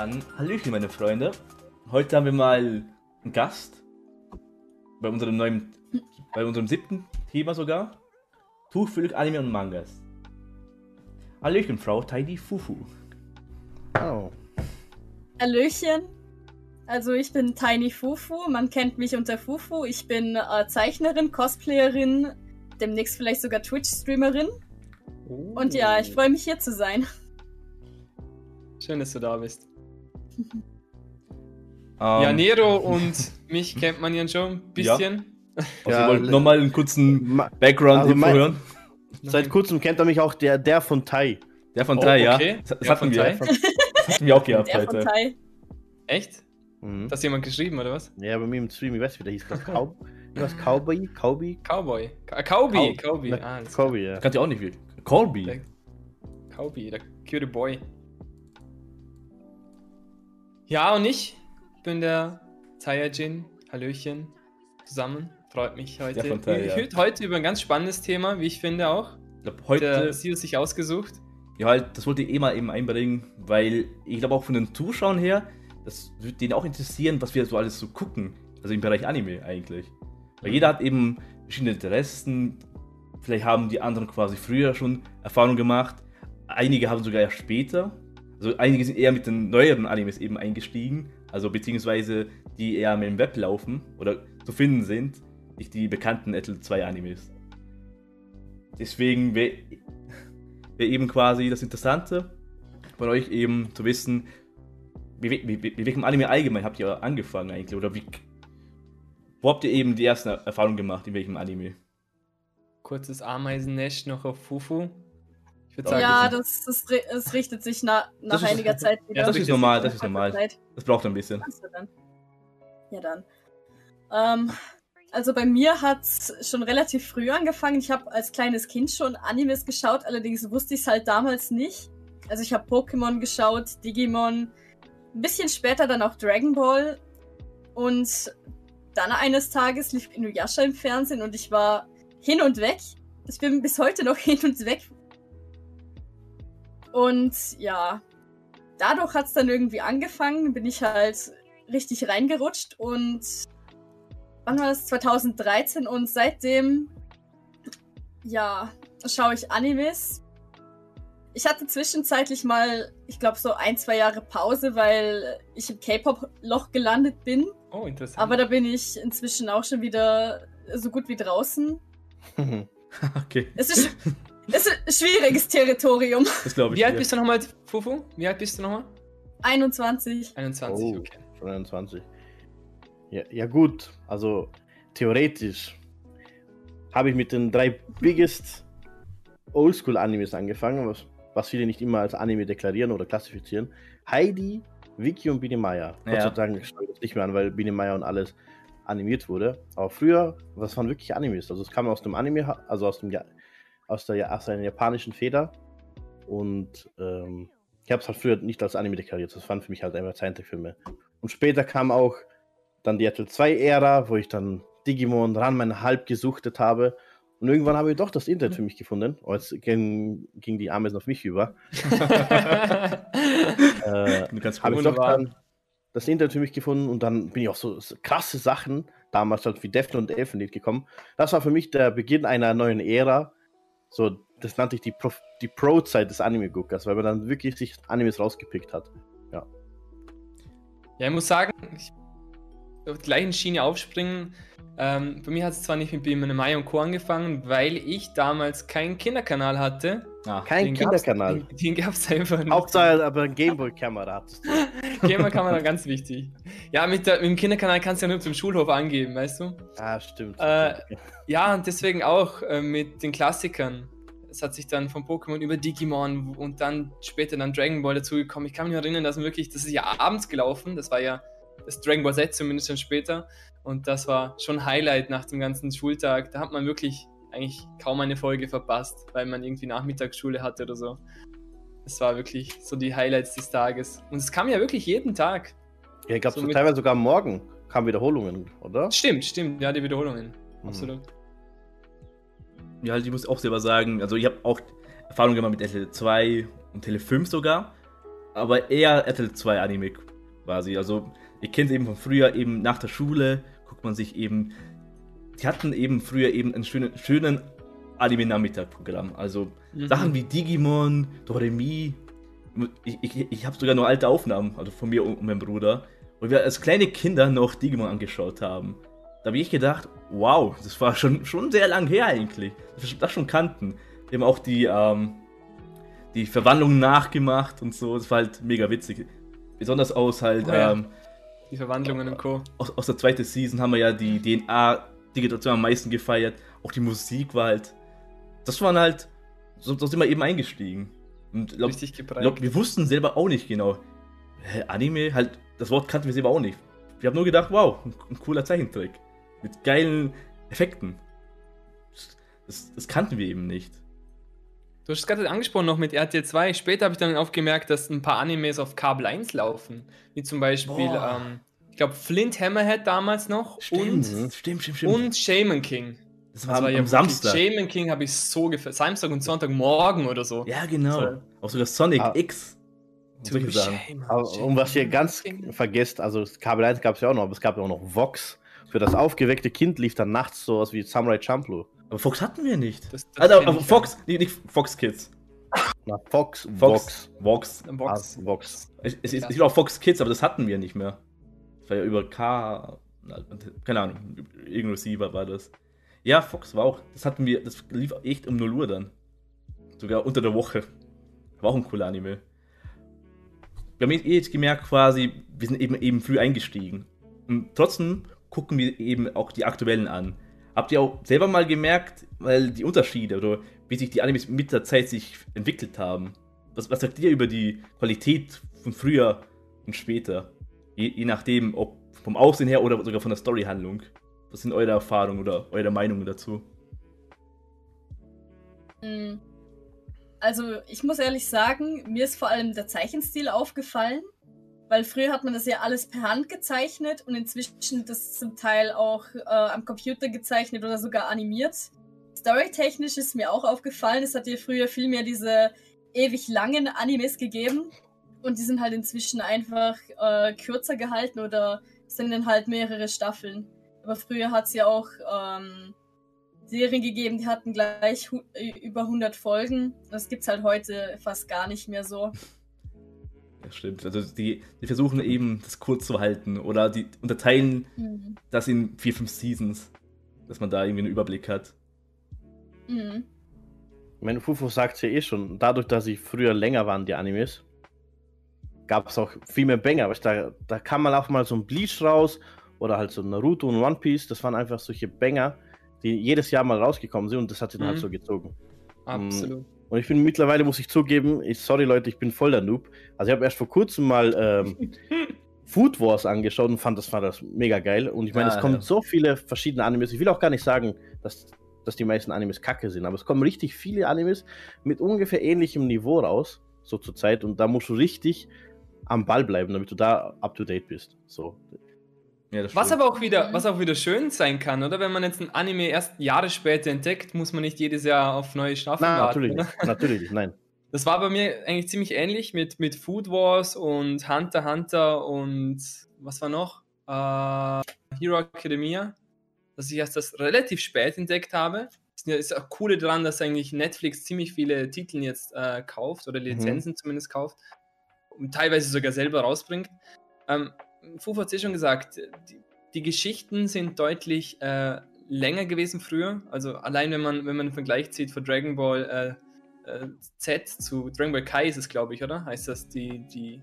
Dann Hallöchen, meine Freunde. Heute haben wir mal einen Gast. Bei unserem neuen, bei unserem siebten Thema sogar. Tuchfüllung, Anime und Mangas. Hallöchen, Frau Tidy Fufu. Oh. Hallöchen. Also ich bin Tiny Fufu, man kennt mich unter Fufu. Ich bin äh, Zeichnerin, Cosplayerin, demnächst vielleicht sogar Twitch-Streamerin. Und ja, ich freue mich hier zu sein. Schön, dass du da bist. Ähm, ja, Nero und mich kennt man ja schon ein bisschen. Also Ja, wollt le- nochmal einen kurzen Background-Info mein- hören. Seit kurzem kennt er mich auch der, der von Tai. Der von Oh, Tai, ja. okay. Das, das, Der hatten von wir, Tai. das hatten wir auch gehabt Der von heute. Tai. Echt? Mhm. Das hat jemand geschrieben, oder was? Ja, bei mir im Stream, ich weiß wie der hieß. Das Cow was Cowboy? Cowboy? Cowboy. Ka Cowboy. Cow- Cowboy. Ah, Cowboy, ja. Kannst du auch nicht viel. Corby. Der- Cowboy, der cutie Boy. Ja, und ich bin der Saiyajin. Hallöchen. Zusammen. Freut mich heute. Von Tai, ich ja. rede heute über ein ganz spannendes Thema, wie ich finde auch. Ich glaub, heute, Der Sio sich ausgesucht. ja halt, das wollte ich eh mal eben einbringen, weil ich glaube auch von den Zuschauern her, das würde denen auch interessieren, was wir so alles so gucken. Also im Bereich Anime eigentlich. Weil jeder hat eben verschiedene Interessen. Vielleicht haben die anderen quasi früher schon Erfahrungen gemacht. Einige haben sogar erst später. Also einige sind eher mit den neueren Animes eben eingestiegen. Also beziehungsweise die eher mit dem Web laufen oder zu finden sind. Nicht die bekannten Ettel 2 Animes. Deswegen wäre wär eben quasi das Interessante von euch eben zu wissen, wie, wie, wie, mit welchem Anime allgemein habt ihr angefangen eigentlich? Oder wie, wo habt ihr eben die ersten Erfahrungen gemacht, in welchem Anime? Kurzes Ameisennest noch auf Fufu. Ich würde sagen, Ja, das, das, es richtet sich na, nach Das ist- einiger Zeit wieder. Ja, Das ist normal, das ist normal. Zeit. Das braucht ein bisschen. Dann. Ja, dann. Ähm, also bei mir hat's schon relativ früh angefangen. Ich habe als kleines Kind schon Animes geschaut, allerdings wusste ich es halt damals nicht. Also ich habe Pokémon geschaut, Digimon, ein bisschen später dann auch Dragon Ball. Und dann eines Tages lief Inuyasha im Fernsehen und ich war hin und weg. Ich bin bis heute noch hin und weg. Und ja, dadurch hat es dann irgendwie angefangen, bin ich halt richtig reingerutscht und wann war das? 2013 und seitdem, ja, schaue ich Animes. Ich hatte zwischenzeitlich mal, ich glaube, so ein, zwei Jahre Pause, weil ich im K-Pop-Loch gelandet bin. Oh, interessant. Aber da bin ich inzwischen auch schon wieder so gut wie draußen. okay, Es ist, es ist ein schwieriges Territorium. das glaube ich. Wie alt dir. bist du nochmal, Fufu? Wie alt bist du nochmal? 21. 21, Oh. okay. 21. Ja, ja gut, also theoretisch habe ich mit den drei biggest Oldschool-Animes angefangen, was, was viele nicht immer als Anime deklarieren oder klassifizieren. Heidi, Vicky und Biene Maya. Gott Ja. sei Dank schaue ich das nicht mehr an, weil Biene Maya und alles animiert wurde. Aber früher, was waren wirklich Animes? Also es kam aus dem Anime, also aus dem Ja- aus der, aus der japanischen Feder. Und ähm, ich habe es halt früher nicht als Anime deklariert. Das waren für mich halt einfach Zeichentrickfilme. Und später kam auch dann die RTL 2-Ära, wo ich dann Digimon Ranman halb gesuchtet habe. Und irgendwann habe ich doch das Internet für mich gefunden. Oh, jetzt ging, ging die Ameisen auf mich über. Äh, habe ich doch dann das Internet für mich gefunden und dann bin ich auch so, so krasse Sachen, damals halt wie Defner und Elfenlied gekommen. Das war für mich der Beginn einer neuen Ära. So, das nannte ich die, Pro, die Pro-Zeit des Anime-Guckers, weil man dann wirklich sich Animes rausgepickt hat. Ja, ich muss sagen, ich auf der gleichen Schiene aufspringen. Ähm, bei mir hat es zwar nicht mit Biene Mai und Co. angefangen, weil ich damals keinen Kinderkanal hatte. Ah, Kein Den gab's- Kinderkanal. Den, den gab es einfach nicht. Hauptsache aber ein Gameboy-Kamera hattest du. Gamer-Kamera ganz wichtig. Ja, mit, der, mit dem Kinderkanal kannst du ja nur zum Schulhof angeben, weißt du? Ah, stimmt. Äh, Ja, und deswegen auch äh, mit den Klassikern. Es hat sich dann von Pokémon über Digimon und dann später dann Dragon Ball dazugekommen. Ich kann mich erinnern, dass wirklich, das ist ja abends gelaufen, das war ja das Dragon Ball Z zumindest schon später. Und das war schon Highlight nach dem ganzen Schultag. Da hat man wirklich eigentlich kaum eine Folge verpasst, weil man irgendwie Nachmittagsschule hatte oder so. Das war wirklich so die Highlights des Tages. Und es kam ja wirklich jeden Tag. ja, ich glaube, so teilweise sogar am Morgen kamen Wiederholungen, oder? Stimmt, stimmt, ja, die Wiederholungen. Hm. Absolut. Ja, halt, ich muss auch selber sagen, also ich habe auch Erfahrung gemacht mit Tele 2 und Tele 5 sogar. aber eher RTL 2 Anime quasi. Also, ihr kennt eben von früher, eben nach der Schule, guckt man sich eben. Die hatten eben früher eben einen schönen, schönen Anime-Nachmittag-Programm. Also Mhm. Sachen wie Digimon, Doremi. Ich, ich, ich habe sogar noch alte Aufnahmen, also von mir und meinem Bruder, wo wir als kleine Kinder noch Digimon angeschaut haben. Da habe ich gedacht, wow, das war schon, schon sehr lang her eigentlich. Das, das schon kannten. Wir haben auch die, ähm, die Verwandlungen nachgemacht und so. Das war halt mega witzig. Besonders aus halt, Oh ja. ähm, Die Verwandlungen und Co. aus, aus der zweiten Season haben wir ja die DNA-Digitation am meisten gefeiert. Auch die Musik war halt. Das waren halt. So, so sind wir eben eingestiegen. Und glaub, Richtig geprägt. glaub, wir wussten selber auch nicht genau. Hä, Anime, halt, das Wort kannten wir selber auch nicht. Wir haben nur gedacht, wow, ein, ein cooler Zeichentrick. Mit geilen Effekten. Das, das kannten wir eben nicht. Du hast es gerade angesprochen noch mit RTL 2. Später habe ich dann aufgemerkt, dass ein paar Animes auf Kabel 1 laufen. Wie zum Beispiel, ähm, ich glaube, Flint Hammerhead damals noch und, stimmt, stimmt, stimmt. und Shaman King. das Das war, war am ja Samstag. Shaman King habe ich so gefällt. Samstag und Sonntagmorgen oder so. Ja, genau. So. Auch sogar Sonic Ah. X. Und solche Sachen. Und was ihr ganz King. vergesst, also Kabel 1 gab es ja auch noch, aber es gab ja auch noch Vox. Für das aufgeweckte Kind lief dann nachts sowas wie Samurai Champloo. Aber Fox hatten wir nicht. Das, das Also, aber Fox, nicht, nicht Fox Kids. Na, Fox, Fox. Vox. Vox. ja. Box. Ah, Vox. Es, es, ist- es ist auch Fox Kids, aber das hatten wir nicht mehr. War ja über K. Keine Ahnung, irgendein Receiver war das. Ja, Fox war auch. Das hatten wir. Das lief echt um 0 Uhr dann. Sogar unter der Woche. War auch ein cooler Anime. Wir haben eh jetzt gemerkt, quasi, wir sind eben, eben früh eingestiegen. Und trotzdem gucken wir eben auch die aktuellen an. Habt ihr auch selber mal gemerkt, weil die Unterschiede oder wie sich die Animes mit der Zeit sich entwickelt haben? Was, was sagt ihr über die Qualität von früher und später? Je, je nachdem, ob vom Aussehen her oder sogar von der Storyhandlung. Was sind eure Erfahrungen oder eure Meinungen dazu? Mm. Also, ich muss ehrlich sagen, mir ist vor allem der Zeichenstil aufgefallen, weil früher hat man das ja alles per Hand gezeichnet und inzwischen das zum Teil auch äh, am Computer gezeichnet oder sogar animiert. Storytechnisch ist mir auch aufgefallen, es hat ja früher viel mehr diese ewig langen Animes gegeben und die sind halt inzwischen einfach äh, kürzer gehalten oder sind dann halt mehrere Staffeln. Aber früher hat es ja auch ähm, Serien gegeben, die hatten gleich hu über 100 Folgen. Das gibt's halt heute fast gar nicht mehr so. Ja, stimmt. Also die, die versuchen eben, das kurz zu halten oder die unterteilen Mhm. das in vier, fünf Seasons, dass man da irgendwie einen Überblick hat. Mhm. Ich meine, Fufu sagt es ja eh schon, dadurch, dass sie früher länger waren, die Animes, gab es auch viel mehr Banger. Aber da, da kam mal auch mal so ein Bleach raus oder halt so Naruto und One Piece. Das waren einfach solche Banger, die jedes Jahr mal rausgekommen sind und das hat sie dann halt Mhm. so gezogen. Absolut. Und ich bin mittlerweile, muss ich zugeben, ich, sorry Leute, ich bin voll der Noob. Also ich habe erst vor kurzem mal ähm, Food Wars angeschaut und fand das, fand das mega geil. Und ich meine, Ah, es kommen ja. so viele verschiedene Animes. Ich will auch gar nicht sagen, dass, dass die meisten Animes kacke sind, aber es kommen richtig viele Animes mit ungefähr ähnlichem Niveau raus, so zur Zeit. Und da musst du richtig am Ball bleiben, damit du da up to date bist. So. Ja, das Was aber auch wieder, was auch wieder schön sein kann, oder? Wenn man jetzt ein Anime erst Jahre später entdeckt, muss man nicht jedes Jahr auf neue Staffeln Na, warten. natürlich nicht. Natürlich nicht, nein. Das war bei mir eigentlich ziemlich ähnlich mit, mit Food Wars und Hunter x Hunter und was war noch? Äh, Hero Academia, dass ich erst das relativ spät entdeckt habe. Das ist auch coole daran, dass eigentlich Netflix ziemlich viele Titel jetzt äh, kauft oder Lizenzen zumindest kauft teilweise sogar selber rausbringt. Ähm, Fufu hat es eh schon gesagt, die, die Geschichten sind deutlich äh, länger gewesen früher. Also allein wenn man, wenn man einen Vergleich zieht von Dragon Ball äh, äh, Z zu Dragon Ball Kai ist es, glaube ich, oder? Heißt das die, die,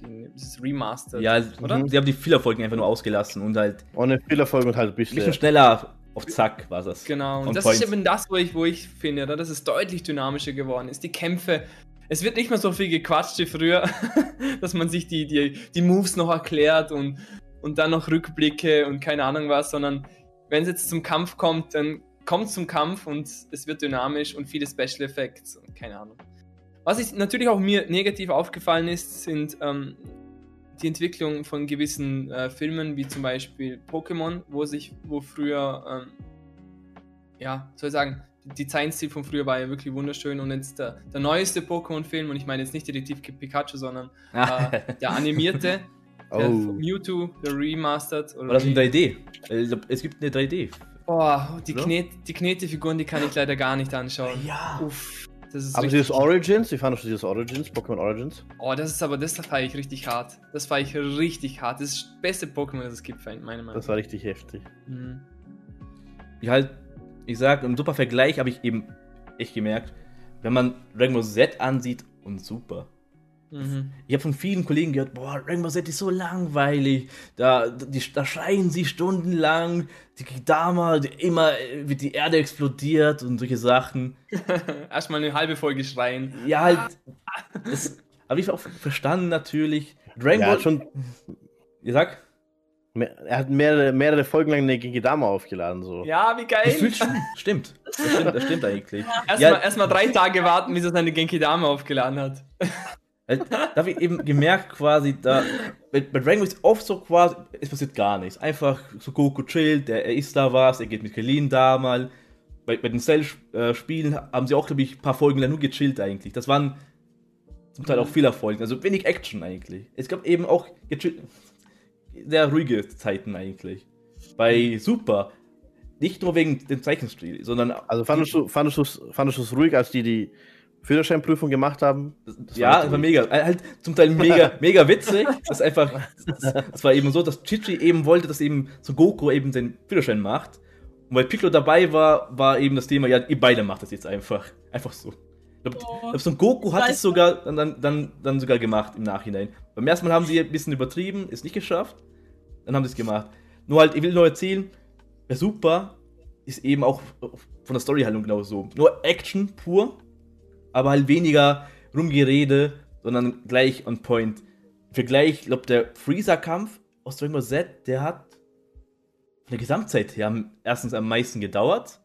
die das Remastered? Ja, oder? die haben die Fillerfolgen einfach nur ausgelassen und halt Ohne Fehlerfolge und halt ein ein bisschen. bisschen schneller auf Zack war das. Genau, und das point. ist eben das, wo ich, wo ich finde, oder? dass es deutlich dynamischer geworden ist. Die Kämpfe, es wird nicht mehr so viel gequatscht wie früher, dass man sich die, die, die Moves noch erklärt und, und dann noch Rückblicke und keine Ahnung was, sondern wenn es jetzt zum Kampf kommt, dann kommt es zum Kampf und es wird dynamisch und viele Special Effects und keine Ahnung. Was ich, natürlich auch mir negativ aufgefallen ist, sind ähm, die Entwicklung von gewissen äh, Filmen, wie zum Beispiel Pokémon, wo sich, wo früher, ähm, ja, soll ich sagen, Designstil von früher war ja wirklich wunderschön und jetzt der, der neueste Pokémon-Film, und ich meine jetzt nicht Detektiv Pikachu, sondern äh, der animierte, der Oh. Mewtwo, der Remastered. Oder War das in wie- 3D? Weil ich glaub, Es gibt eine 3D. Boah, die, Oder? Knet, die Knete-Figuren, die kann ich leider gar nicht anschauen. Ja. Uff, das ist Aber dieses Origins, wie fandest du dieses Origins, Pokémon Origins? Oh, das ist aber, das feiere ich richtig hart. Das feiere ich richtig hart. Das ist das beste Pokémon, das es gibt, meiner Meinung Das war richtig heftig. Mhm. Ich halt, ich sag, im super Vergleich habe ich eben echt gemerkt, wenn man Dragon Ball Z ansieht und super. Mhm. Ich habe von vielen Kollegen gehört, boah, Dragon Ball Z ist so langweilig. Da, die, da schreien sie stundenlang. Die Kidama, die, immer wird die Erde explodiert und solche Sachen. Erstmal eine halbe Folge schreien. Ja, halt. Das habe ich auch verstanden natürlich. Dragon Ja, Ball. hat schon, Ihr sagt? Er hat mehrere, mehrere Folgen lang eine Gigidama aufgeladen. So. Ja, wie geil. Schon. Stimmt. Das stimmt, das stimmt eigentlich. Erstmal Ja. erst mal drei Tage warten, bis er seine Genki Dame aufgeladen hat. Halt, Da habe ich eben gemerkt, quasi, da. Bei, bei Dragon Ball ist oft so quasi, es passiert gar nichts. Einfach so Goku chillt, er, er isst da was, er geht mit Krillin da mal. Bei, bei den Cell-Spielen haben sie auch, glaube ich, ein paar Folgen lang nur gechillt eigentlich. Das waren zum Teil auch Fehlerfolgen, also wenig Action eigentlich. Es gab eben auch gechill- sehr ruhige Zeiten eigentlich. Bei Super. Nicht nur wegen dem Zeichenstil, sondern Also fandest du, fandest du es fandest du's ruhig, als die die Führerscheinprüfung gemacht haben? Das war ja, es war ruhig. mega. äh, Halt zum Teil mega, mega witzig. Das ist einfach. Das, das war eben so, dass Chichi eben wollte, dass eben so Goku eben seinen Führerschein macht. Und weil Piccolo dabei war, war eben das Thema, ja, ihr beide macht das jetzt einfach. Einfach so. Ich glaub, Oh. glaub, so ein Goku hat es sogar dann, dann, dann, sogar gemacht im Nachhinein. Beim ersten Mal haben sie ein bisschen übertrieben, ist nicht geschafft. Dann haben sie es gemacht. Nur halt, ich will nur erzählen, der Super ist eben auch von der Storyhaltung genau so. Nur Action pur, aber halt weniger Rumgerede, sondern gleich on point. Vergleich, ich glaube, der Freezer-Kampf aus Dragon Ball Z, der hat von der Gesamtzeit her erstens am meisten gedauert.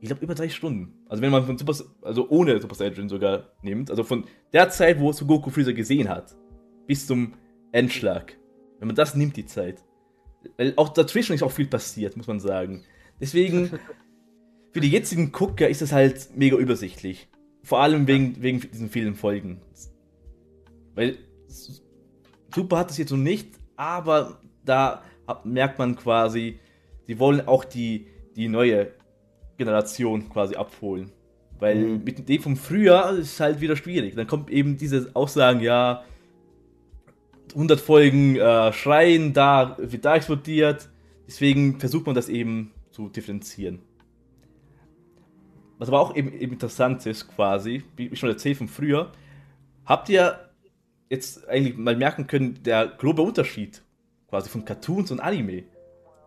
Ich glaube, über drei Stunden. Also, wenn man von Super, also ohne Super Saiyan sogar nimmt, also von der Zeit, wo Son Goku Freezer gesehen hat, bis zum Endschlag. Wenn man das nimmt, die Zeit. Weil auch dazwischen ist auch viel passiert, muss man sagen. Deswegen, für die jetzigen Gucker ist es halt mega übersichtlich. Vor allem wegen, wegen diesen vielen Folgen. Weil Super hat es jetzt so nicht, aber da merkt man quasi, sie wollen auch die, die neue Generation quasi abholen. Weil Mhm. mit dem vom Frühjahr ist es halt wieder schwierig. Dann kommt eben diese Aussagen, ja, 100 Folgen äh, schreien, da wird da explodiert. Deswegen versucht man das eben zu differenzieren. Was aber auch eben, eben interessant ist, quasi, wie ich schon erzählt von früher, habt ihr jetzt eigentlich mal merken können, der grobe Unterschied quasi von Cartoons und Anime.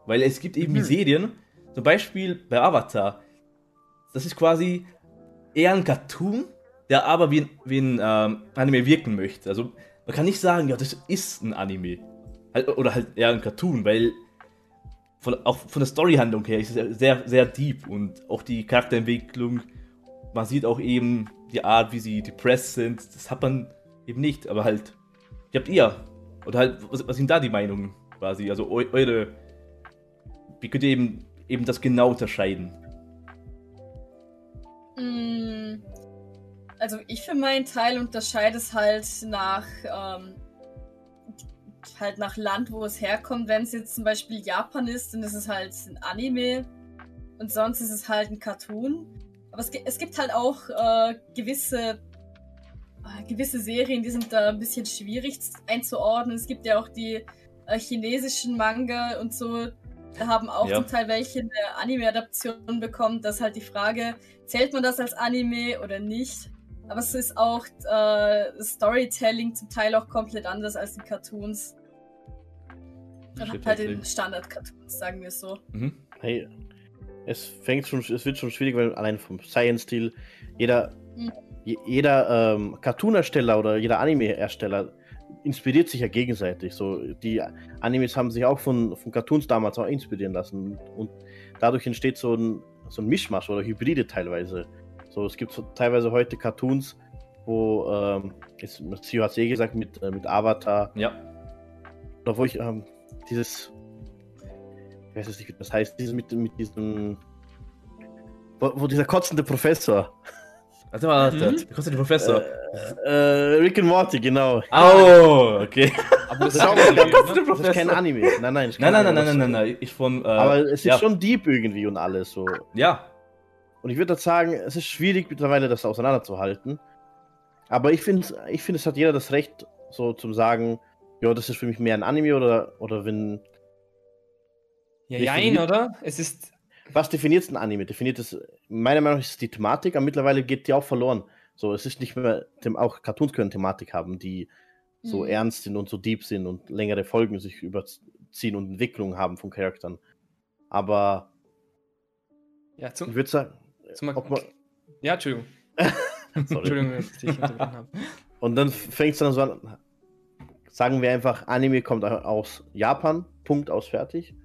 Weil es gibt eben die Serien, zum Beispiel bei Avatar, das ist quasi eher ein Cartoon, der aber wie ein, wie ein ähm, Anime wirken möchte. Also man kann nicht sagen, ja, das ist ein Anime. Halt, oder halt eher ein Cartoon, weil von, auch von der Storyhandlung her ist es sehr, sehr deep und auch die Charakterentwicklung. Man sieht auch eben die Art, wie sie depressed sind. Das hat man eben nicht, aber halt, wie habt ihr? Oder halt, was, was sind da die Meinungen quasi? Also eu, eure, wie könnt ihr eben, eben das genau unterscheiden? Mm, Also ich für meinen Teil unterscheide es halt nach ähm, halt nach Land, wo es herkommt. Wenn es jetzt zum Beispiel Japan ist, dann ist es halt ein Anime und sonst ist es halt ein Cartoon. Aber es, es gibt halt auch äh, gewisse äh, gewisse Serien, die sind da ein bisschen schwierig einzuordnen. Es gibt ja auch die äh, chinesischen Manga und so. Da haben auch Ja. zum Teil welche eine Anime-Adaption bekommen. Das ist halt die Frage, zählt man das als Anime oder nicht? Aber es ist auch äh, Storytelling zum Teil auch komplett anders als in Cartoons. Dann Stimmt halt in tatsächlich. Standard-Cartoons, sagen wir so. Mhm. Hey, es fängt schon, es wird schon schwierig, weil allein vom Science-Stil jeder, Mhm. je- jeder ähm, Cartoon-Ersteller oder jeder Anime-Ersteller inspiriert sich ja gegenseitig. So, die Animes haben sich auch von, von Cartoons damals auch inspirieren lassen und dadurch entsteht so ein, so ein Mischmasch oder Hybride teilweise. So, es gibt so teilweise heute Cartoons, wo, ähm, jetzt, Sio hat es eh gesagt, mit, äh, mit Avatar, Ja. oder wo ich ähm, dieses, ich weiß jetzt nicht, wie das heißt, dieses mit, mit diesem, Wo, wo dieser kotzende Professor. Warte mal, warte. Mhm. Wie kostet der Professor? Äh, Rick and Morty, genau. Oh, okay. Aber das ist auch kein kein, Anime, oder? das ist kein Anime. Nein, nein. Nein, nein, nein, nein, nein, nein, nein. Ich von. Äh, Aber es ist ja, schon deep irgendwie und alles so. Ja. Und ich würde sagen, es ist schwierig mittlerweile, das auseinanderzuhalten. Aber ich finde, ich find, es hat jeder das Recht, so zum sagen, ja, das ist für mich mehr ein Anime oder, oder wenn. Ja, jein, oder? Es ist. Was definiert ein Anime? Definiert es, meiner Meinung nach ist es die Thematik, aber mittlerweile geht die auch verloren. So, es ist nicht mehr, auch Cartoons können Thematik haben, die so Mhm. ernst sind und so deep sind und längere Folgen sich überziehen und Entwicklungen haben von Charakteren. Aber Ja, zum, ich würde sagen, zum ob man, Ja, Entschuldigung. Entschuldigung, dass ich dich unterbrochen habe. Und dann fängt es dann so an, sagen wir einfach, Anime kommt aus Japan, Punkt, aus, fertig.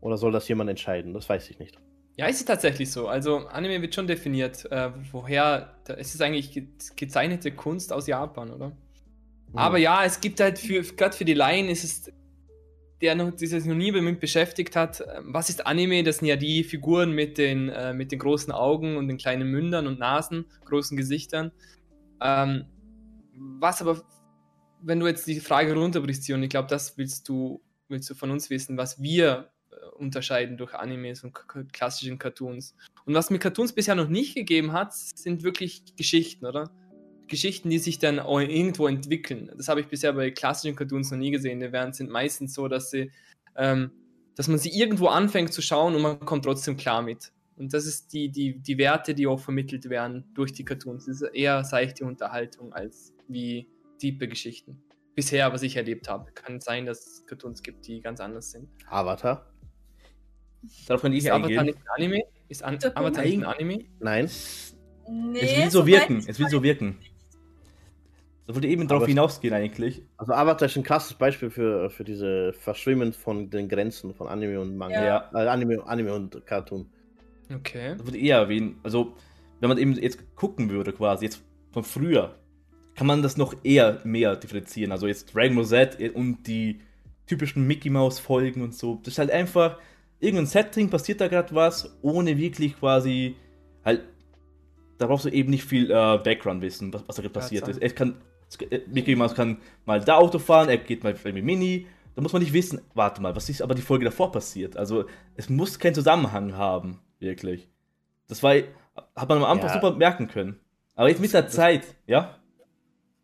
Oder soll das jemand entscheiden? Das weiß ich nicht. Ja, ist es tatsächlich so. Also, Anime wird schon definiert, äh, woher. Da, es ist eigentlich ge gezeichnete Kunst aus Japan, oder? Aber ja, es gibt halt für, gerade für die Laien ist es, der noch, der sich noch nie damit beschäftigt hat, äh, was ist Anime? Das sind ja die Figuren mit den, äh, mit den großen Augen und den kleinen Mündern und Nasen, großen Gesichtern. Ähm, was aber, wenn du jetzt die Frage runterbrichst, und ich glaube, das willst du, willst du von uns wissen, was wir unterscheiden durch Animes und klassischen Cartoons. Und was mir Cartoons bisher noch nicht gegeben hat, sind wirklich Geschichten, oder? Geschichten, die sich dann irgendwo entwickeln. Das habe ich bisher bei klassischen Cartoons noch nie gesehen. Die werden, sind meistens so, dass sie, ähm, dass man sie irgendwo anfängt zu schauen und man kommt trotzdem klar mit. Und das ist die, die, die Werte, die auch vermittelt werden durch die Cartoons. Das ist eher seichte Unterhaltung als wie tiefe Geschichten. Bisher, was ich erlebt habe. Kann sein, dass es Cartoons gibt, die ganz anders sind. Avatar? Darauf kann ich Ist Avatar nicht ein Anime? Ist An Avatar nicht ein. Anime? Nein. Nee, Es will so wirken. Es will so wirken. Da wollte eben drauf Aber- hinausgehen eigentlich. Also Avatar ist ein krasses Beispiel für, für diese Verschwimmen von den Grenzen von Anime und Manga. Ja. Äh, Anime, Anime und Cartoon. Okay. Das würde eher erwähnen. Also, wenn man eben jetzt gucken würde, quasi, jetzt von früher, kann man das noch eher mehr differenzieren. Also jetzt Dragon Ball Z und die typischen Mickey Mouse Folgen und so. Das ist halt einfach irgendein Setting, passiert da gerade was, ohne wirklich quasi halt. Da brauchst du eben nicht viel äh, Background-Wissen, was, was da gerade passiert ist. Es kann, äh, Mickey Mouse kann mal da Auto fahren, er geht mal mit Mini. Da muss man nicht wissen, warte mal, was ist aber die Folge davor passiert? Also, es muss keinen Zusammenhang haben, wirklich. Das war, hat man am Anfang Ja. super merken können. Aber jetzt mit der Zeit, ja?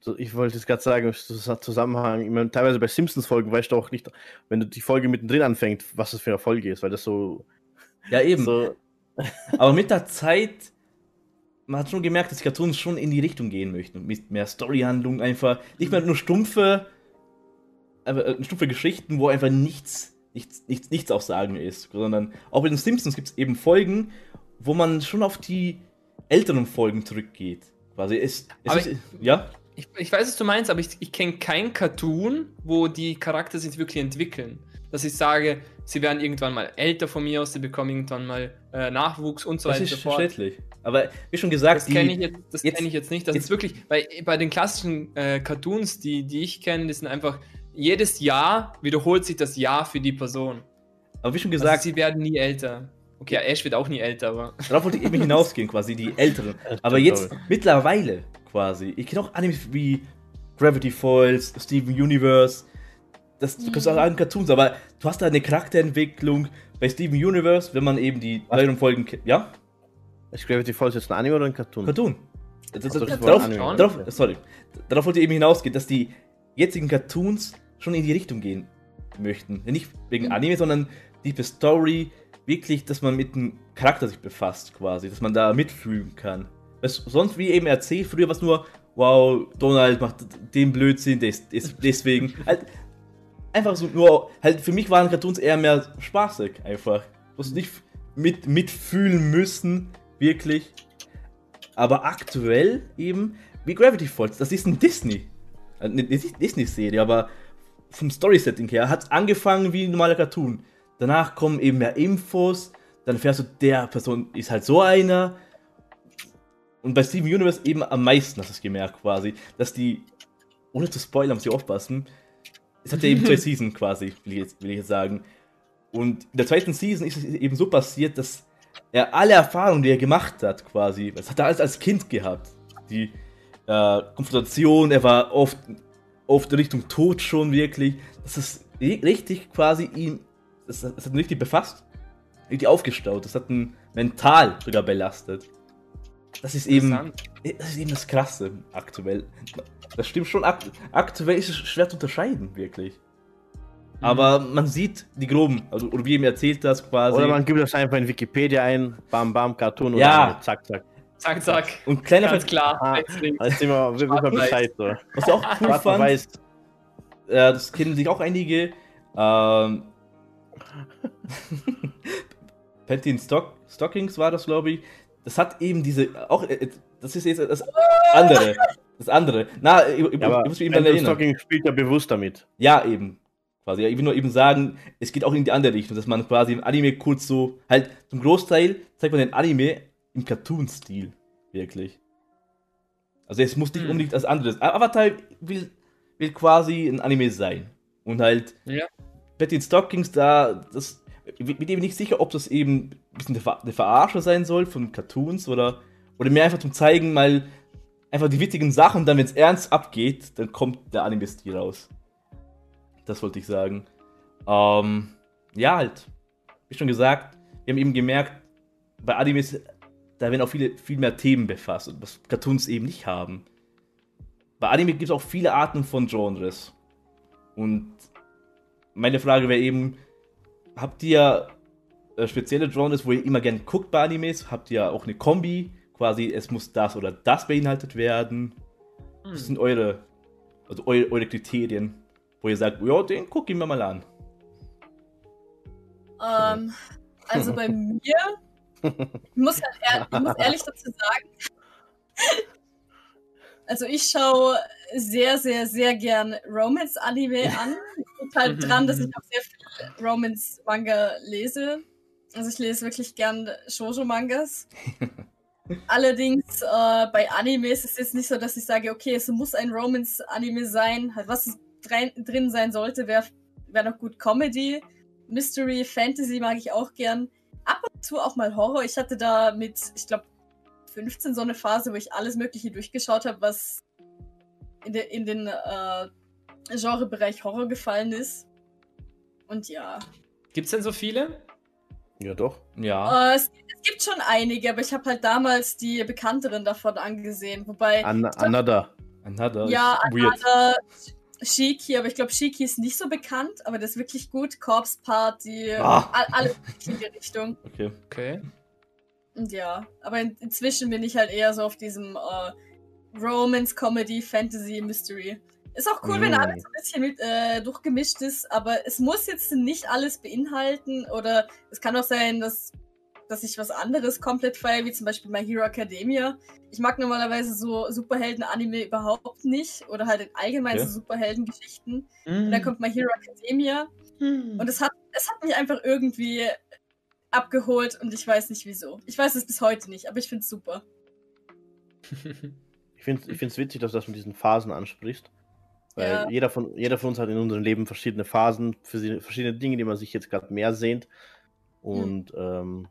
So, ich wollte jetzt gerade sagen, das hat Zusammenhang. Ich meine, teilweise bei Simpsons-Folgen weißt du auch nicht, wenn du die Folge mittendrin anfängt, was das für eine Folge ist, weil das so. Ja, eben. so Aber mit der Zeit, man hat schon gemerkt, dass die Cartoons schon in die Richtung gehen möchten. Mit mehr Storyhandlung einfach. Nicht mehr nur stumpfe, aber, äh, stumpfe Geschichten, wo einfach nichts, nichts, nichts, nichts aussagen ist. Sondern auch bei den Simpsons gibt es eben Folgen, wo man schon auf die älteren Folgen zurückgeht. Quasi es, es ist, ja? Ich, ich weiß, was du meinst, aber ich, ich kenne kein Cartoon, wo die Charakter sich wirklich entwickeln. Dass ich sage, sie werden irgendwann mal älter von mir aus, sie bekommen irgendwann mal äh, Nachwuchs und so Das weiter ist und so fort. verständlich. Aber wie schon gesagt, Das kenne ich, jetzt, das jetzt- kenn ich jetzt nicht. Das jetzt- ist wirklich, weil bei den klassischen äh, Cartoons, die, die ich kenne, die sind einfach, jedes Jahr wiederholt sich das Jahr für die Person. aber wie schon Also gesagt, sie werden nie älter. Okay, Ash wird auch nie älter, aber. Darauf wollte ich eben hinausgehen, quasi, die älteren. Aber jetzt, mittlerweile, quasi. Ich kenne auch Animes wie Gravity Falls, Steven Universe. Das du kannst auch sagen Cartoons, aber du hast da eine Charakterentwicklung. Bei Steven Universe, wenn man eben die neueren Folgen kennt. Ja? ist Gravity Falls jetzt ein Anime oder ein Cartoon? Cartoon. Das, das, das, darauf, darauf, sorry. Darauf wollte ich eben hinausgehen, dass die jetzigen Cartoons schon in die Richtung gehen möchten. Nicht wegen Mhm. Anime, sondern die Story, wirklich, dass man mit dem Charakter sich befasst, quasi, dass man da mitfühlen kann. Es, sonst, wie eben erzählt, früher war es nur, wow, Donald macht den Blödsinn, des, des, deswegen. halt, einfach so nur, halt, für mich waren Cartoons eher mehr spaßig, einfach. Du musst nicht mit, mitfühlen müssen, wirklich. Aber aktuell eben, wie Gravity Falls, das ist ein Disney. Äh, Eine Disney-Serie, aber vom Story-Setting her hat es angefangen wie ein normaler Cartoon. Danach kommen eben mehr Infos, dann erfährst du, der Person ist halt so einer. Und bei Steven Universe eben am meisten hast du es gemerkt, quasi, dass die, ohne zu spoilern, muss ich aufpassen, es hat ja eben zwei Seasons quasi, will ich, jetzt, will ich jetzt sagen. Und in der zweiten Season ist es eben so passiert, dass er alle Erfahrungen, die er gemacht hat, quasi, das hat er alles als Kind gehabt. Die äh, Konfrontation, er war oft, oft in Richtung Tod schon wirklich. Das ist ri- richtig quasi ihn, das, das hat ihn richtig befasst, richtig aufgestaut. Das hat ihn mental sogar belastet. Das ist eben, Interessant. das ist eben das Krasse aktuell. Das stimmt schon, akt aktuell ist es schwer zu unterscheiden, wirklich. Aber man sieht die groben, also oder wie ihm erzählt das quasi. Oder man gibt das einfach in Wikipedia ein, bam, bam, Cartoon Ja. oder zack, zack. Zack, zack. und kleiner Ganz Ver klar. Ah. ist immer, wissen wir Schwarz-Weiß. Bescheid. So. was ich auch cool Schwarz fand, weiß. äh, das kennen sich auch einige. Ähm, Panty in Stock, Stockings war das, glaube ich. Das hat eben diese, auch, äh, das ist jetzt das andere. Das andere. Na, ich, ich, Ja, muss mich eben erinnern. Stocking spielt ja bewusst damit. Ja, eben. Quasi. Ja, ich will nur eben sagen, es geht auch in die andere Richtung, dass man quasi im Anime kurz so, halt zum Großteil zeigt man den Anime im Cartoon-Stil. Wirklich. Also es muss nicht Hm. unbedingt als anderes. Avatar will, will quasi ein Anime sein. Und halt Ja. Betty in Stockings, da, das, ich bin eben nicht sicher, ob das eben bisschen eine, Ver eine Verarsche sein soll von Cartoons oder, oder mehr einfach zum Zeigen, mal einfach die witzigen Sachen und dann, wenn es ernst abgeht, dann kommt der Anime-Stil raus. Das wollte ich sagen. Ähm, ja, halt. Wie schon gesagt, wir haben eben gemerkt, bei Animes, da werden auch viele, viel mehr Themen befasst, was Cartoons eben nicht haben. Bei Anime gibt es auch viele Arten von Genres. Und meine Frage wäre eben, habt ihr äh, spezielle Genres, wo ihr immer gern guckt bei Animes? Habt ihr auch eine Kombi? Quasi, es muss das oder das beinhaltet werden? Hm. Was sind eure, also eure, eure Kriterien, wo ihr sagt, ja, den guck ich mir mal an. Ähm, also bei mir, ich muss, halt ehr, ich muss ehrlich dazu sagen, also ich schaue sehr, sehr, sehr gern Romance-Anime an. Liegt halt dran, dass ich auch sehr viel Romance-Manga lese. Also ich lese wirklich gern Shoujo-Mangas. Allerdings äh, bei Animes ist es jetzt nicht so, dass ich sage, okay, es muss ein Romance-Anime sein. Halt, was drin sein sollte, wäre wär noch gut Comedy. Mystery, Fantasy mag ich auch gern. Ab und zu auch mal Horror. Ich hatte da mit, ich glaube, 15 so eine Phase, wo ich alles Mögliche durchgeschaut habe, was in, de, in den äh, Genrebereich Horror gefallen ist. Und ja. Gibt's denn so viele? Ja, doch. Ja. Äh, es, es gibt schon einige, aber ich habe halt damals die bekannteren davon angesehen. Wobei, An Another. Another ja. Another, Shiki, aber ich glaube, Shiki ist nicht so bekannt, aber das ist wirklich gut. Corpse Party, Ah. all, alles in die Richtung. Okay. Okay. Und ja, aber in, inzwischen bin ich halt eher so auf diesem äh, Romance, Comedy, Fantasy, Mystery. Ist auch cool, wenn Mm. alles so ein bisschen mit, äh, durchgemischt ist, aber es muss jetzt nicht alles beinhalten oder es kann auch sein, dass, dass ich was anderes komplett feiere, wie zum Beispiel My Hero Academia. Ich mag normalerweise so Superhelden-Anime überhaupt nicht oder halt in allgemein Okay. so Superhelden-Geschichten. Und Mhm. dann kommt My Hero Academia und es hat, es hat mich einfach irgendwie abgeholt und ich weiß nicht wieso. Ich weiß es bis heute nicht, aber ich finde es super. Ich finde es witzig, dass du das mit diesen Phasen ansprichst. Weil Ja. jeder, von, jeder von uns hat in unserem Leben verschiedene Phasen, verschiedene verschiedene Dinge, die man sich jetzt gerade mehr sehnt. Und ähm,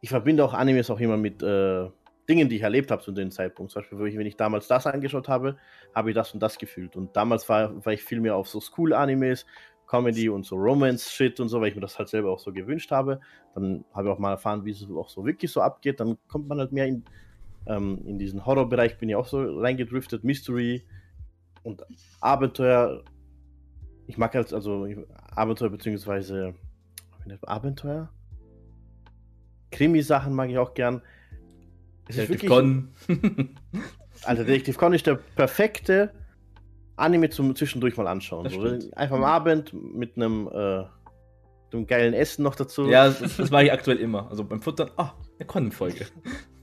ich verbinde auch Animes auch immer mit äh, Dingen, die ich erlebt habe zu dem Zeitpunkt. Zum Beispiel, wenn ich, wenn ich damals das angeschaut habe, habe ich das und das gefühlt. Und damals war, war ich viel mehr auf so School-Animes, Comedy und so Romance-Shit und so, weil ich mir das halt selber auch so gewünscht habe. Dann habe ich auch mal erfahren, wie es auch so wirklich so abgeht. Dann kommt man halt mehr in, ähm, in diesen Horrorbereich, bin ich auch so reingedriftet, Mystery und Abenteuer. Ich mag halt also Abenteuer beziehungsweise Abenteuer. Krimi-Sachen mag ich auch gern. Es Detective Con. also Detective Con ist der perfekte Anime zum zwischendurch mal anschauen. So, einfach am Abend mit einem, äh, einem geilen Essen noch dazu. ja, das, das mache ich aktuell immer. Also beim Futtern, ah, eine Con-Folge.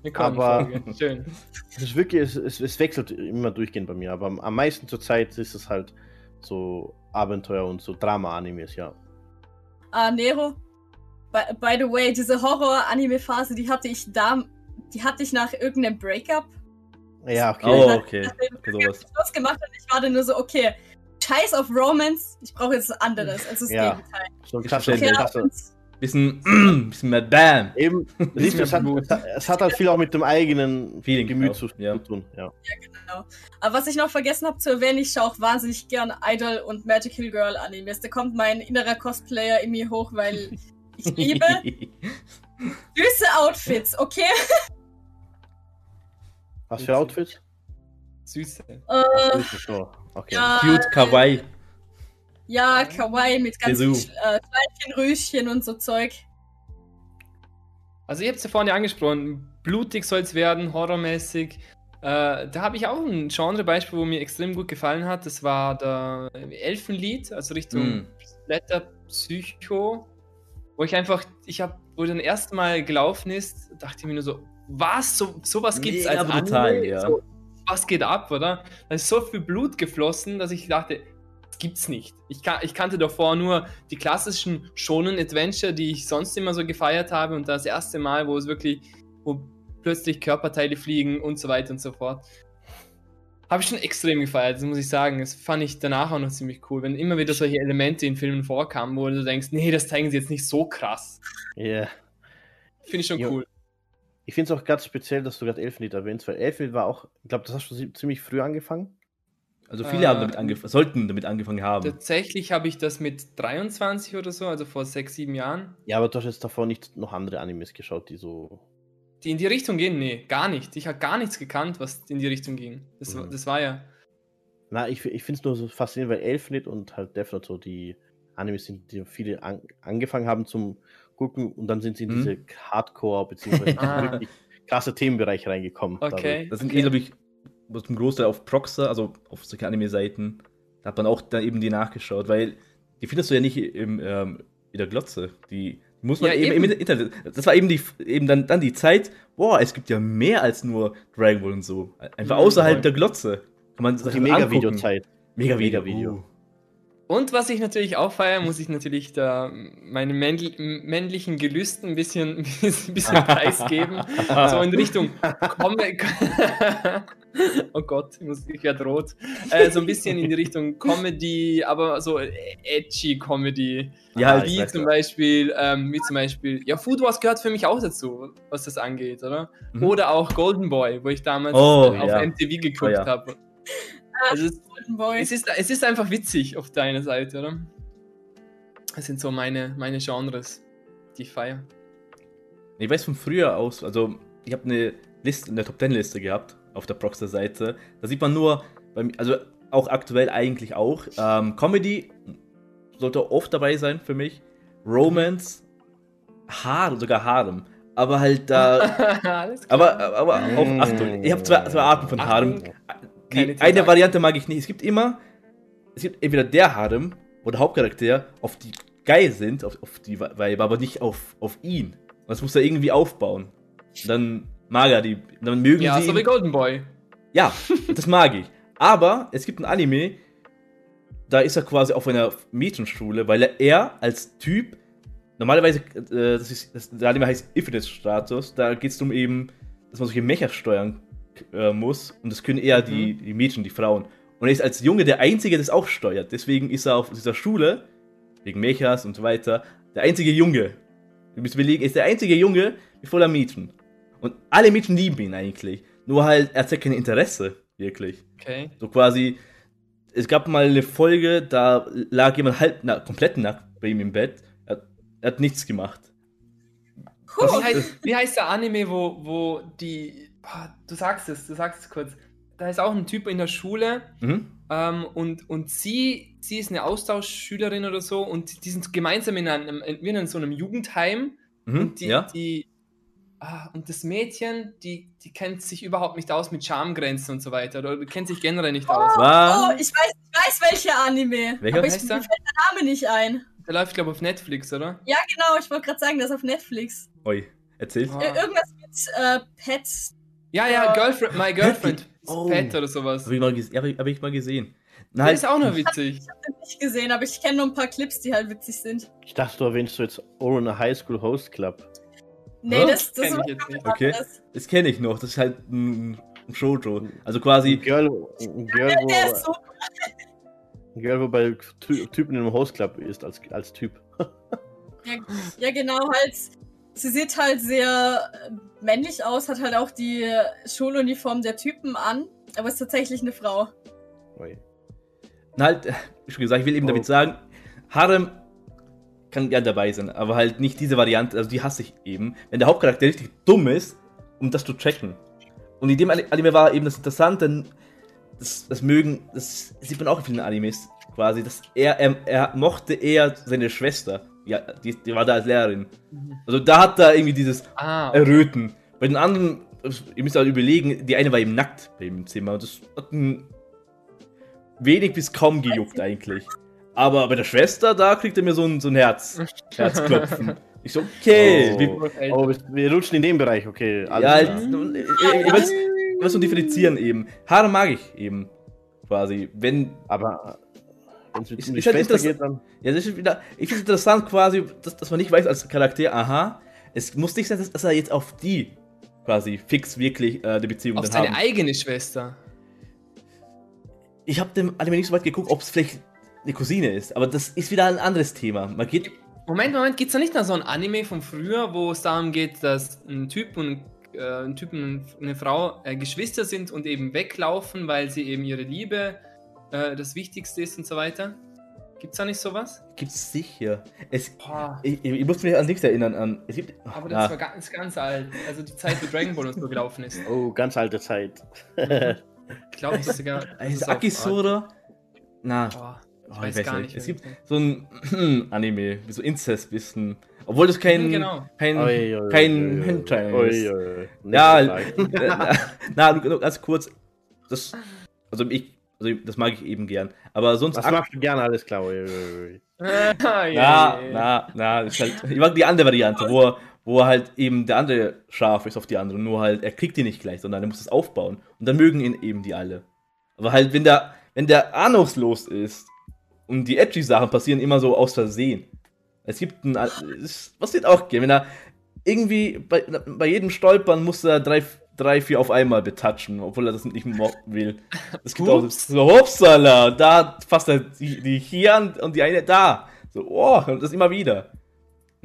Eine Aber-. Schön. Es ist wirklich, es, es, es wechselt immer durchgehend bei mir, aber am, am meisten zur Zeit ist es halt so Abenteuer und so Drama-Animes, ja. Ah, Nero. By, by the way, diese Horror-Anime-Phase, die hatte ich da, die hatte ich nach irgendeinem Breakup. Ja, okay. Oh, nach- okay. nachdem Okay, ich. Schluss gemacht und ich war dann nur so, okay, scheiß auf Romance, ich brauche jetzt was anderes, also das Ja. Gegenteil. So ein Ich krasser, verstehe. Ja, krasser, und Bisschen, bisschen mehr Bam. Eben, du, es hat, es hat- halt viel auch mit dem eigenen Feeling Gemüt zu, ja. tun. Ja. Genau. Aber was ich noch vergessen habe zu erwähnen, ich schaue auch wahnsinnig gern Idol und Magical Girl Animes. Da kommt mein innerer Cosplayer in mir hoch, weil ich liebe süße Outfits, okay? Was für Outfits? Süße. So, okay. ja, Cute, kawaii. Ja, kawaii mit ganz viel Jesu. äh, Kleidchen, Rüschen und so Zeug. Also ich habe es ja vorhin angesprochen, blutig soll es werden, horrormäßig. Äh, da habe ich auch ein Genrebeispiel, wo mir extrem gut gefallen hat. Das war der Elfenlied, also Richtung Mm. Blätter Psycho, wo ich einfach, ich habe, wo dann erste Mal gelaufen ist, dachte ich mir nur so, was, so, sowas gibt's Mega als brutal, Anime? ja. So, was geht ab, oder? Da ist so viel Blut geflossen, dass ich dachte, gibt's nicht. Ich, kan ich kannte davor nur die klassischen Shonen Adventure, die ich sonst immer so gefeiert habe und das erste Mal, wo es wirklich, wo plötzlich Körperteile fliegen und so weiter und so fort. Habe ich schon extrem gefeiert, das muss ich sagen. Das fand ich danach auch noch ziemlich cool, wenn immer wieder solche Elemente in Filmen vorkamen, wo du denkst, nee, das zeigen sie jetzt nicht so krass. Yeah. Finde ich schon Ja. cool. Ich finde es auch ganz speziell, dass du gerade Elfenlied erwähnst, weil Elfenlied war auch, ich glaube, das hast du zi- ziemlich früh angefangen. Also viele Äh, haben damit angefangen, sollten damit angefangen haben. Tatsächlich habe ich das mit 23 oder so, also vor sechs, sieben Jahren. Ja, aber du hast jetzt davor nicht noch andere Animes geschaut, die so. Die in die Richtung gehen? Nee, gar nicht. Ich habe gar nichts gekannt, was in die Richtung ging. Das, war- Mhm. das war ja. Na, ich, ich finde es nur so faszinierend, weil Elfenlied und halt Death Note so die Animes sind, die viele an, angefangen haben zum gucken und dann sind sie in Mhm. diese Hardcore bzw. Ah. wirklich krasse Themenbereich reingekommen. Okay. Das sind okay. eh, glaube ich, zum Großteil auf Proxer, also auf solche Anime-Seiten. Da hat man auch dann eben die nachgeschaut, weil die findest du ja nicht im, ähm, in der Glotze. Die muss man Ja, eben, eben. im Internet. Das war eben, die, eben dann, dann die Zeit, boah, es gibt ja mehr als nur Dragon Ball und so. Einfach außerhalb voll. der Glotze. Kann man sich die das angucken. Mega-Video-Zeit. Mega-Video. Mega-Video. Uh. Und was ich natürlich auch feiere, muss ich natürlich da meine männl männlichen Gelüsten ein bisschen, ein bisschen preisgeben. so in Richtung Com Oh Gott, ich, muss- ich werde rot. Äh, so ein bisschen in die Richtung Comedy, aber so edgy Comedy. Ja, wie zum. Beispiel, ähm, wie zum Beispiel, ja, Food Wars gehört für mich auch dazu, was das angeht, oder? Mhm. Oder auch Golden Boy, wo ich damals Oh, auf ja. MTV geguckt Oh, ja. habe. Also es, ist, es ist einfach witzig auf deiner Seite, oder? Das sind so meine, meine Genres, die ich feiere. Ich weiß von früher aus, also ich habe eine Liste, eine Top 10 Liste gehabt auf der Proxter Seite. Da sieht man nur, also auch aktuell eigentlich auch, ähm, Comedy sollte oft dabei sein für mich, Romance, Haar, sogar Harem. Aber halt da, aber, aber auch. Achtung, ich habe zwei, zwei Arten von Harem. Achtung, Die eine. Variante mag ich nicht. Es gibt immer, es gibt entweder der Harem, wo der Hauptcharakter auf die geil sind, auf, auf die Weiber, aber nicht auf, auf ihn. Und das muss er irgendwie aufbauen. Und dann mag er die, dann mögen Ja, sie so ihn. wie Golden Boy. Ja, das mag ich. Aber es gibt ein Anime, da ist er quasi auf einer Mädchenschule, weil er, er als Typ, normalerweise, äh, das ist, das, der Anime heißt Infinite Status, da geht es darum eben, dass man solche Mecher steuern äh, muss und das können eher die, die Mädchen, die Frauen. Und er ist als Junge der Einzige, der das auch steuert. Deswegen ist er auf dieser Schule, wegen Mechas und so weiter, der einzige Junge. Du musst überlegen, er ist der einzige Junge mit voller Mädchen. Und alle Mädchen lieben ihn eigentlich. Nur halt, er zeigt kein Interesse, wirklich. Okay. So quasi, es gab mal eine Folge, da lag jemand halb, na, komplett nackt bei ihm im Bett. Er, er hat nichts gemacht. Puh, Wie heißt, wie heißt der Anime, wo, wo die. Boah, du sagst es, du sagst es kurz. Da ist auch ein Typ in der Schule Mhm. ähm, und, und sie, sie ist eine Austauschschülerin oder so und die sind gemeinsam in einem, in, in so einem Jugendheim Mhm. und die, ja? die ah, und das Mädchen, die, die kennt sich überhaupt nicht aus mit Schamgrenzen und so weiter oder kennt sich generell nicht aus. oh, ich weiß, ich weiß welcher Anime. Welcher aber ich, mir der? fällt der Name nicht ein. Der läuft, glaube ich, auf Netflix, oder? Ja, genau, ich wollte gerade sagen, das ist auf Netflix. Oi, erzähl's. Ah. Ir irgendwas mit äh, Pets. Ja, ja, Ja. Girlfriend, My Girlfriend. Oh. Pet oder sowas. Hab ich mal, hab ich, hab ich mal gesehen. Der Nein, ist auch noch witzig. Ich habe den nicht gesehen, aber ich kenne nur ein paar Clips, die halt witzig sind. Ich dachte, du erwähnst so jetzt Oren High School Host Club. Nee, Hä? das, das Kenn ist ich jetzt nicht. Okay. das kenne ich noch. Das ist halt ein, ein Shoujo. Also quasi, Ein Girl, ein Girl, Der ist wo, so. ein Girl, wo bei Ty Typen in einem Host Club ist, als, als Typ. Ja, ja, genau, halt. Sie sieht halt sehr äh, männlich aus, hat halt auch die Schuluniform der Typen an, aber ist tatsächlich eine Frau. Ui. Na halt, äh, schon gesagt, ich will eben Oh. damit sagen, Harem kann gern dabei sein, aber halt nicht diese Variante, also die hasse ich eben. Wenn der Hauptcharakter richtig dumm ist, um das zu checken. Und in dem Anime war eben das Interessante, das, das mögen, das sieht man auch in vielen Animes quasi, dass er, er, er mochte eher seine Schwester. Ja, die, die war da als Lehrerin. Also da hat er irgendwie dieses Ah, okay. Erröten. Bei den anderen, ihr müsst halt überlegen, die eine war eben nackt bei ihm im Zimmer. Und das hat ihn wenig bis kaum gejuckt eigentlich. Aber bei der Schwester, da kriegt er mir so ein, so ein Herz. Herzklopfen. Ich so, okay. Oh. Oh, wir, wir rutschen in dem Bereich, okay. alles ja, klar. ich, ich, ich weiß, ich weiß nur differenzieren eben. Haare mag ich eben. Quasi. Wenn. Aber wenn es um die halt Schwester geht, dann. Ja, das ist wieder. Ich finde es interessant quasi, dass, dass man nicht weiß als Charakter, aha, es muss nicht sein, dass, dass er jetzt auf die quasi fix wirklich äh, eine Beziehung Auf dann seine haben. eigene Schwester. Ich habe dem Anime nicht so weit geguckt, ob es vielleicht eine Cousine ist, aber das ist wieder ein anderes Thema. Man geht. Moment, Moment, gibt's da nicht noch so ein Anime von früher, wo es darum geht, dass ein Typ und äh, ein Typ und eine Frau äh, Geschwister sind und eben weglaufen, weil sie eben ihre Liebe äh, das Wichtigste ist und so weiter? Gibt's da nicht sowas? Gibt's sicher. Es, Boah, ich, ich, muss mich an nichts erinnern. An, es gibt, aber ah, das war ganz, ganz alt. Also die Zeit, wo Dragon Ball und so gelaufen ist. Oh, ganz alte Zeit. Ich glaube, das ist sogar. das ist Akisora? Na, Boah, ich oh, weiß gar nicht. Es gibt so ein Anime, wie so Inzest-Wissen. Obwohl das kein. Genau. Kein, Oi, oi, kein oi, Hentai oi, ist. oi, oi. Nicht Ja, na, nur- nur ganz kurz. Das, also ich, also das mag ich eben gern. Aber sonst. Was ak- magst du gerne? Alles klar. Na, ja, ja. na, na, ist halt, ich mag die andere Variante, wo er, wo er halt eben der andere scharf ist auf die andere. Nur halt, er kriegt die nicht gleich, sondern er muss es aufbauen. Und dann mögen ihn eben die alle. Aber halt, wenn der, wenn der ahnungslos ist und die edgy Sachen passieren immer so aus Versehen. Es gibt ein, es passiert auch gern, wenn er irgendwie bei, bei jedem Stolpern muss er drei, drei, vier auf einmal betatschen, obwohl er das nicht will. Es gibt auch so, hupsala, da fasst er die, die hier an und die eine da. So, oh, und das immer wieder.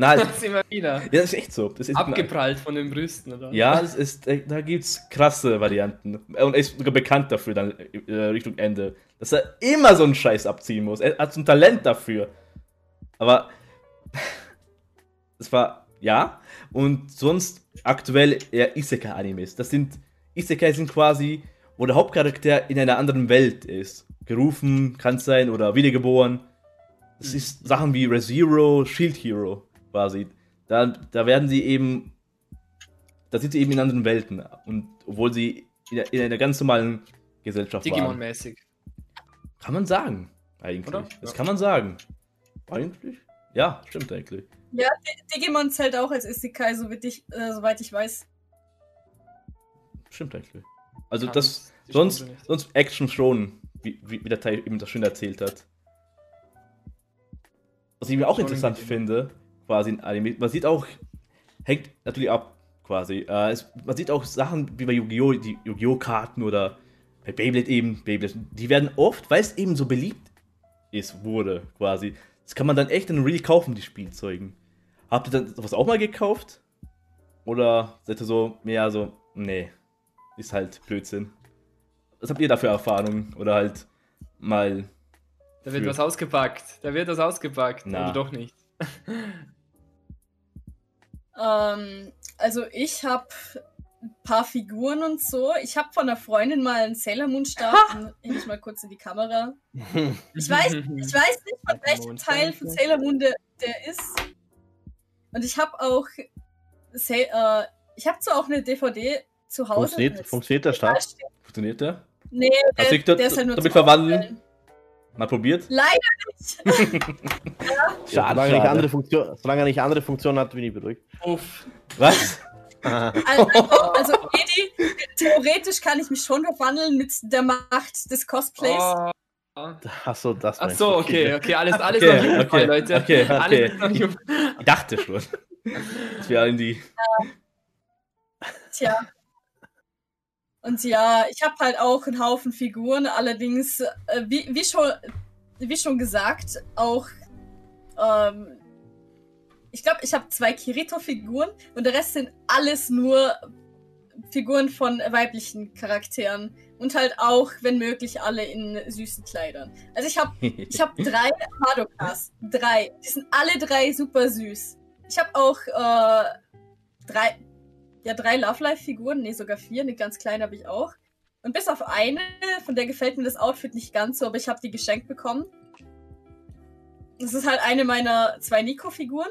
Halt, Das ist immer wieder. ja, das ist echt so. Das ist Abgeprallt von den Brüsten, oder? ja, es ist, äh, da gibt's krasse Varianten. Und er ist sogar bekannt dafür dann äh, Richtung Ende, dass er immer so einen Scheiß abziehen muss. Er hat so ein Talent dafür. Aber es war ja und sonst aktuell eher Isekai-Animes. Das sind Isekai sind quasi, wo der Hauptcharakter in einer anderen Welt ist. Gerufen, kann sein oder wiedergeboren. Es ist Sachen wie ReZero, Shield Hero quasi. Da, da werden sie eben da sind sie eben in anderen Welten. Und obwohl sie in, in einer ganz normalen Gesellschaft waren. Digimon-mäßig. Kann man sagen, eigentlich. Oder? Das Ja. kann man sagen. Eigentlich? Ja, stimmt eigentlich. Ja, Di- Digimon zählt auch als Isekai, soweit ich, äh, soweit ich weiß. Stimmt eigentlich. Also Kann das, sonst, sonst Action schon, wie, wie, der Teil eben das schön erzählt hat. Was ich mir auch Schon interessant finde, quasi in Anime, man sieht auch, hängt natürlich ab, quasi. Äh, es, man sieht auch Sachen wie bei Yu-Gi-Oh!, die Yu-Gi-Oh! Karten oder bei Beyblade eben, Beyblade, die werden oft, weil es eben so beliebt ist, wurde, quasi. Das kann man dann echt dann really kaufen, die Spielzeugen. Habt ihr dann sowas auch mal gekauft? Oder seid ihr so mehr so, nee, ist halt Blödsinn. Was habt ihr da für Erfahrungen? Oder halt mal. Da wird für- was ausgepackt. Da wird was ausgepackt. Na. Oder doch nicht. Ähm, also ich habe ein paar Figuren und so. Ich habe von einer Freundin mal einen Sailor Moon Stab. Den hänge ich mal kurz in die Kamera. Ich weiß, ich weiß nicht, von welchem. Teil von Sailor Moon der, der ist. Und ich habe auch, Sa äh, ich habe zwar auch eine DVD zu Hause. Funktioniert, funktioniert der steht. Funktioniert der? Nee, der, Hast du dich da- der ist halt nur damit verwandeln? Mal probiert? Leider nicht. Schade, solange, er nicht schade. andere Funktion, solange er nicht andere Funktionen hat, bin ich beruhigt. Uff. Was? Also, also Edi, theoretisch kann ich mich schon verwandeln mit der Macht des Cosplays. Oh. Achso, das Ach meinst so, du. okay, okay, alles, alles Okay, noch okay, Leute. okay, okay. Alles noch Ich dachte schon. Dass wir in die. Tja. Und ja, ich habe halt auch einen Haufen Figuren, allerdings, äh, wie, wie, schon, wie schon gesagt, auch ähm, ich glaube, ich habe zwei Kirito-Figuren und der Rest sind alles nur Figuren von weiblichen Charakteren. Und halt auch, wenn möglich, alle in süßen Kleidern. Also ich habe ich hab drei Madokas. Drei. Die sind alle drei super süß. Ich habe auch äh, drei, ja, drei Love Life-Figuren. Nee, sogar vier. Eine ganz kleine habe ich auch. Und bis auf eine, von der gefällt mir das Outfit nicht ganz so, aber ich habe die geschenkt bekommen. Das ist halt eine meiner zwei Nico-Figuren.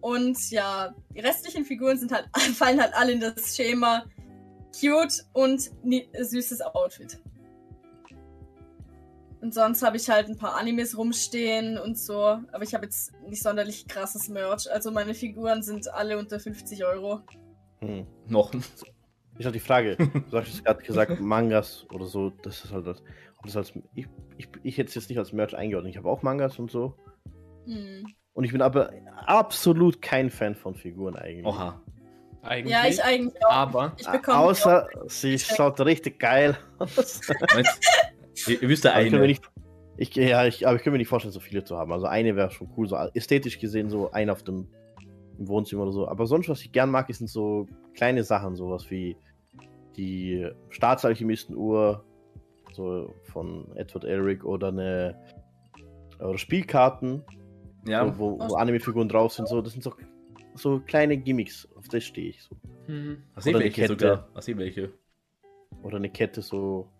Und ja, die restlichen Figuren sind halt, fallen halt alle in das Schema cute und süßes Outfit. Und sonst habe ich halt ein paar Animes rumstehen und so. Aber ich habe jetzt nicht sonderlich krasses Merch. Also meine Figuren sind alle unter 50 Euro. Hm. Noch. Ich habe die Frage, du hast gerade gesagt, Mangas oder so, das ist halt das. das als, ich, ich, ich hätte es jetzt nicht als Merch eingeordnet. Ich habe auch Mangas und so. Hm. Und ich bin aber absolut kein Fan von Figuren eigentlich. Oha. Eigentlich. Ja, ich eigentlich auch. Aber. Ich außer sie schaut richtig geil aus. ihr wisst ja eine. Nicht, ich, ja, ich, aber ich kann mir nicht vorstellen, so viele zu haben. Also eine wäre schon cool, so ästhetisch gesehen, so ein auf dem Wohnzimmer oder so. Aber sonst, was ich gern mag, sind so kleine Sachen, sowas wie die Staatsalchemisten-Uhr so von Edward Elric oder eine oder Spielkarten, ja. wo, wo, wo Anime-Figuren drauf sind. So, das sind so so kleine Gimmicks, auf das stehe ich so. Mhm. Was oder welche Kette, sogar. Was welche. Oder eine Kette so,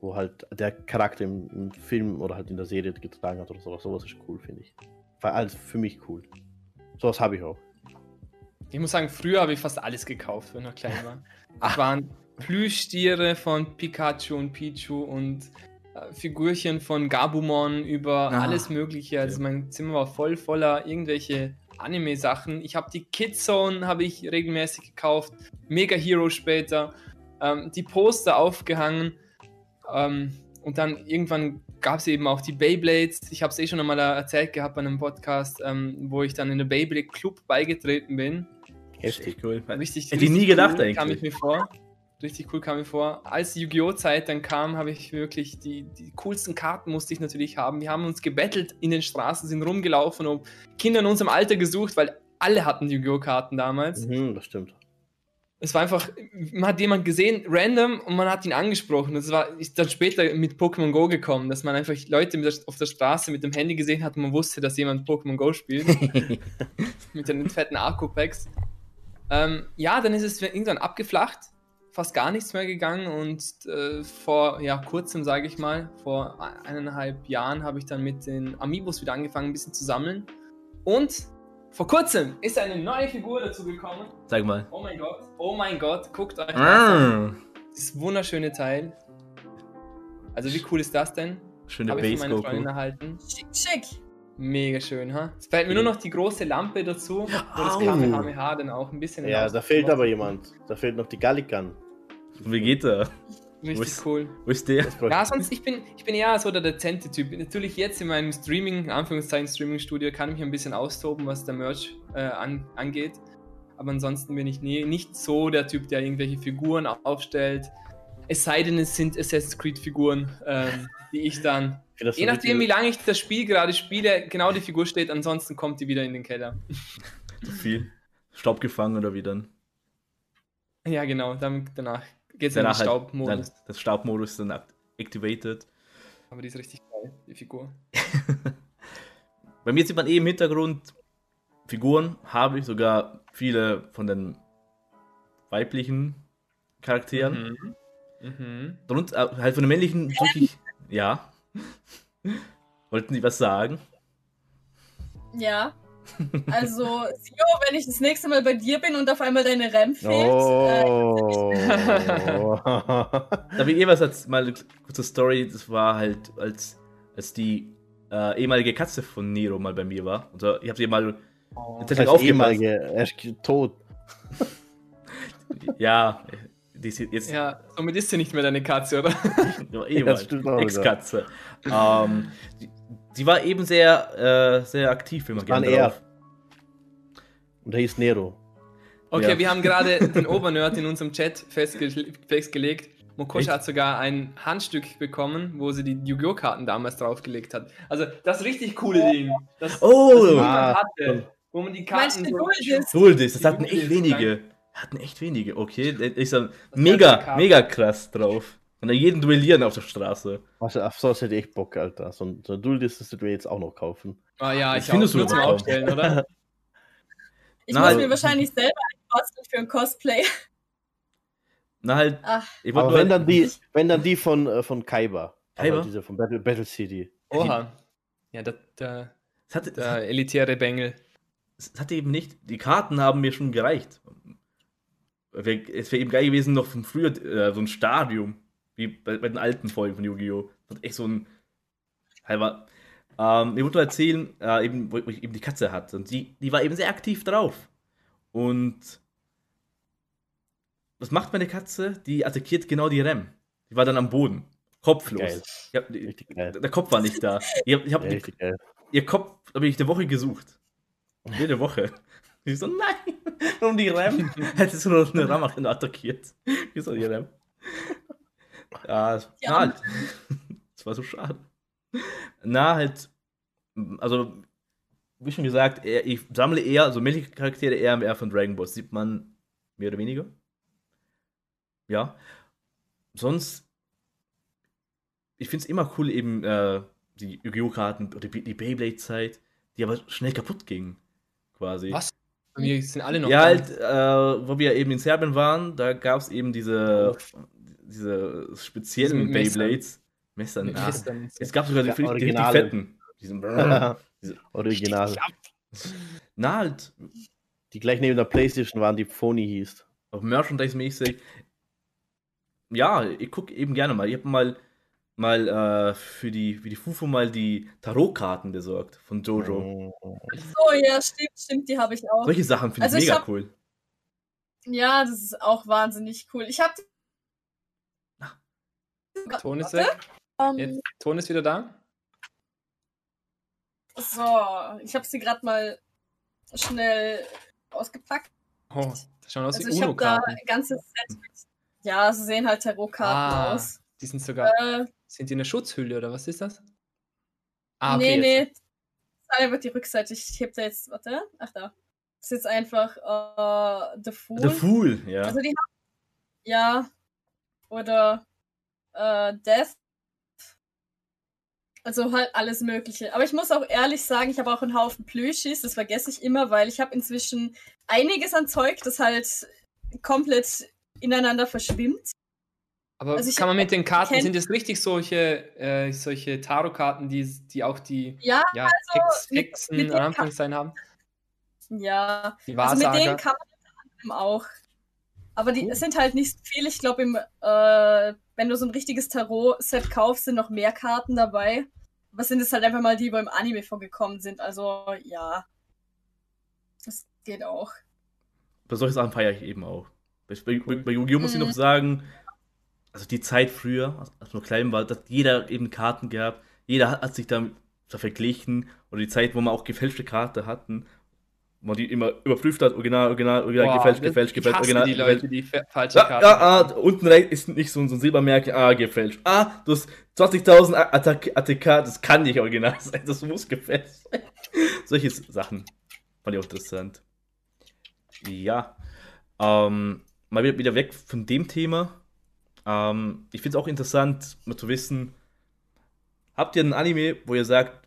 wo halt der Charakter im, im, Film oder halt in der Serie getragen hat oder sowas. Sowas ist cool, finde ich. Also für mich cool. Sowas habe ich auch. Ich muss sagen, früher habe ich fast alles gekauft, wenn ich noch klein war. Ach. waren Plüschtiere von Pikachu und Pichu und Figürchen von Gabumon über ah, alles Mögliche. Also mein Zimmer war voll voller irgendwelche Anime-Sachen. Ich habe die Kidzone habe ich regelmäßig gekauft, Mega Hero später, ähm, die Poster aufgehangen ähm, und dann irgendwann gab es eben auch die Beyblades. Ich habe es eh schon einmal erzählt gehabt bei einem Podcast, ähm, wo ich dann in den Beyblade Club beigetreten bin. Heftig cool. Richtig, Hätte ich nie gedacht cool, eigentlich. Kam ich mir vor richtig cool kam mir vor. Als die Yu-Gi-Oh! Zeit dann kam, habe ich wirklich die, die coolsten Karten musste ich natürlich haben. Wir haben uns gebettelt in den Straßen, sind rumgelaufen und Kinder in unserem Alter gesucht, weil alle hatten Yu-Gi-Oh! Karten damals. Mhm, das stimmt. Es war einfach, man hat jemanden gesehen, random, und man hat ihn angesprochen. Das war ist dann später mit Pokémon Go gekommen, dass man einfach Leute der, auf der Straße mit dem Handy gesehen hat und man wusste, dass jemand Pokémon Go spielt. mit den fetten Akku-Packs. Ähm, ja, dann ist es irgendwann abgeflacht fast gar nichts mehr gegangen und äh, vor ja, kurzem, sage ich mal, vor eineinhalb Jahren habe ich dann mit den Amiibos wieder angefangen, ein bisschen zu sammeln. Und vor kurzem ist eine neue Figur dazu gekommen. Sag mal. Oh mein Gott, oh mein Gott, guckt euch das an. Das wunderschöne Teil. Also wie cool ist das denn? Schöne Habe ich von meiner Freundin erhalten. Schick, schick. Mega schön, ha? Es fehlt mir nur noch die große Lampe dazu, wo das Kamehameha dann auch ein bisschen. Ja, da fehlt aber jemand. Da fehlt noch die Gallikan. Wie geht er? Richtig wo ist, cool. Wo ist der? Ja, sonst, ich bin, ich bin eher so der dezente Typ. Natürlich jetzt in meinem Streaming, in Anführungszeichen Streaming-Studio, kann ich mich ein bisschen austoben, was der Merch äh, an, angeht. Aber ansonsten bin ich nie, nicht so der Typ, der irgendwelche Figuren aufstellt. Es sei denn, es sind Assassin's Creed-Figuren, ähm, die ich dann Je nachdem, wie lange ich das Spiel gerade spiele, genau die Figur steht, ansonsten kommt die wieder in den Keller. Zu viel. Staub gefangen oder wie dann? Ja, genau. Dann, danach geht es in den halt Staubmodus. Halt, das Staubmodus ist dann activated. Aber die ist richtig geil, die Figur. Bei mir sieht man eh im Hintergrund Figuren, habe ich sogar viele von den weiblichen Charakteren. Mhm. Mhm. Und äh, halt von den männlichen wirklich, ja. Wollten Sie was sagen? Ja. Also, Sio, wenn ich das nächste Mal bei dir bin und auf einmal deine Rem fehlt. Oh. Äh, da habe ich eh was als mal eine kurze Story. Das war halt, als, als die äh, ehemalige Katze von Nero mal bei mir war. Also, ich habe sie mal oh, das heißt ehemalige, er ist tot. ja, die ist jetzt. Ja, somit ist sie nicht mehr deine Katze, oder? ja, Ex-Katze. ähm, die, die, war eben sehr, äh, sehr aktiv, wenn man gerne drauf. Und der hieß Nero. Okay, ja. wir haben gerade den Obernerd in unserem Chat festge festgelegt. Mokosha hat sogar ein Handstück bekommen, wo sie die Yu-Gi-Oh! Karten damals draufgelegt hat. Also, das richtig coole Ding. Das, oh! Das hatte. wo man die Meinst Karten du Duldis? Duldis, das hatten echt wenige. Hatten echt wenige. Okay, ist er Das mega, mega krass drauf. Und dann jeden duellieren auf der Straße. Was, auf sowas hätte ich echt Bock, Alter. So ein, so ein Dual das du jetzt auch noch kaufen. Ah ja, Das ich auch. du Nur zum. Aufstellen, oder? Ich Na, muss also- mir wahrscheinlich selber einen basteln für ein Cosplay. Na halt, Ach, ich wollte Aber nur- wenn dann die, wenn dann die von, äh, von Kaiba. Kaiba? Aber diese von Battle, Battle City. Oha. Ja, der, der, Es hatte, es der elitäre Bengel. es hatte eben nicht, die Karten haben mir schon gereicht. Es wäre eben geil gewesen, noch von früher äh, so ein Stadium, wie bei, bei den alten Folgen von Yu-Gi-Oh! Und echt so ein halber. Ähm, ich wollte nur erzählen, äh, eben, wo ich eben die Katze hatte. Und die, die war eben sehr aktiv drauf. Und was macht meine Katze? Die attackiert genau die Rem. Die war dann am Boden. Kopflos. Hab, die, der Kopf war nicht da. Ich hab, ich hab die, ihr Kopf habe ich eine Woche gesucht. Jede Woche. Ich so, nein, warum die Ram? Hättest du noch eine Ramachin attackiert. Wieso die Ram? Ja, es- Ja. halt. Das war so schade. Na, halt, also, wie schon gesagt, eher, ich sammle eher, also männliche Charaktere eher mehr von Dragon Ball. Sieht man mehr oder weniger. Ja. Sonst, ich finde es immer cool, eben äh, die Yu-Gi-Oh! Karten oder die, die Beyblade-Zeit, die aber schnell kaputt gingen. Quasi. Was? Bei mir sind alle noch. Ja, halt, äh, wo wir eben in Serbien waren, da gab es eben diese, diese speziellen Diese Messer. Beyblades. Messer. Festern und so. Es gab sogar die, Ja, die, die, die fetten. Diesen Original. Na, halt, Die gleich neben der Playstation waren, die Phony hieß. auch Merchandise-mäßig. Ja, ich gucke eben gerne mal. Ich habe mal, mal äh, für, die, für die Fufu mal die Tarotkarten besorgt von Jojo. so, ja, stimmt, stimmt, die habe ich auch. Solche Sachen finde Also ich ich mega hab- cool. Ja, das ist auch wahnsinnig cool. Ich habe. Ton ist weg. Ähm, Jetzt, Ton ist wieder da. so, ich habe sie gerade mal schnell ausgepackt. Oh, das schauen aus Also wie ich habe da ein ganzes Set mit. Ja, sie sehen halt Tarotkarten Ah, aus. die sind sogar. Äh, Sind die in der Schutzhülle oder was ist das? Ah, nee, okay. nee. jetzt. Das ist einfach die Rückseite. Ich heb da jetzt. Warte. Ach da. Das ist jetzt einfach äh, The Fool. The Fool, ja. Also die haben. Ja. Oder äh, Death. Also halt alles Mögliche. Aber ich muss auch ehrlich sagen, ich habe auch einen Haufen Plüschis, das vergesse ich immer, weil ich habe inzwischen einiges an Zeug, das halt komplett ineinander verschwimmt. Aber Also kann man mit den Karten, sind das richtig solche, äh, solche Tarotkarten, die, die auch die Ja, ja, Also mit- Hexen mit den in Anführungszeichen haben? ja. Die Also mit Wahrsager? denen kann man auch. Aber die es sind halt nicht so viel. Ich glaube, im, äh, wenn du so ein richtiges Tarot-Set kaufst, sind noch mehr Karten dabei. Aber sind es halt einfach mal die, wo im Anime vorgekommen sind. Also ja. Das geht auch. Bei solchen Sachen feiere ich eben auch. Bei, bei, bei Yu-Gi-Oh! muss ich Mhm. noch sagen, also die Zeit früher, als man noch klein war, da hat jeder eben Karten gehabt, jeder hat, hat sich da da verglichen. Oder die Zeit, wo man auch gefälschte Karten hatten, man die immer überprüft hat, original, original, original, Boah, gefälscht, gefälscht, gefälscht, original, die gefälscht. Leute, die fa- falsche Ja, Karten ja, ah, unten rechts ist nicht so, ein- so ein Silbermerk, ah, gefälscht. Ah, du hast 20.000 Attack ATK, das kann nicht original sein, das muss gefälscht sein. Solche Sachen fand ich auch interessant. Ja, ähm, mal wieder, wieder weg von dem Thema. Ähm, ich finde es auch interessant, mal zu wissen, habt ihr einen Anime, wo ihr sagt,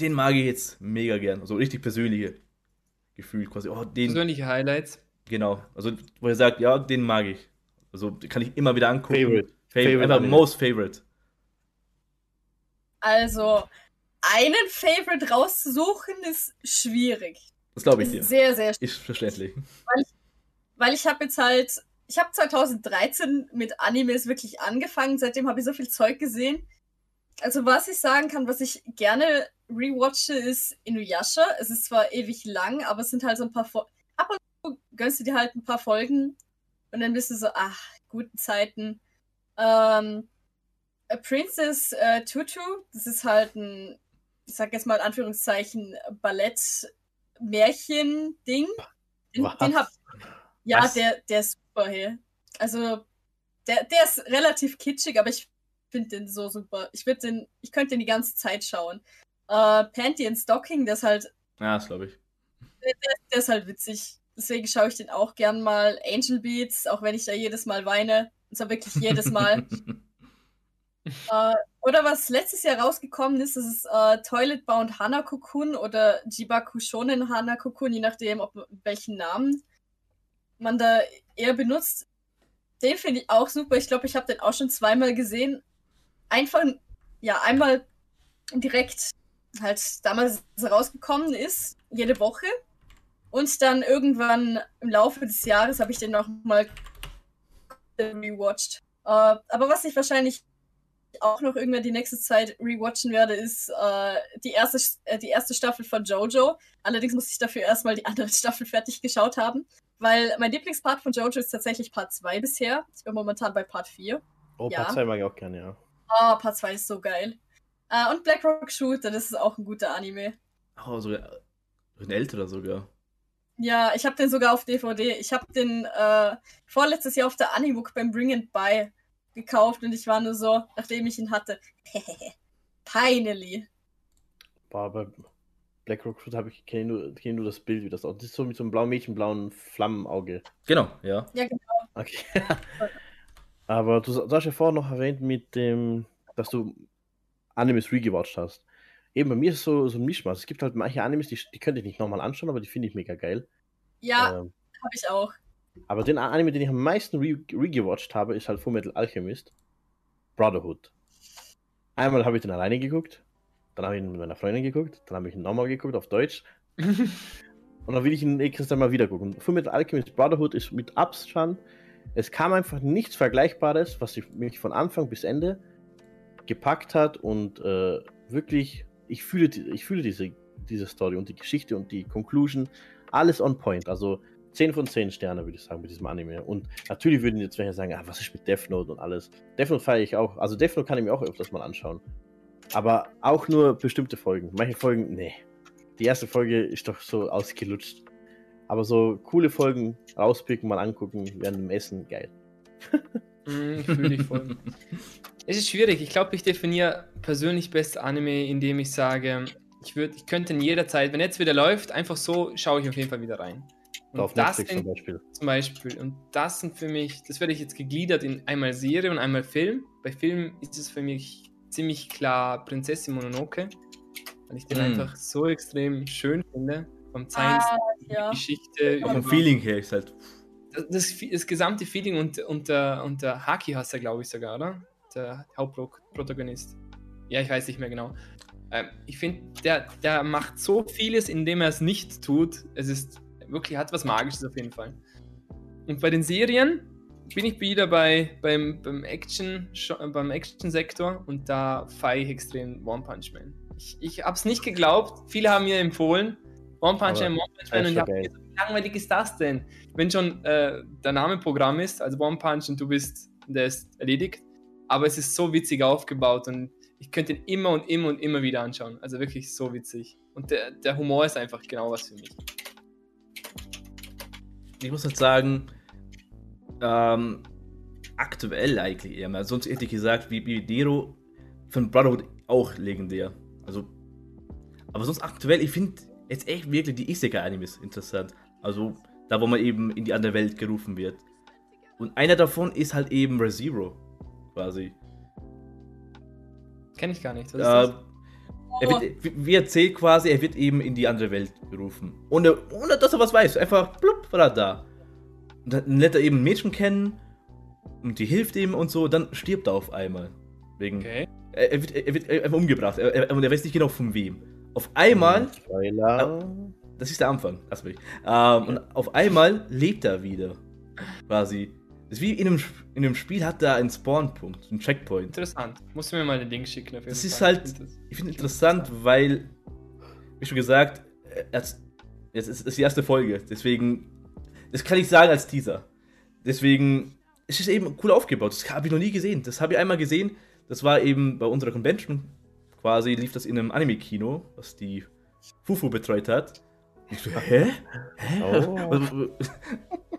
den mag ich jetzt mega gern, also richtig persönliche Gefühl quasi, oh, den, Persönliche Highlights. Genau, also wo er sagt, ja, den mag ich. Also den kann ich immer wieder angucken. Favorite. Favorite, Favorite einfach most favorite. Also, einen Favorite rauszusuchen ist schwierig. Das glaube ich dir. Sehr, sehr schwierig. Ist verständlich. Weil ich habe jetzt halt, ich habe 2013 mit Animes wirklich angefangen, seitdem habe ich so viel Zeug gesehen. Also was ich sagen kann, was ich gerne rewatche, ist Inuyasha. Es ist zwar ewig lang, aber es sind halt so ein paar Folgen. Ab und zu gönnst du dir halt ein paar Folgen und dann bist du so, ach, guten Zeiten. Ähm, A Princess äh, Tutu, das ist halt ein, ich sag jetzt mal in Anführungszeichen, Ballett-Märchen-Ding. Den, den hab, ja, Was? der, der ist super hier. Also, der, der ist relativ kitschig, aber ich finde den so super. Ich würde den, ich könnte den die ganze Zeit schauen. Äh, Panty and Stocking, das ist halt Ja, das glaube ich. Der, der ist halt witzig. Deswegen schaue ich den auch gern mal. Angel Beats, auch wenn ich da jedes Mal weine. Und zwar wirklich jedes Mal. äh, oder was letztes Jahr rausgekommen ist, das ist äh, Toilet Bound Hanakokun oder Jibaku Shonen Hanakokun, je nachdem, ob welchen Namen man da eher benutzt. Den finde ich auch super. Ich glaube, ich habe den auch schon zweimal gesehen. Einfach, ja, einmal direkt halt damals rausgekommen ist, jede Woche. Und dann irgendwann im Laufe des Jahres habe ich den noch mal rewatcht. Äh, aber was ich wahrscheinlich auch noch irgendwann die nächste Zeit rewatchen werde, ist äh, die, erste, äh, die erste Staffel von Jojo. Allerdings muss ich dafür erstmal die andere Staffel fertig geschaut haben. Weil mein Lieblingspart von Jojo ist tatsächlich Part 2 bisher. Ich bin momentan bei Part 4. Oh, Ja. Part 2 mag ich auch gerne, ja. Ah, Part 2 ist so geil. Äh, und Black Rock Shooter, das ist auch ein guter Anime. Oh, sogar ein älterer sogar. Ja, ich habe den sogar auf DVD. Ich habe den äh, vorletztes Jahr auf der Animuk beim Bring and Buy gekauft und ich war nur so, nachdem ich ihn hatte. Finally. Boah, bei Black Rock Fruit habe ich kenne nur, kenn nur das Bild, wie das aussieht. Das ist so mit so einem blauen Mädchen, blauen Flammenauge. Genau, ja. Ja, genau. Okay. Aber du, du hast ja vorher noch erwähnt mit dem, dass du Animes rewatcht hast. Eben, bei mir ist es so, so ein Mischmaß. Es gibt halt manche Animes, die, die könnte ich nicht nochmal anschauen, aber die finde ich mega geil. Ja, Ähm, habe ich auch. aber den Anime, den ich am meisten re rewatcht habe, ist halt Fullmetal Alchemist. Brotherhood. Einmal habe ich den alleine geguckt, dann habe ich ihn mit meiner Freundin geguckt, dann habe ich ihn nochmal geguckt auf Deutsch und dann will ich ihn nächstes Mal wieder gucken. Fullmetal Alchemist Brotherhood ist mit Abstand, es kam einfach nichts Vergleichbares, was ich- mich von Anfang bis Ende gepackt hat und äh, wirklich, ich fühle, ich fühle diese, diese Story und die Geschichte und die Conclusion, alles on point. Also 10 von 10 Sterne, würde ich sagen, mit diesem Anime. Und natürlich würden jetzt welche sagen, ah, was ist mit Death Note und alles. Death Note feiere ich auch. Also Death Note kann ich mir auch öfters mal anschauen. Aber auch nur bestimmte Folgen. Manche Folgen, nee. Die erste Folge ist doch so ausgelutscht. Aber so coole Folgen rauspicken, mal angucken, während dem Essen, geil. Mm, Fühle ich voll. es ist schwierig. Ich glaube, ich definiere persönlich beste Anime, indem ich sage, ich, würd, ich könnte in jeder Zeit, wenn jetzt wieder läuft, einfach so schaue ich auf jeden Fall wieder rein. Und auf das Netflix sind zum Beispiel. zum Beispiel. Und das sind für mich, das werde ich jetzt gegliedert in einmal Serie und einmal Film. Bei Film ist es für mich ziemlich klar Prinzessin Mononoke, weil ich den Mm. einfach so extrem schön finde. Vom Zeichen, Ah, die ja. Geschichte, Auch vom Feeling her ist halt. das, das, das gesamte Feeling und, und, der, und der Haki heißt er, glaube ich, sogar, oder? Der Hauptprotagonist. Ja, ich weiß nicht mehr genau. Ähm, ich finde, der, der macht so vieles, indem er es nicht tut. Es ist wirklich, hat was Magisches auf jeden Fall. Und bei den Serien bin ich wieder bei, beim, beim Action, beim Action-Sektor und da feiere ich extrem One Punch Man. Ich, ich habe es nicht geglaubt. Viele haben mir empfohlen, One Punch Man, One Punch Man und ich habe so, wie langweilig ist das denn? Wenn schon äh, der Name Programm ist, also One Punch und du bist, der ist erledigt. Aber es ist so witzig aufgebaut und ich könnte ihn immer und immer und immer wieder anschauen. Also wirklich so witzig. Und der, der Humor ist einfach genau was für mich. Ich muss halt sagen, ähm, aktuell eigentlich eher mal. Sonst hätte ich gesagt, wie Bibidero von Brotherhood auch legendär. Also, aber sonst aktuell, ich finde jetzt echt wirklich die Isekai-Animes interessant. Also, da wo man eben in die andere Welt gerufen wird. Und einer davon ist halt eben ReZero, quasi. Kenne ich gar nicht. Was ist Äh, das? er wird, wie- erzählt quasi, er wird eben in die andere Welt gerufen. Ohne, ohne dass er was weiß. Einfach, plupp, war er da. Und dann lernt er eben ein Mädchen kennen und die hilft ihm und so, dann stirbt er auf einmal. Wegen, Okay. er, er, wird, er wird einfach umgebracht er, er, und er weiß nicht genau von wem. Auf einmal, Spoiler. das ist der Anfang, lass mich. Ähm, und auf einmal lebt er wieder. Quasi. Ist wie in einem, in einem Spiel hat er einen Spawnpunkt, einen Checkpoint. Interessant. Musst du mir mal den Link schicken. Auf jeden Das ist Fall. halt- Ich find das- Ich finde interessant, weil, wie schon gesagt, äh, jetzt jetzt ist, ist die erste Folge. Deswegen, das kann ich sagen als Teaser. Deswegen, es ist eben cool aufgebaut. Das habe ich noch nie gesehen. Das habe ich einmal gesehen. Das war eben bei unserer Convention. Quasi lief das in einem Anime-Kino, was die Fufu betreut hat. Ich so, hä? Hä? Oh.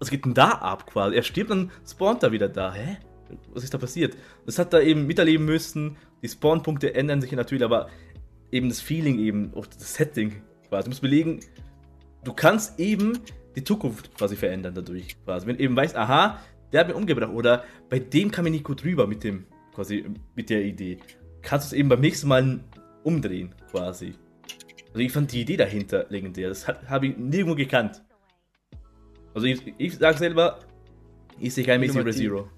Was, geht denn da ab quasi? Er stirbt, dann spawnt er wieder da. Hä? Was ist da passiert? Das hat er eben miterleben müssen. Die Spawnpunkte ändern sich natürlich, aber eben das Feeling eben, auch das Setting quasi. Du musst belegen, du kannst eben die Zukunft quasi verändern dadurch. Quasi. Wenn du eben weißt, aha, der hat mich umgebracht oder bei dem kam ich nicht gut rüber mit dem, quasi, mit der Idee. Kannst du es eben beim nächsten Mal umdrehen, quasi. Also ich fand die Idee dahinter legendär. Das habe ich nirgendwo gekannt. Also ich, ich sage selber, ich sehe kein Zero Zero.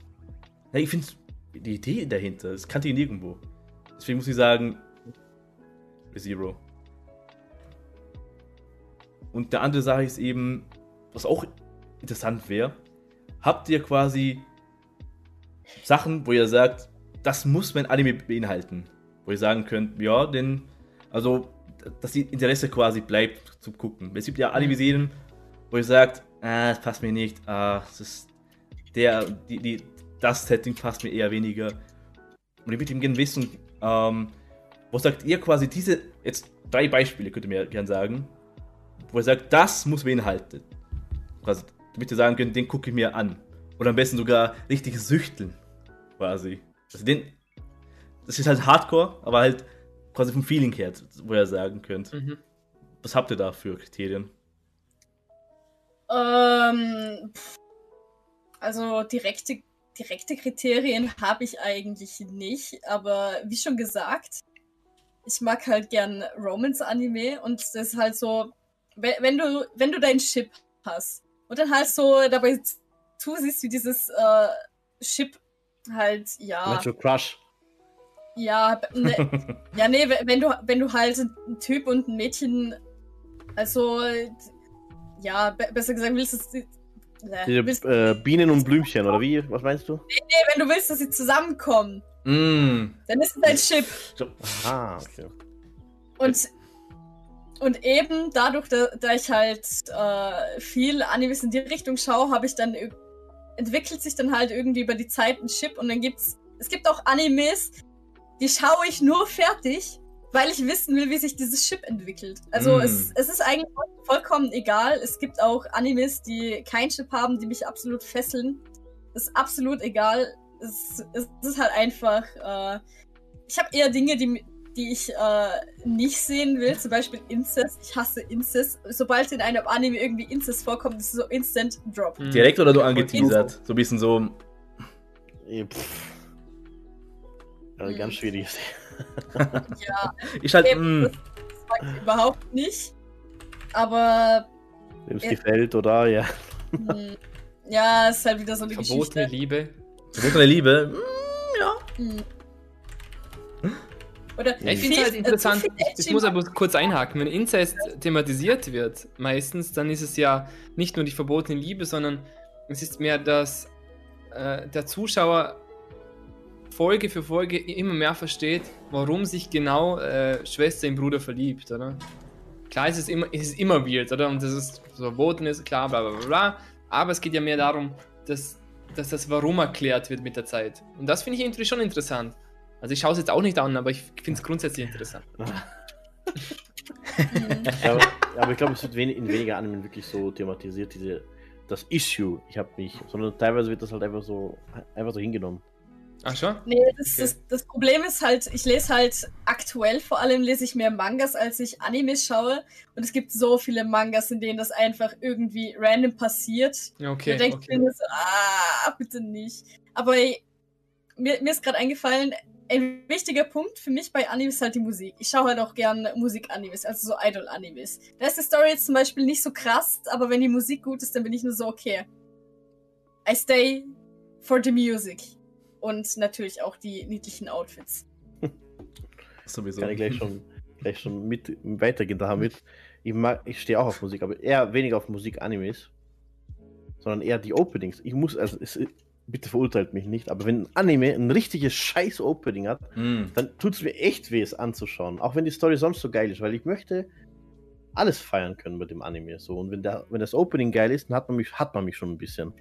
Ja, ich finde die Idee dahinter, das kannte ich nirgendwo. Deswegen muss ich sagen, Zero. Und der andere Sache ist eben, was auch interessant wäre, habt ihr quasi Sachen, wo ihr sagt, das muss mein Anime beinhalten. Wo ihr sagen könnt, ja, denn, also, dass die Interesse quasi bleibt zu gucken. Es gibt ja Anime-Serien, wo ihr sagt, ah, das passt mir nicht, ah, das ist der, die, die, das Setting passt mir eher weniger. Und ich würde ihm gerne wissen, ähm, wo sagt ihr quasi diese, jetzt drei Beispiele könnt ihr mir gerne sagen, wo ihr sagt, das muss beinhalten. Quasi, damit ihr sagen könnt, den gucke ich mir an. Oder am besten sogar richtig süchteln, quasi. Also den, das ist halt Hardcore, aber halt quasi vom Feeling her, wo ihr sagen könnt. Mhm. Was habt ihr da für Kriterien? Ähm, also direkte, direkte Kriterien habe ich eigentlich nicht, aber wie schon gesagt, ich mag halt gern Romance-Anime und das ist halt so, wenn, du, wenn du deinen Chip hast und dann halt so dabei zusiehst, wie dieses äh, Chip halt, ja. Du Crush? Ja, ne, ja, nee, wenn du, wenn du halt ein Typ und ein Mädchen, also, ja, besser gesagt, willst du äh, Diese willst, äh, Bienen und Blümchen, oder wie? Was meinst du? Nee, nee, wenn du willst, dass sie zusammenkommen, mm. dann ist es ein Chip. Ah, okay. Und, und eben dadurch, da, da ich halt äh, viel Animes in die Richtung schaue, habe ich dann entwickelt sich dann halt irgendwie über die Zeit ein Chip und dann gibt's es gibt auch Animes, die schaue ich nur fertig, weil ich wissen will, wie sich dieses Chip entwickelt. Also mm. es, es ist eigentlich vollkommen egal. Es gibt auch Animes, die kein Chip haben, die mich absolut fesseln. Ist absolut egal. Es, es ist halt einfach. Äh, ich habe eher Dinge, die, die ich äh, nicht sehen will. Zum Beispiel Incest. Ich hasse Incest. Sobald in einem Anime irgendwie Incest vorkommt, ist es so Instant Drop. Direkt oder du angeteasert? So ein bisschen so. Pff. Also ganz schwierig. Ja. Ich halt. Mm. Das, das überhaupt nicht. Aber. Wem es gefällt, oder? Ja. Hm. Ja, ist halt wieder so eine Verbotene Geschichte. Liebe. Verbotene Liebe? Mm, ja. Hm. Oder ja, ich finde es halt interessant, ich muss aber kurz einhaken, wenn Inzest thematisiert wird, meistens, dann ist es ja nicht nur die verbotene Liebe, sondern es ist mehr, dass äh, der Zuschauer Folge für Folge immer mehr versteht, warum sich genau äh, Schwester in Bruder verliebt, oder? Klar ist es immer, ist es immer weird, oder? Und das ist so verboten ist, klar, bla bla bla. Aber es geht ja mehr darum, dass, dass das Warum erklärt wird mit der Zeit. Und das finde ich irgendwie schon interessant. Also ich schaue es jetzt auch nicht an, aber ich finde es grundsätzlich interessant. ja, aber, aber, ich glaube, es wird in weniger Animen wirklich so thematisiert, diese, das Issue, ich habe mich, sondern teilweise wird das halt einfach so, einfach so hingenommen. Ach schon? Nee, das, okay. das, das, Problem ist halt, ich lese halt aktuell vor allem lese ich mehr Mangas, als ich Animes schaue. Und es gibt so viele Mangas, in denen das einfach irgendwie random passiert. Okay. Da denke okay. ich mir so, ah, bitte nicht. Aber mir, mir ist gerade eingefallen, ein wichtiger Punkt für mich bei Animes ist halt die Musik. Ich schaue halt auch gern Musik-Animes, also so Idol-Animes. Da ist die Story jetzt zum Beispiel nicht so krass, aber wenn die Musik gut ist, dann bin ich nur so, okay. I stay for the music und natürlich auch die niedlichen Outfits. Sowieso. Kann ich gleich schon, gleich schon mit weitergehen damit. Ich, ich stehe auch auf Musik, aber eher weniger auf Musik-Animes, sondern eher die Openings. Ich muss, also es, bitte verurteilt mich nicht, aber wenn ein Anime ein richtiges scheiß Opening hat, mm. dann tut es mir echt weh, es anzuschauen. Auch wenn die Story sonst so geil ist, weil ich möchte alles feiern können mit dem Anime. So. Und wenn, der, wenn das Opening geil ist, dann hat man mich, hat man mich schon ein bisschen.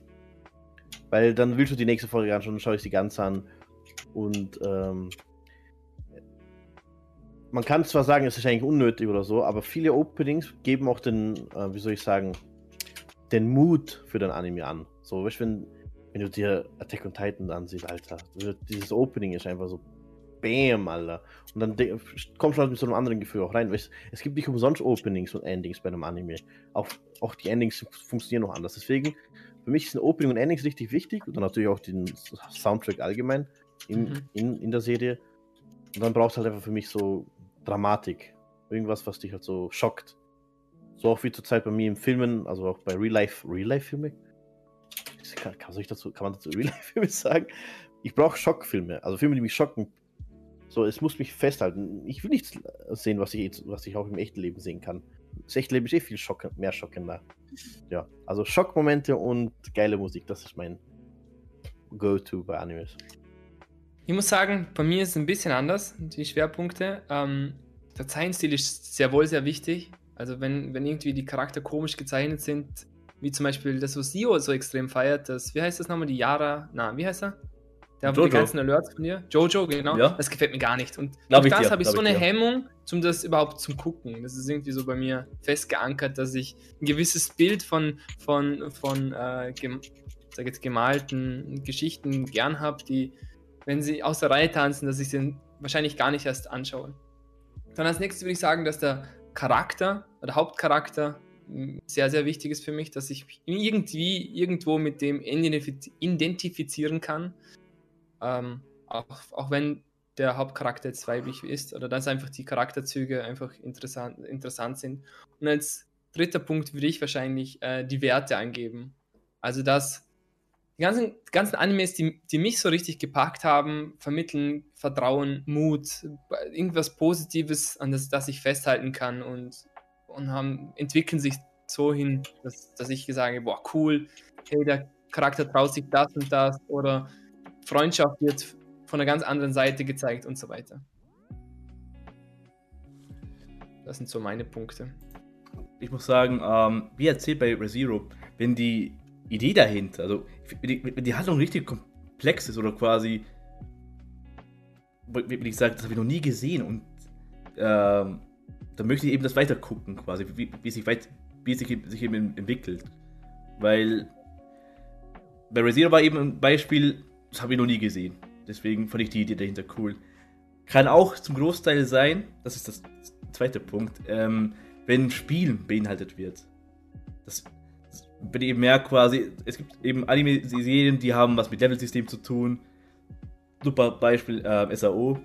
Weil dann willst du die nächste Folge anschauen, dann schaue ich sie ganz an. Und ähm, man kann zwar sagen, es ist eigentlich unnötig oder so, aber viele Openings geben auch den, äh, wie soll ich sagen, den Mut für den Anime an. So, weißt du, wenn, wenn du dir Attack on Titan ansiehst, Alter, dieses Opening ist einfach so Bam, Alter. Und dann kommst du halt mit so einem anderen Gefühl auch rein. weil Es, es gibt nicht umsonst Openings und Endings bei einem Anime. Auch, auch die Endings funktionieren noch anders. Deswegen, für mich sind Opening und Endings richtig wichtig. Und dann natürlich auch den Soundtrack allgemein in, Mhm. in, in der Serie. Und dann brauchst du halt einfach für mich so Dramatik. Irgendwas, was dich halt so schockt. So auch wie zur Zeit bei mir im Filmen, also auch bei Real Life, Real Life Filme. Kann, kann, dazu, kann man dazu Real Life Filme sagen? Ich brauche Schockfilme, also Filme, die mich schocken. So, es muss mich festhalten. Ich will nichts sehen, was ich, was ich auch im echten Leben sehen kann. Das echte Leben ist eh viel schock, mehr schockender. Ja, also Schockmomente und geile Musik, das ist mein Go-To bei Animes. Ich muss sagen, bei mir ist es ein bisschen anders, die Schwerpunkte. Ähm, der Zeichenstil ist sehr wohl sehr wichtig. Also wenn, wenn irgendwie die Charakter komisch gezeichnet sind, wie zum Beispiel das, was Sio so extrem feiert, das, wie heißt das nochmal, die Yara, na, wie heißt er? Der hat die ganzen Alerts von dir. Jojo, genau. Ja. Das gefällt mir gar nicht. Und Glaub durch das habe ich so ich eine dir. Hemmung, um das überhaupt zum Gucken. Das ist irgendwie so bei mir fest geankert, dass ich ein gewisses Bild von, von, von äh, gem sag jetzt, gemalten Geschichten gern habe, die, wenn sie aus der Reihe tanzen, dass ich sie wahrscheinlich gar nicht erst anschaue. Dann als nächstes würde ich sagen, dass der Charakter, der Hauptcharakter, sehr, sehr wichtig ist für mich, dass ich mich irgendwie irgendwo mit dem identifiz- identifizieren kann. Ähm, auch, auch wenn der Hauptcharakter jetzt weiblich ist oder dass einfach die Charakterzüge einfach interessant, interessant sind. Und als dritter Punkt würde ich wahrscheinlich äh, die Werte angeben. Also dass die ganzen, ganzen Animes, die, die mich so richtig gepackt haben, vermitteln Vertrauen, Mut, irgendwas Positives, an das, das ich festhalten kann und, und haben, entwickeln sich so hin, dass, dass ich sage, boah, cool, hey, der Charakter traut sich das und das oder Freundschaft wird von einer ganz anderen Seite gezeigt und so weiter. Das sind so meine Punkte. ich muss sagen, ähm, wie erzählt bei ReZero, wenn die Idee dahinter, also wenn die, die Handlung richtig komplex ist oder quasi, wie ich sage, das habe ich noch nie gesehen und ähm, dann möchte ich eben das weiter gucken, quasi, wie, wie sich weit, wie es sich, sich eben entwickelt. Weil bei ReZero war eben ein Beispiel, das habe ich noch nie gesehen. Deswegen fand ich die Idee dahinter cool. Kann auch zum Großteil sein, das ist das zweite Punkt, ähm, wenn Spielen beinhaltet wird. Das, das wenn ich merke quasi, es gibt eben Anime-Serien, die haben was mit Level-System zu tun. Super Beispiel äh, SAO.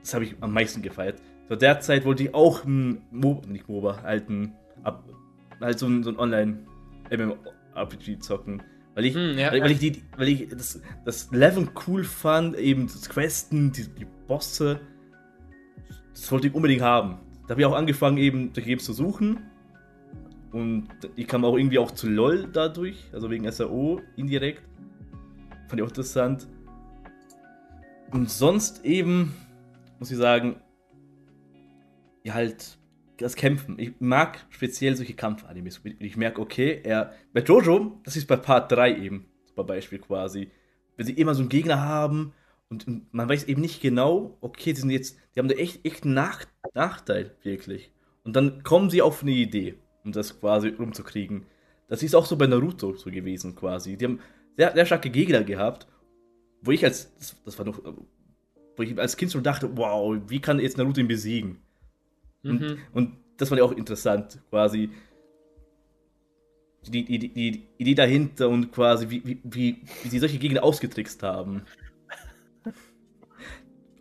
Das habe ich am meisten gefeiert. Zu der Zeit wollte ich auch ein Mo nicht MOBA, halt ein, halt so ein, so ein Online-MMORPG zocken. Weil ich, Hm, ja, weil, weil ich, die, weil ich das, das Level cool fand, eben das Questen, die, die Bosse. Das wollte ich unbedingt haben. Da habe ich auch angefangen, eben durch Games zu suchen. Und ich kam auch irgendwie auch zu LOL dadurch, also wegen SAO indirekt. Fand ich auch interessant. Und sonst eben, muss ich sagen, ja halt das Kämpfen. Ich mag speziell solche Kampf-Animes. Ich merke, okay, er. Bei Jojo, das ist bei Part 3 eben, super Beispiel quasi. Wenn sie immer so einen Gegner haben und, und man weiß eben nicht genau, okay, die sind jetzt, die haben da echt, echt einen Nach Nachteil, wirklich. Und dann kommen sie auf eine Idee, um das quasi rumzukriegen. Das ist auch so bei Naruto so gewesen, quasi. Die haben sehr, sehr starke Gegner gehabt, wo ich als, das, das war noch, wo ich als Kind schon dachte, wow, wie kann jetzt Naruto ihn besiegen? Und, Mhm. und das fand ich auch interessant, quasi. Die, die, die, Idee dahinter und quasi, wie, wie, wie, wie sie solche Gegner ausgetrickst haben.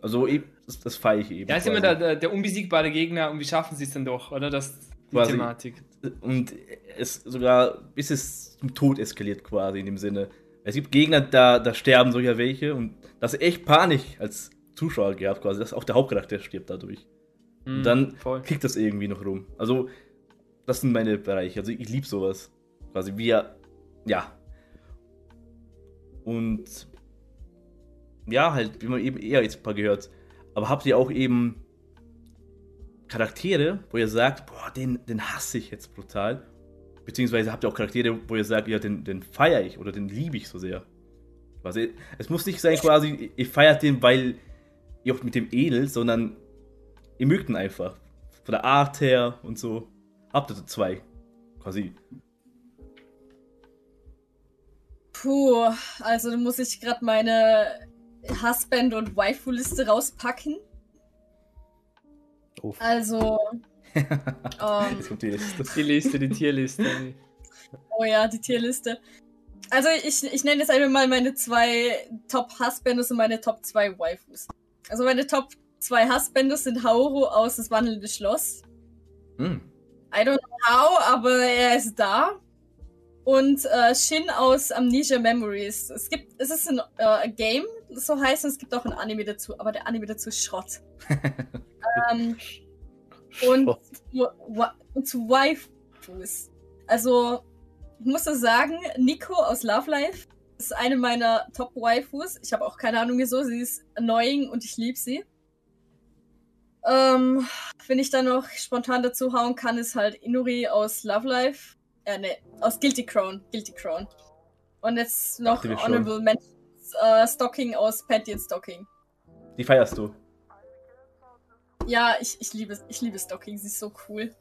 Also, eben, das, das feiere ich eben. Ja, ist immer quasi. der, der, der unbesiegbare Gegner und wie schaffen sie es dann doch, oder? Das ist die Quasi. Thematik. Und es sogar, bis es zum Tod eskaliert, quasi in dem Sinne. Es gibt Gegner, da, da sterben solcher welche und das ist echt Panik als Zuschauer gehabt, quasi, dass auch der Hauptcharakter stirbt dadurch. Mhm, Und dann voll. kriegt das irgendwie noch rum. Also, das sind meine Bereiche. Also, ich liebe sowas. Quasi, wir, ja. Und, ja, halt, wie man eben eher jetzt ein paar gehört. Aber habt ihr auch eben Charaktere, wo ihr sagt, boah, den, den hasse ich jetzt brutal? Beziehungsweise habt ihr auch Charaktere, wo ihr sagt, ja, den, den feiere ich oder den liebe ich so sehr? Quasi, es muss nicht sein, quasi, ihr feiert den, weil ihr auch mit dem edel, sondern ihr mögt ihn einfach. Von der Art her und so. Habt ihr zwei. Quasi. Puh, also da muss ich gerade meine Husband- und Waifu-Liste rauspacken. Uff. Also, ähm, Jetzt kommt die Liste. Die Liste, die Tierliste. oh ja, die Tierliste. Also, ich, ich nenne jetzt einfach mal meine zwei Top-Husbands und meine Top 2 Waifus. Also, meine Top 2 Husbands sind Hauru aus Das wandelnde Schloss. Hm. I don't know how, aber er ist da. Und äh, Shin aus Amnesia Memories. Es gibt, es ist ein äh, Game, so heißt, und es gibt auch ein Anime dazu, aber der Anime dazu ist Schrott. ähm, und, Schrott. wa- und zu Waifus. Also, ich muss das sagen, Nico aus Love Life ist eine meiner Top-Waifus. Ich habe auch keine Ahnung wieso, sie ist annoying und ich liebe sie. Ähm, wenn ich dann noch spontan dazu hauen kann, ist halt Inuri aus Love Life. Äh, ne, aus Guilty Crown. Guilty Crown. Und jetzt noch mir schon. Honorable Mentions, äh, Stocking aus Panty and Stocking. Die feierst du. Ja, ich, ich liebe ich liebe Stocking, sie ist so cool.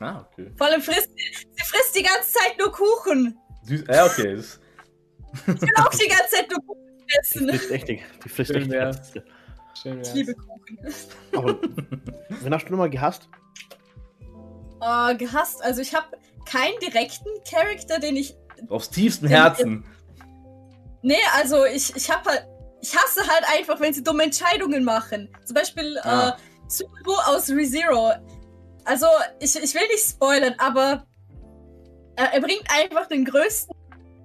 Ah, okay. Vor allem frisst sie frisst die ganze Zeit nur Kuchen. Süß. Ja, okay. Ich will auch die ganze Zeit nur Kuchen Die essen. frisst echt, die frisst echt. wär's. Schön Ich liebe Kuchen. Aber wen hast du nochmal gehasst? Äh, gehasst. Also ich habe keinen direkten Charakter, den ich aus tiefstem Herzen. Nee, also ich, ich hab halt. Ich hasse halt einfach, wenn sie dumme Entscheidungen machen. Zum Beispiel Ah. äh, Subaru aus ReZero. Also, ich, ich will nicht spoilern, aber er, er bringt einfach den größten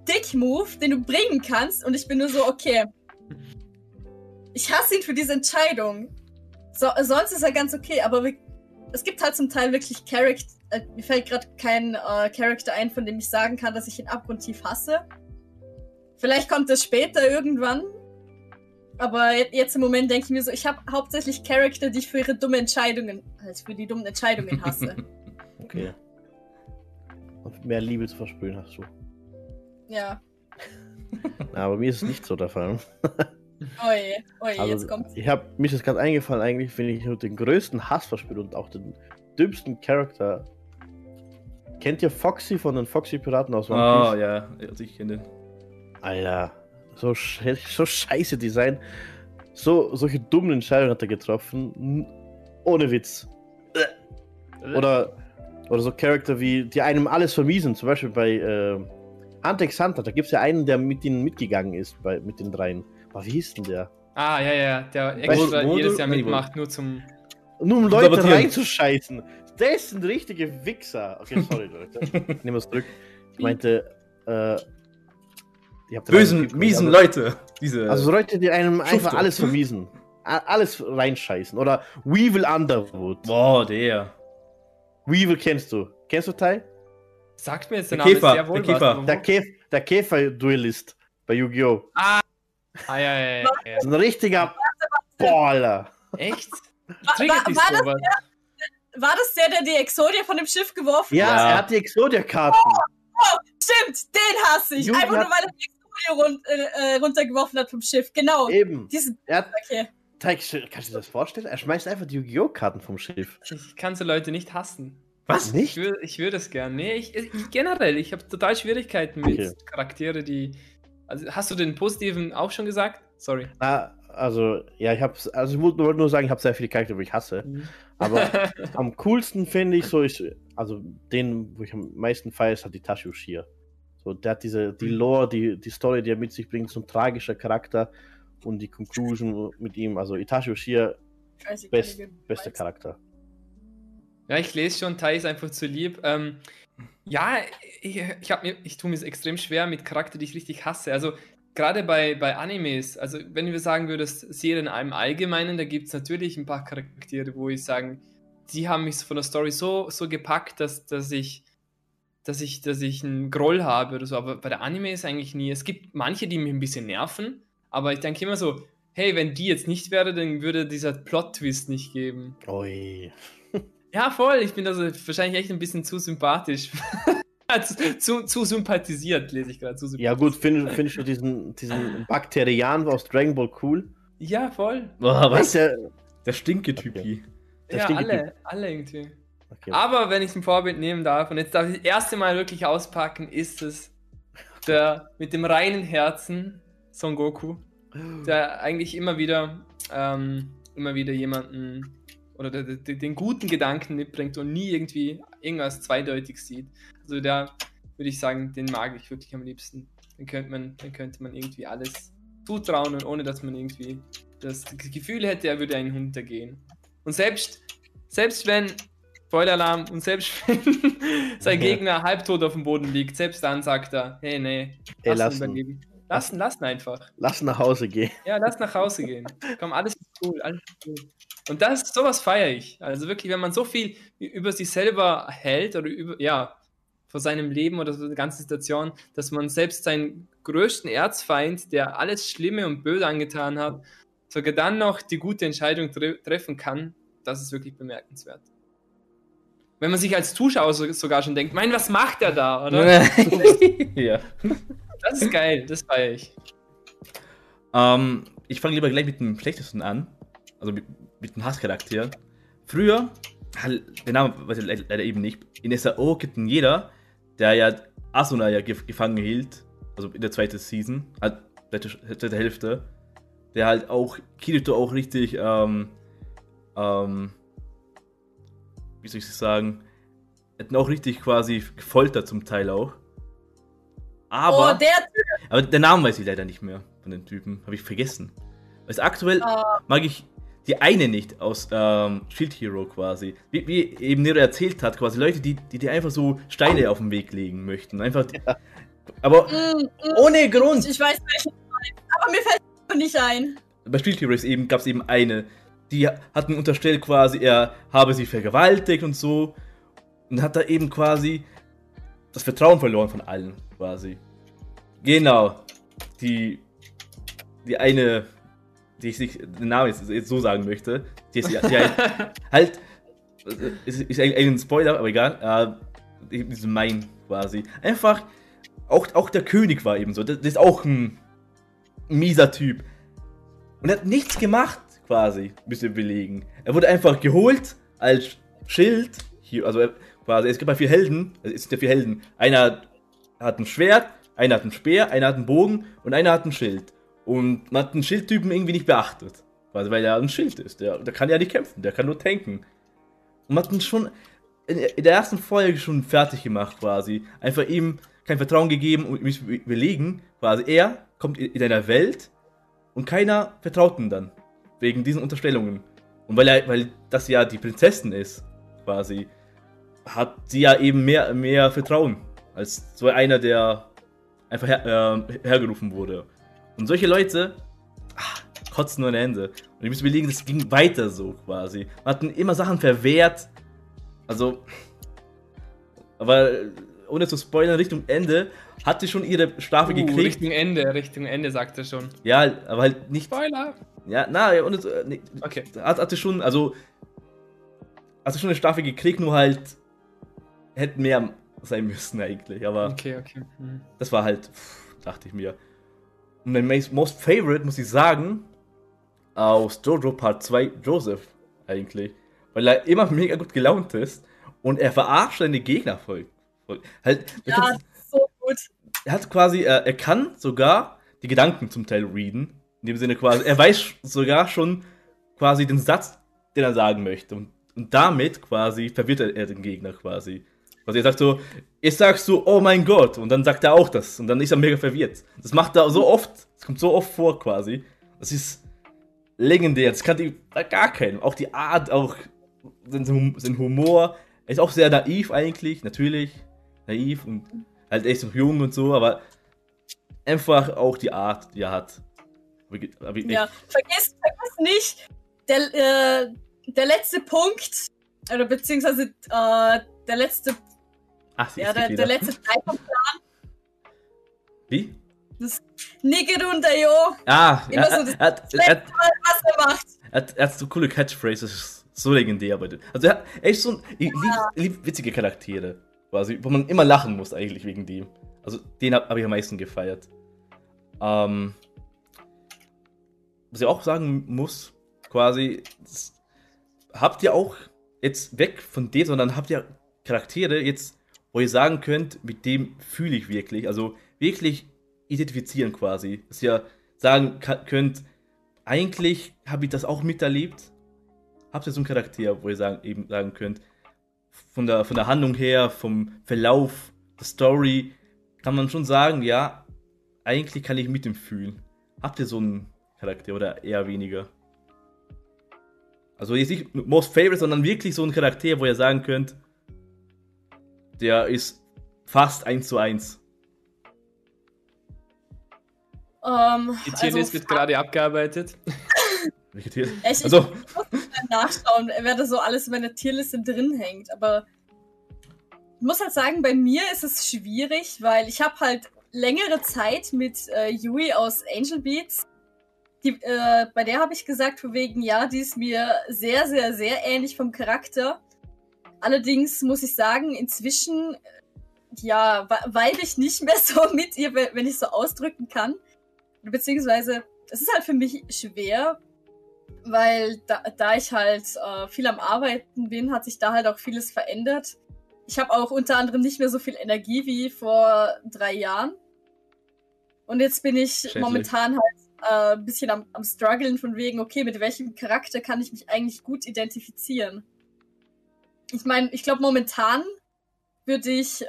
Dick-Move, den du bringen kannst. Und ich bin nur so, okay. Ich hasse ihn für diese Entscheidung. So, sonst ist er ganz okay, aber wir, es gibt halt zum Teil wirklich Charakter. Äh, mir fällt gerade kein äh, Charakter ein, von dem ich sagen kann, dass ich ihn abgrundtief hasse. Vielleicht kommt es später irgendwann. Aber je- jetzt im Moment denke ich mir so, ich habe hauptsächlich Charakter, die ich für ihre dummen Entscheidungen, also für die dummen Entscheidungen hasse. Okay. Und mehr Liebe zu versprühen hast du. ja. Na, aber mir ist es nicht so der Fall. Oje, oje, jetzt Also, kommt's. ich habe mir ist das ganz eingefallen, eigentlich, wenn ich nur den größten Hass verspüre und auch den dümmsten Charakter. Kennt ihr Foxy von den Foxy Piraten aus One Oh, Piece? ja. Also ich kenne den. Alter, so, sche so scheiße Design. So, solche dummen Entscheidungen hat er getroffen. Ohne Witz. Oder, oder so Charakter wie, die einem alles vermiesen. Zum Beispiel bei äh, Hunter x Hunter. Da gibt es ja einen, der mit ihnen mitgegangen ist, bei, mit den dreien. Aber wie hieß denn der? Ah, ja, ja, der Weißt extra wo jedes Jahr mitmacht, nur zum. Nur um Leute reinzuscheißen. Der ist ein richtiger Wichser. Okay, sorry, Leute. Ich nehme es zurück. Ich meinte, äh. den Bösen, miesen also, Leute. Diese. Also Leute, die einem einfach Schufte. alles vermiesen. Alles reinscheißen. Oder Weevil Underwood. Boah, der. Weevil kennst du. Kennst du Tai? Sagt mir jetzt der Der Name Käfer, sehr wohl der Käfer. was. Der, Käf der Käfer-Duellist bei Yu-Gi-Oh! Ah, ja, ja, ja, ja. Das ist ein richtiger Baller. Echt? War- dich war das sowas? War das der, der die Exodia von dem Schiff geworfen Ja, hat? Ja. er hat die Exodia-Karten. Stimmt, den hasse ich. Jugi Einfach nur, weil er die Exodia run äh, äh, runtergeworfen hat vom Schiff. Genau. Eben. Diesen, Er hat, okay. Kannst du dir das vorstellen? Er schmeißt einfach die Yu-Gi-Oh! Karten vom Schiff. Ich kann so Leute nicht hassen. Was? Ich Nicht? würde ich würd es gern. Nee, ich, ich generell, ich habe total Schwierigkeiten mit Okay. Charaktere, die. Also hast du den positiven auch schon gesagt? Sorry. Na, also, ja, ich hab's, also ich wollte nur sagen, ich habe sehr viele Charaktere, die ich hasse. Aber am coolsten finde ich so, ich, also den, wo ich am meisten feiere, ist halt die Tashu Shia. So, der hat diese, die Lore, die, die Story, die er mit sich bringt, so ein tragischer Charakter und die Conclusion mit ihm. Also Itachi nicht, best, bester. Charakter. Ja, ich lese schon, Tai ist einfach zu lieb. Ähm, ja, ich, ich, mir, ich tue mir es extrem schwer mit Charakteren, die ich richtig hasse. Also gerade bei, bei Animes, also wenn wir sagen würdest, Serien im Allgemeinen, da gibt es natürlich ein paar Charaktere, wo ich sagen, die haben mich von der Story so, so gepackt, dass, dass ich dass ich, dass ich einen Groll habe oder so, aber bei der Anime ist eigentlich nie. Es gibt manche, die mich ein bisschen nerven, aber ich denke immer so, hey, wenn die jetzt nicht wäre, dann würde dieser Plot-Twist nicht geben. Ui. Ja, voll. Ich bin also wahrscheinlich echt ein bisschen zu sympathisch. zu, zu, zu sympathisiert, lese ich gerade. Ja gut, findest findest du diesen, diesen Bakterian aus Dragon Ball cool? Ja, voll. Boah, was? Der, Der Stinke-Typi. Der ja, stinkt alle, alle irgendwie. okay. Aber wenn ich ein Vorbild nehmen darf, und jetzt darf ich das erste Mal wirklich auspacken, ist es der mit dem reinen Herzen Son Goku. der eigentlich immer wieder, ähm, immer wieder jemanden oder der, der, den guten Gedanken mitbringt und nie irgendwie irgendwas zweideutig sieht. Also da würde ich sagen, den mag ich wirklich am liebsten. Dann könnte man, dann könnte man irgendwie alles zutrauen und ohne dass man irgendwie das Gefühl hätte, er würde einen hintergehen. Und selbst, selbst wenn, Spoiler-Alarm, und selbst wenn sein Gegner halbtot auf dem Boden liegt, selbst dann sagt er, hey, nee, Ey, lass ihn. Lassen, lassen einfach. Lass nach Hause gehen. Ja, lass nach Hause gehen. Komm, alles ist cool, alles ist cool. Und das, sowas feiere ich. Also wirklich, wenn man so viel über sich selber hält oder über, ja, vor seinem Leben oder so der ganzen Situation, dass man selbst seinen größten Erzfeind, der alles Schlimme und Böse angetan hat, sogar dann noch die gute Entscheidung tre treffen kann, das ist wirklich bemerkenswert. Wenn man sich als Zuschauer so, sogar schon denkt, mein, was macht er da, oder? ja. Das ist geil, das feiere ich. Ähm, ich fange lieber gleich mit dem schlechtesten an. Also mit, mit dem Hasscharakter. Früher, halt, der Name weiß ich le- leider eben nicht. In SAO kennt ihn jeder, der ja Asuna ja gef gefangen hielt. Also in der zweiten Season. Halt, zweite, zweite Hälfte. Der halt auch Kirito auch richtig, ähm, ähm, wie soll ich es sagen, hätten auch richtig quasi gefoltert zum Teil auch. Aber. oh, der Aber der Name weiß ich leider nicht mehr von den Typen. Habe ich vergessen. Also aktuell Ah. mag ich die eine nicht aus ähm, Shield Hero quasi. Wie, wie eben Nero erzählt hat, quasi Leute, die, die dir einfach so Steine auf den Weg legen möchten. Einfach. Aber Mm, mm, ohne Grund. ich weiß welchen aber mir fällt es nicht ein. Bei Shield Heroes eben gab es eben eine, die hatten unterstellt quasi, er habe sie vergewaltigt und so. Und hat da eben quasi das Vertrauen verloren von allen, quasi. Genau. Die, die eine, die ich nicht den Namen jetzt, jetzt so sagen möchte, die ist die halt, halt äh, ist, ist eigentlich ein Spoiler, aber egal, äh, die ist mein quasi. Einfach, auch, auch der König war eben so, das, das ist auch ein mieser Typ. Und er hat nichts gemacht, quasi, ihr belegen. Er wurde einfach geholt als Schild. Hier, also quasi, es gibt ja vier Helden. Also es sind ja vier Helden. Einer hat ein Schwert, einer hat einen Speer, einer hat einen Bogen und einer hat ein Schild. Und man hat den Schildtypen irgendwie nicht beachtet. Quasi, weil er ein Schild ist. Der, der kann ja nicht kämpfen, der kann nur tanken. Und man hat ihn schon in, in der ersten Folge schon fertig gemacht, quasi. Einfach ihm kein Vertrauen gegeben und mich überlegen, quasi, er kommt in, in einer Welt und keiner vertraut ihm dann. Wegen diesen Unterstellungen. Und weil er, weil das ja die Prinzessin ist, quasi, hat sie ja eben mehr, mehr Vertrauen. Als so einer, der einfach her, äh, hergerufen wurde. Und solche Leute ah, kotzen nur in Hände. Und ich muss überlegen, das ging weiter so quasi. Man hat ihnen immer Sachen verwehrt. Also. Aber ohne zu spoilern, Richtung Ende hat sie schon ihre Strafe Uh, gekriegt. Richtung Ende, Richtung Ende, sagt er schon. Ja, aber halt nicht. Spoiler! Ja, na, ja, ohne, zu- nee, Okay. hat, hatte schon, also. Hatte schon eine Strafe gekriegt, nur halt. Hätte mehr sein müssen eigentlich. Aber Okay, okay. Hm. das war halt. Pff, dachte ich mir. Und mein most- favorite, muss ich sagen. Aus Jojo Part 2, Joseph, eigentlich. Weil er immer mega gut gelaunt ist. Und er verarscht seine Gegner voll. voll. Halt, Ja, kannst- so gut. er hat quasi, äh, er kann sogar die Gedanken zum Teil readen. In dem Sinne quasi, er weiß sogar schon quasi den Satz, den er sagen möchte. Und, und damit quasi verwirrt er den Gegner quasi. Also er sagt so, jetzt sagst du, oh mein Gott, und dann sagt er auch das. Und dann ist er mega verwirrt. Das macht er so oft, das kommt so oft vor quasi. Das ist legendär, das kann die bei gar keinen. Auch die Art, auch sein, Humor. Er ist auch sehr naiv eigentlich, natürlich. Naiv und halt echt noch jung und so, aber einfach auch die Art, die er hat. Ja, vergiss, vergiss nicht, der, äh, der letzte Punkt, oder beziehungsweise äh, der letzte, Ach, sie ja, ist der, der letzte Teil vom Wie? Nigerun Dayo, Ah, Immer er, so das er, er, hat, was er macht. er, hat, er hat so coole Catchphrases, das so legendär bei dem. Also er hat echt so ein, ich lieb, ich lieb witzige Charaktere, quasi, wo man immer lachen muss eigentlich wegen dem. Also den habe hab ich am meisten gefeiert. Ähm, was ich auch sagen muss, quasi, das, habt ihr auch jetzt weg von dem, sondern habt ihr Charaktere jetzt, wo ihr sagen könnt, mit dem fühle ich wirklich, also wirklich identifizieren quasi. Das ist ja sagen könnt, eigentlich habe ich das auch miterlebt. Habt ihr so einen Charakter, wo ihr sagen, eben sagen könnt, von der, von der Handlung her, vom Verlauf, der Story, kann man schon sagen, ja, eigentlich kann ich mit ihm fühlen. Habt ihr so einen Charakter oder eher weniger? Also jetzt nicht Most Favorite, sondern wirklich so einen Charakter, wo ihr sagen könnt, der ist fast eins zu eins. Ähm, Die Tierlist wird gerade abgearbeitet. Welche Tier? Echt, Also, ich muss mal nachschauen, wer da so alles in meiner Tierliste drin hängt. Aber ich muss halt sagen, bei mir ist es schwierig, weil ich habe halt längere Zeit mit äh, Yui aus Angel Beats. Die, äh, bei der habe ich gesagt, von wegen, ja, die ist mir sehr, sehr, sehr ähnlich vom Charakter. Allerdings muss ich sagen, inzwischen, äh, ja, weil ich nicht mehr so mit ihr, wenn wenn ich so ausdrücken kann. Beziehungsweise, es ist halt für mich schwer, weil da, da ich halt äh, viel am Arbeiten bin, hat sich da halt auch vieles verändert. Ich habe auch unter anderem nicht mehr so viel Energie wie vor drei Jahren. Und jetzt bin ich Schädlich. momentan halt äh, ein bisschen am, am struggeln von wegen, okay, mit welchem Charakter kann ich mich eigentlich gut identifizieren? Ich meine, ich glaube, momentan würde ich äh,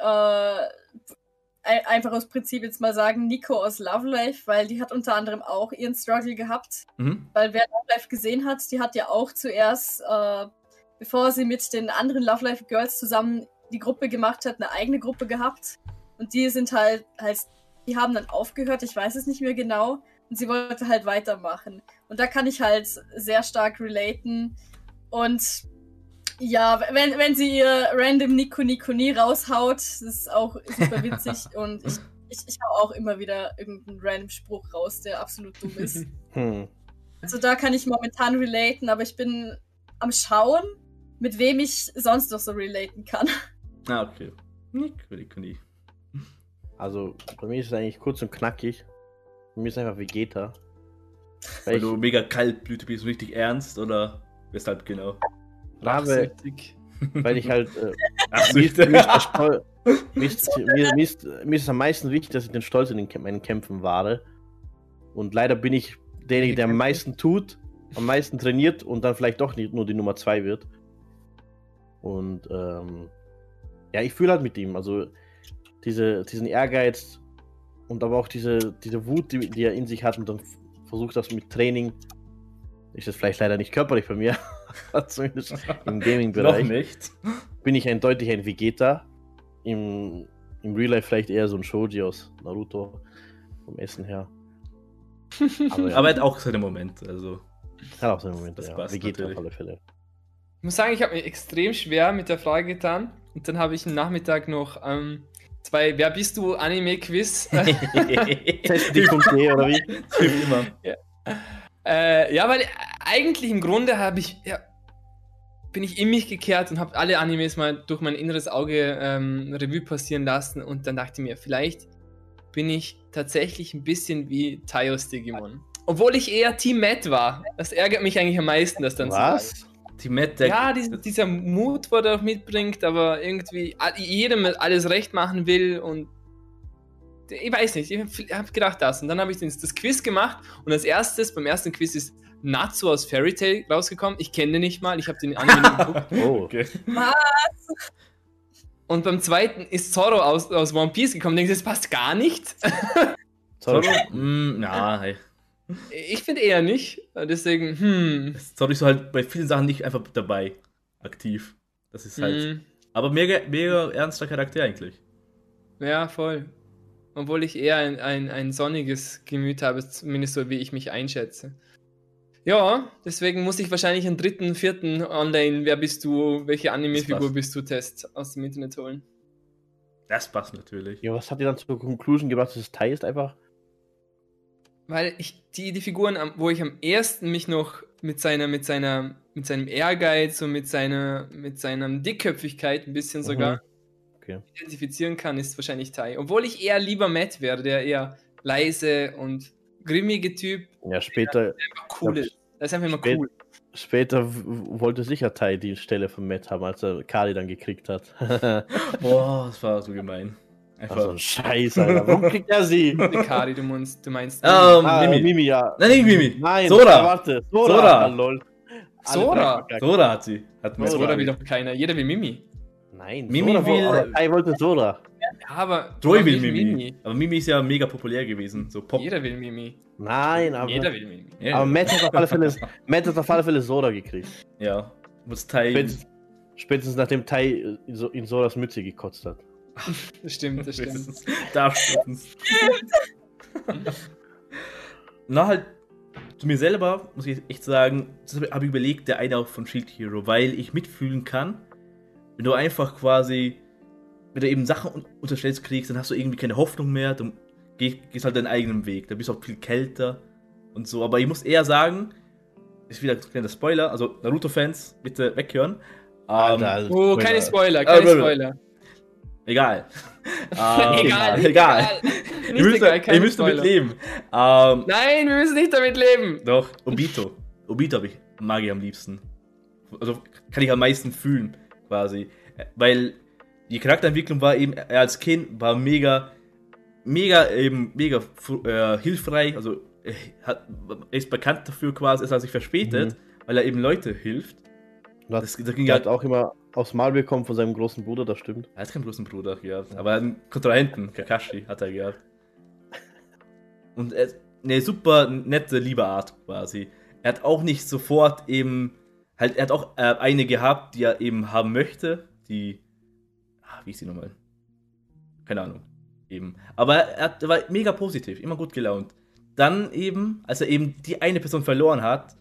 ein- einfach aus Prinzip jetzt mal sagen, Nico aus Love Life, weil die hat unter anderem auch ihren Struggle gehabt. mhm. Weil wer Love Life gesehen hat, die hat ja auch zuerst, äh, bevor sie mit den anderen Love Life Girls zusammen die Gruppe gemacht hat, eine eigene Gruppe gehabt. Und die sind halt, halt, die haben dann aufgehört, ich weiß es nicht mehr genau. Und sie wollte halt weitermachen. Und da kann ich halt sehr stark relaten. Und ja, wenn, wenn sie ihr random Nico Nico Ni raushaut, das ist auch super witzig. Und ich, ich, ich hau auch immer wieder irgendeinen random Spruch raus, der absolut dumm ist. Hm. Also da kann ich momentan relaten, aber ich bin am Schauen, mit wem ich sonst noch so relaten kann. Ah, okay. Nick, Nico, nie. Also, bei mir ist es eigentlich kurz und knackig. Bei mir ist es einfach Vegeta. Weil Weil du mega kaltblütig bist, richtig ernst oder weshalb genau? Rachsüchtig. weil ich halt. Äh, Ach, mir, ist, mir, ist der Stol- mir, ist, mir, ist, mir ist es am meisten wichtig, dass ich den Stolz in den, meinen Kämpfen wahre. Und leider bin ich derjenige, der am meisten tut, am meisten trainiert und dann vielleicht doch nicht nur die Nummer 2 wird. Und ähm, ja, ich fühle halt mit ihm. Also diese, diesen Ehrgeiz und aber auch diese, diese Wut, die, die er in sich hat und dann versucht das mit Training. Ist das vielleicht leider nicht körperlich bei mir, zumindest im Noch Gaming-Bereich nicht. bin ich eindeutig ein Vegeta. Im, Im Real Life vielleicht eher so ein Shoji aus Naruto vom Essen her. Aber, ja, Aber er hat auch seine Momente, also. hat auch seinen Moment. das Ja. passt Vegeta natürlich. auf alle Fälle. Ich muss sagen, ich habe mir extrem schwer mit der Frage getan. Und dann habe ich am Nachmittag noch ähm, zwei Wer bist du Anime-Quiz. Testdick.de oder wie? Wie immer. äh, ja, weil eigentlich im Grunde habe ich, ja, bin ich in mich gekehrt und habe alle Animes mal durch mein inneres Auge ähm, Revue passieren lassen. Und dann dachte ich mir, vielleicht bin ich tatsächlich ein bisschen wie Taios Digimon. Obwohl ich eher Team Matt war. Das ärgert mich eigentlich am meisten, dass dann so war. Was? Die Matt, der, Ja, dies, dieser Mut, wo er auch mitbringt, aber irgendwie jedem alles recht machen will und ich weiß nicht, ich habe gedacht das. Und dann habe ich das Quiz gemacht und als erstes, beim ersten Quiz ist Natsu aus Fairy Tail rausgekommen. Ich kenne den nicht mal, ich habe den Anime geguckt. Oh, Okay. Und beim zweiten ist Zoro aus, aus One Piece gekommen. Denke ich, das passt gar nicht. Zoro? Mm, ja, hey. Ich finde eher nicht. Deswegen, hm. Zoro ist so halt bei vielen Sachen nicht einfach dabei. Aktiv. Das ist halt. hm. Aber mega, mega ernster Charakter eigentlich. Ja, voll. Obwohl ich eher ein, ein, ein sonniges Gemüt habe, zumindest so wie ich mich einschätze. Ja, deswegen muss ich wahrscheinlich einen dritten, vierten online, wer bist du, welche Anime-Figur bist du, Test aus dem Internet holen. Das passt natürlich. Ja, was hat dir dann zur Conclusion gebracht, dass es Teil ist einfach? Weil ich die, die Figuren, wo ich am ersten mich noch mit seiner, mit seiner, mit seinem Ehrgeiz und mit seiner, mit seiner Dickköpfigkeit ein bisschen sogar Mhm. Okay. identifizieren kann, ist wahrscheinlich Tai. Obwohl ich eher lieber Matt wäre, der eher leise und grimmige Typ Ja, später, einfach cool Ja, ist. Das ist einfach immer spät- cool. später wollte sicher Tai die Stelle von Matt haben, als er Kali dann gekriegt hat. Boah, das war so gemein. Einfach. Also ein Scheiß, Alter. Wo kriegt er sie? Hikari, du meinst, du meinst Ähm, Ah, Mimi. Mimi. ja. Nein, nicht Mimi. Nein, Sora. warte. Sora. Sora. Ah, lol. Sora. Sora hat sie. Hat Sora. Sora will doch keiner. Jeder will Mimi. Nein, Mimi Sora will- Kai wollte Sora. Ja, aber. Troy warum will Mimi. Aber Mimi ist ja mega populär gewesen. So Pop. Jeder will Mimi. Nein, aber, Jeder will Mimi. Ja, aber Matt hat auf alle Fälle, Matt hat auf alle Fälle Sora gekriegt. ja. Muss Tai. Spätestens, spätestens nachdem Tai in, so, in Soras Mütze gekotzt hat. Das stimmt, das stimmt. da stimmt. Na halt, zu mir selber muss ich echt sagen, das habe ich überlegt, der eine auch von Shield Hero, weil ich mitfühlen kann, wenn du einfach quasi, wenn du eben Sachen un- unterstellst kriegst, dann hast du irgendwie keine Hoffnung mehr, du geh- gehst halt deinen eigenen Weg, da bist du auch viel kälter und so, aber ich muss eher sagen, ist wieder ein kleiner Spoiler, also Naruto-Fans, bitte weghören. Ähm, Alter, Oh, Spoiler. keine Spoiler, keine Spoiler. Spoiler. egal. Ähm, egal, egal. Ihr müsst, egal, ihr müsst damit leben. Ähm, Nein, wir müssen nicht damit leben. Doch, Obito. Obito hab ich, mag ich am liebsten. Also kann ich am meisten fühlen, quasi. Äh, Weil die Charakterentwicklung war eben, er als Kind war mega, mega, eben, mega äh, hilfreich. Also er, hat, ist bekannt dafür quasi, dass er sich verspätet, weil er eben Leute hilft. Hat, Das, das ging er ja. hat auch immer aufs Maul bekommen von seinem großen Bruder, das stimmt. Er hat keinen großen Bruder gehabt, aber einen Kontrahenten, Kakashi, hat er gehabt. Und er, eine super nette, liebe Art quasi. Er hat auch nicht sofort eben, halt, er hat auch äh, eine gehabt, die er eben haben möchte, die, wie ist die nochmal? Keine Ahnung, eben. Aber er, er war mega positiv, immer gut gelaunt. Dann eben, als er eben die eine Person verloren hat,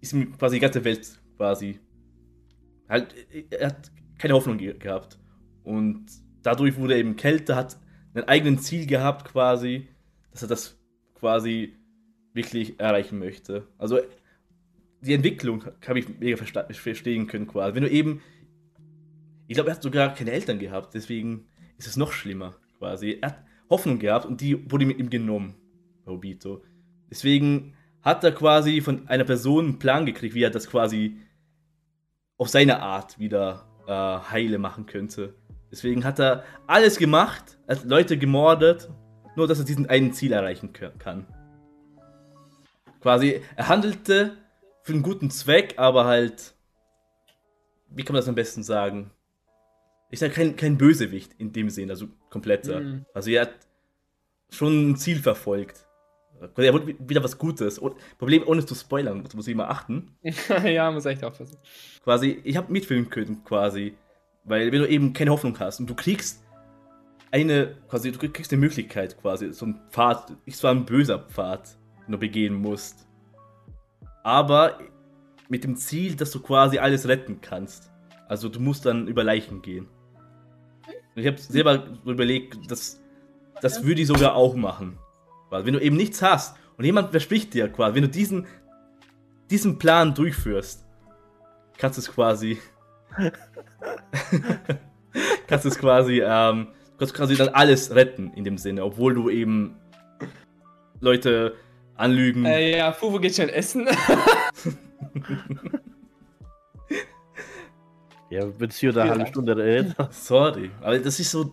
ist ihm quasi die ganze Welt quasi, halt, er hat keine Hoffnung ge gehabt. Und dadurch wurde er eben kälter, hat ein eigenes Ziel gehabt quasi, dass er das quasi wirklich erreichen möchte. Also die Entwicklung habe ich mega verstehen können quasi. Wenn du eben, ich glaube, er hat sogar keine Eltern gehabt, deswegen ist es noch schlimmer quasi. Er hat Hoffnung gehabt und die wurde mit ihm genommen, Obito. Deswegen hat er quasi von einer Person einen Plan gekriegt, wie er das quasi auf seine Art wieder äh, heile machen könnte. Deswegen hat er alles gemacht, hat Leute gemordet, nur dass er diesen einen Ziel erreichen kann. Quasi, er handelte für einen guten Zweck, aber halt, wie kann man das am besten sagen? Ich sage kein, kein Bösewicht in dem Sinn, also kompletter. Mhm. Also er hat schon ein Ziel verfolgt. Er wollte wieder was Gutes. Und, Problem, ohne zu spoilern, muss ich mal achten ja, muss echt aufpassen. quasi, ich habe mitfühlen können, quasi. Weil wenn du eben keine Hoffnung hast und du kriegst eine, quasi, du kriegst eine Möglichkeit, quasi, so ein Pfad, ist zwar ein böser Pfad, den du begehen musst. Aber mit dem Ziel, dass du quasi alles retten kannst. Also du musst dann über Leichen gehen. Ich habe selber überlegt, dass das würde ich sogar auch machen. Weil wenn du eben nichts hast und jemand verspricht dir quasi, wenn du diesen, diesen Plan durchführst, kannst du es quasi. kannst du es quasi, ähm, kannst quasi dann alles retten in dem Sinne, obwohl du eben Leute anlügen. Äh, ja, Fufu geht schnell essen. Ja, wenn sie da eine halbe Stunde redet. Sorry, aber das ist so.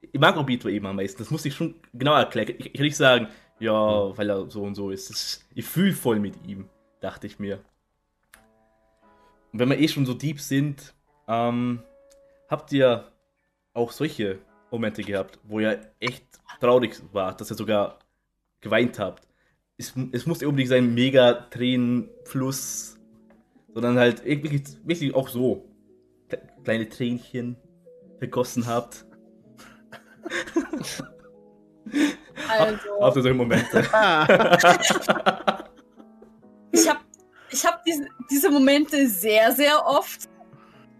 Ich mag Obito eben am meisten. Das muss ich schon genau erklären. Ich, kann nicht sagen, ja, weil er so und so ist. Ist ich fühle voll mit ihm, dachte ich mir. Und wenn wir eh schon so deep sind, ähm, habt ihr auch solche Momente gehabt, wo ihr echt traurig wart, dass ihr sogar geweint habt? Es, es muss nicht unbedingt sein mega Tränenfluss, sondern halt wirklich, wirklich auch so kleine Tränchen vergossen habt. Also, Habt ihr solche Momente? ich habe ich hab diese, diese Momente sehr, sehr oft,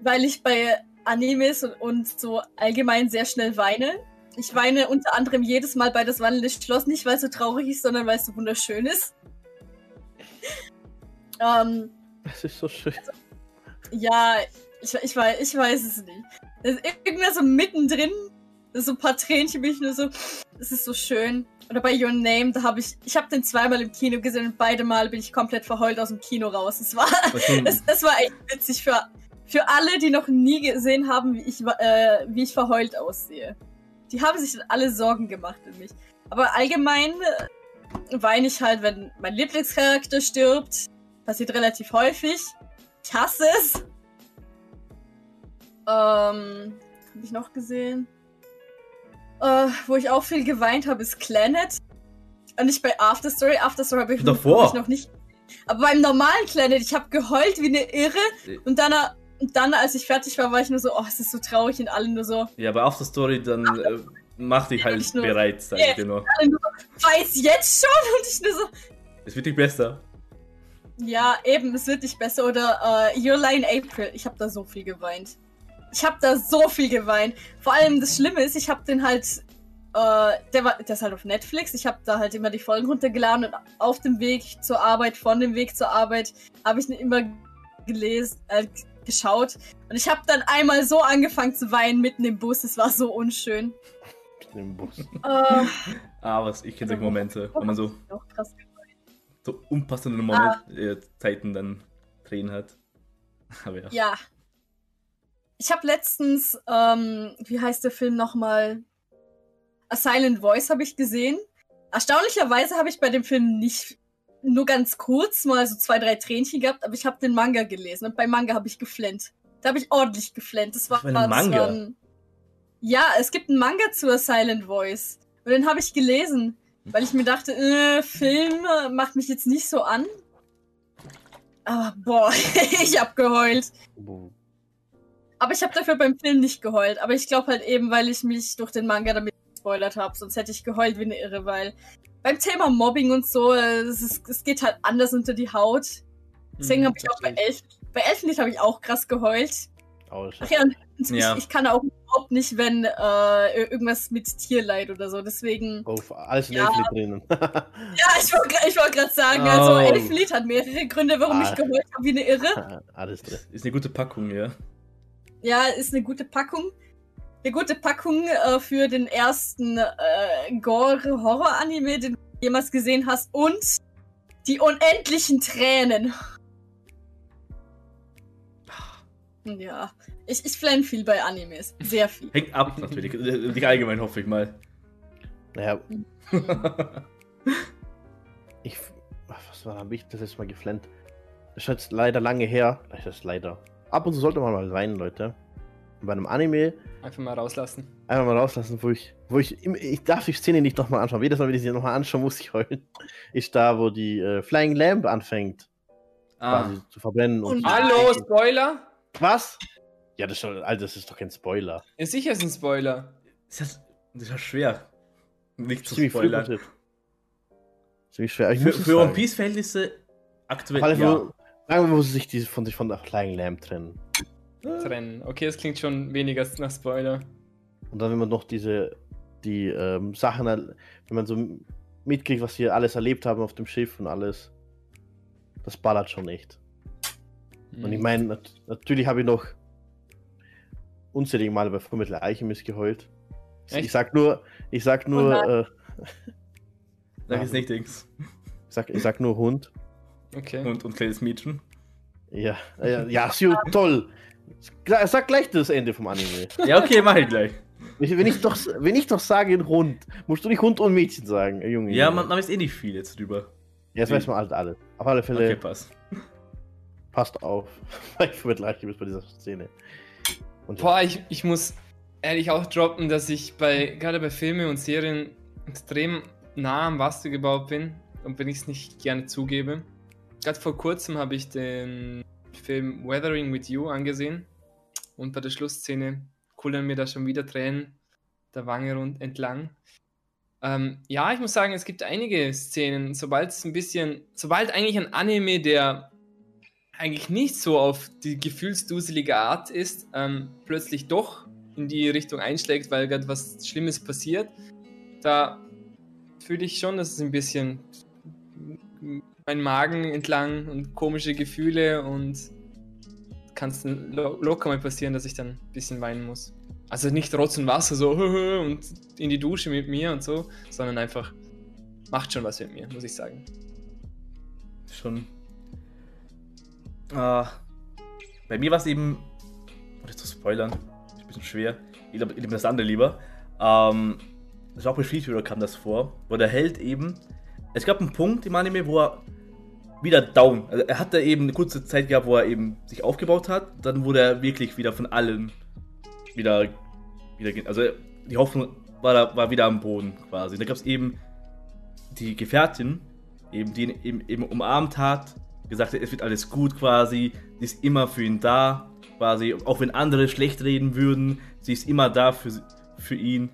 weil ich bei Animes und, und so allgemein sehr schnell weine. Ich weine unter anderem jedes Mal bei das wandelnde Schloss, nicht weil es so traurig ist, sondern weil es so wunderschön ist. ähm, Das ist so schön. ja, ich, ich, weiß, ich weiß es nicht. Das ist irgendwer so mittendrin, so ein paar Tränchen, bin ich nur so, das ist so schön. Oder bei Your Name, da habe ich, ich habe den zweimal im Kino gesehen und beide Mal bin ich komplett verheult aus dem Kino raus. Es war, es, es war echt witzig für, für alle, die noch nie gesehen haben, wie ich, äh, wie ich verheult aussehe. die haben sich dann alle Sorgen gemacht um mich. Aber allgemein äh, weine ich halt, wenn mein Lieblingscharakter stirbt. Passiert relativ häufig. Ich hasse es. Ähm, habe ich noch gesehen? Äh, wo ich auch viel geweint habe, ist Planet. Und nicht bei Afterstory. Afterstory habe ich, Davor. hab ich noch nicht. Aber beim normalen Planet, ich habe geheult wie eine Irre. Und dann, äh, und dann, als ich fertig war, war ich nur so, oh, es ist so traurig und alle nur so, Ja, bei After Story, dann äh, mach dich halt Ich nur- bereit, sag Yeah. ich dir nur. nur weiß jetzt schon? Und ich nur so, Es wird nicht besser. Ja, eben, es wird nicht besser. Oder äh, Your in April. Ich habe da so viel geweint. Ich habe da so viel geweint. Vor allem das Schlimme ist, ich habe den halt. Äh, der, war, der ist halt auf Netflix. Ich habe da halt immer die Folgen runtergeladen und auf dem Weg zur Arbeit, von dem Weg zur Arbeit, habe ich ihn immer gelesen, äh, geschaut. Und ich habe dann einmal so angefangen zu weinen mitten im Bus. Es war so unschön. Im Bus. Äh, Ah, was, ich kenne solche Momente, wenn man so, so unpassende Moment, äh, Zeiten dann Tränen hat. Aber ja. Ja. Ich habe letztens, ähm, wie heißt der Film nochmal? A Silent Voice habe ich gesehen. Erstaunlicherweise habe ich bei dem Film nicht nur ganz kurz mal so zwei, drei Tränchen gehabt, aber ich habe den Manga gelesen und bei Manga habe ich geflennt. Da habe ich ordentlich geflennt. Das war, das Manga? war ein- Ja, es gibt einen Manga zu A Silent Voice. Und den habe ich gelesen, weil ich mir dachte, äh, Film macht mich jetzt nicht so an. Aber boah, ich hab geheult. Aber ich habe dafür beim Film nicht geheult. Aber ich glaube halt eben, weil ich mich durch den Manga damit gespoilert habe. Sonst hätte ich geheult wie eine Irre, weil beim Thema Mobbing und so, es, ist, es geht halt anders unter die Haut. Deswegen Mhm, habe ich auch bei verstehe Elf, bei Elfenlied habe ich auch krass geheult. Oh, Ach ja, und ich, Ja. ich kann auch überhaupt nicht, wenn äh, irgendwas mit Tierleid oder so. Deswegen, oh, alles in Ja. Drinnen. ja, ich wollte ich wollt gerade sagen, Oh. also Elfenlied hat mehrere Gründe, warum ich Ah. geheult habe wie eine Irre. alles drin. Ist eine gute Packung, ja. Ja, ist eine gute Packung. Eine gute Packung äh, für den ersten äh, Gore-Horror-Anime, den du jemals gesehen hast. Und die unendlichen Tränen. Ja, ich, ich flenn viel bei Animes. Sehr viel. Hängt ab natürlich. Nicht allgemein, hoffe ich mal. Naja, ich. Was war, habe ich das letzte Mal geflennt? Das ist jetzt leider lange her. Das ist leider. Ab und zu sollte man mal weinen, Leute. Und bei einem Anime Einfach mal rauslassen. einfach mal rauslassen, wo ich, wo ich, ich darf die Szene nicht nochmal anschauen. Jedes Mal, wenn ich sie nochmal anschaue, muss ich heulen. Ist da, wo die äh, Flying Lamp anfängt, ah, quasi zu verbrennen. Oh Und nein. Hallo, Spoiler? Was? Ja, das ist, schon, Alter, das ist doch kein Spoiler. Ja, sicher ist ein Spoiler. ist das, das ist ja schwer. Nicht zu spoilern. Ziemlich schwer. Ich Für, für One. Piece-Verhältnisse aktuell. Ja. Sagen wir, wo sie sich die, von sich von der Flying Lamp trennen. Trennen. Okay, das klingt schon weniger nach Spoiler. Und dann, wenn man noch diese, die ähm, Sachen, wenn man so mitkriegt, was wir alles erlebt haben auf dem Schiff und alles, das ballert schon echt. Und Mhm. ich meine, nat natürlich habe ich noch unzählige Male bei Fullmetal Alchemist geheult. Echt? Ich sag nur, ich sag nur, äh, Sag jetzt nicht Dings. ich sag, ich sag nur Hund. Okay. Und, und kleines Mädchen. Ja, ja, ja, Sio, toll. Sag gleich das Ende vom Anime. Ja, okay, mach ich gleich. Wenn ich doch, wenn ich doch sage Hund, musst du nicht Hund und Mädchen sagen, äh, Junge. Ja, man, man weiß eh nicht viel jetzt drüber. Ja, Jetzt weiß man halt alles. Auf alle Fälle, Okay, passt. passt auf. Weil ich wird leicht bis bei dieser Szene. Und Boah, ich, ich muss ehrlich auch droppen, dass ich bei gerade bei Filmen und Serien extrem nah am Wasser gebaut bin und wenn ich es nicht gerne zugebe. Gerade vor kurzem habe ich den Film Weathering with You angesehen und bei der Schlussszene kullern mir da schon wieder Tränen der Wange rund entlang. Ähm, ja, ich muss sagen, es gibt einige Szenen, sobald es ein bisschen, sobald eigentlich ein Anime, der eigentlich nicht so auf die gefühlsduselige Art ist, ähm, plötzlich doch in die Richtung einschlägt, weil gerade was Schlimmes passiert, da fühle ich schon, dass es ein bisschen mein Magen entlang und komische Gefühle und kann es lo locker mal passieren, dass ich dann ein bisschen weinen muss. Also nicht Rotz und Wasser so und in die Dusche mit mir und so, sondern einfach macht schon was mit mir, muss ich sagen. Schon. Ah, bei mir war es eben. Ohne zu spoilern, ist ein bisschen schwer. Ich glaube, das andere lieber. Ähm, das auch bei Street Hero kam das vor, wo der Held eben. Es gab einen Punkt im Anime, wo er wieder down. Also er hatte eben eine kurze Zeit gehabt, wo er eben sich aufgebaut hat. Dann wurde er wirklich wieder von allen wieder. wieder also die Hoffnung war, da, war wieder am Boden quasi. Da gab es eben die Gefährtin, eben, die ihn eben, eben umarmt hat, gesagt hat, es wird alles gut quasi, sie ist immer für ihn da, quasi, auch wenn andere schlecht reden würden, sie ist immer da für, für ihn.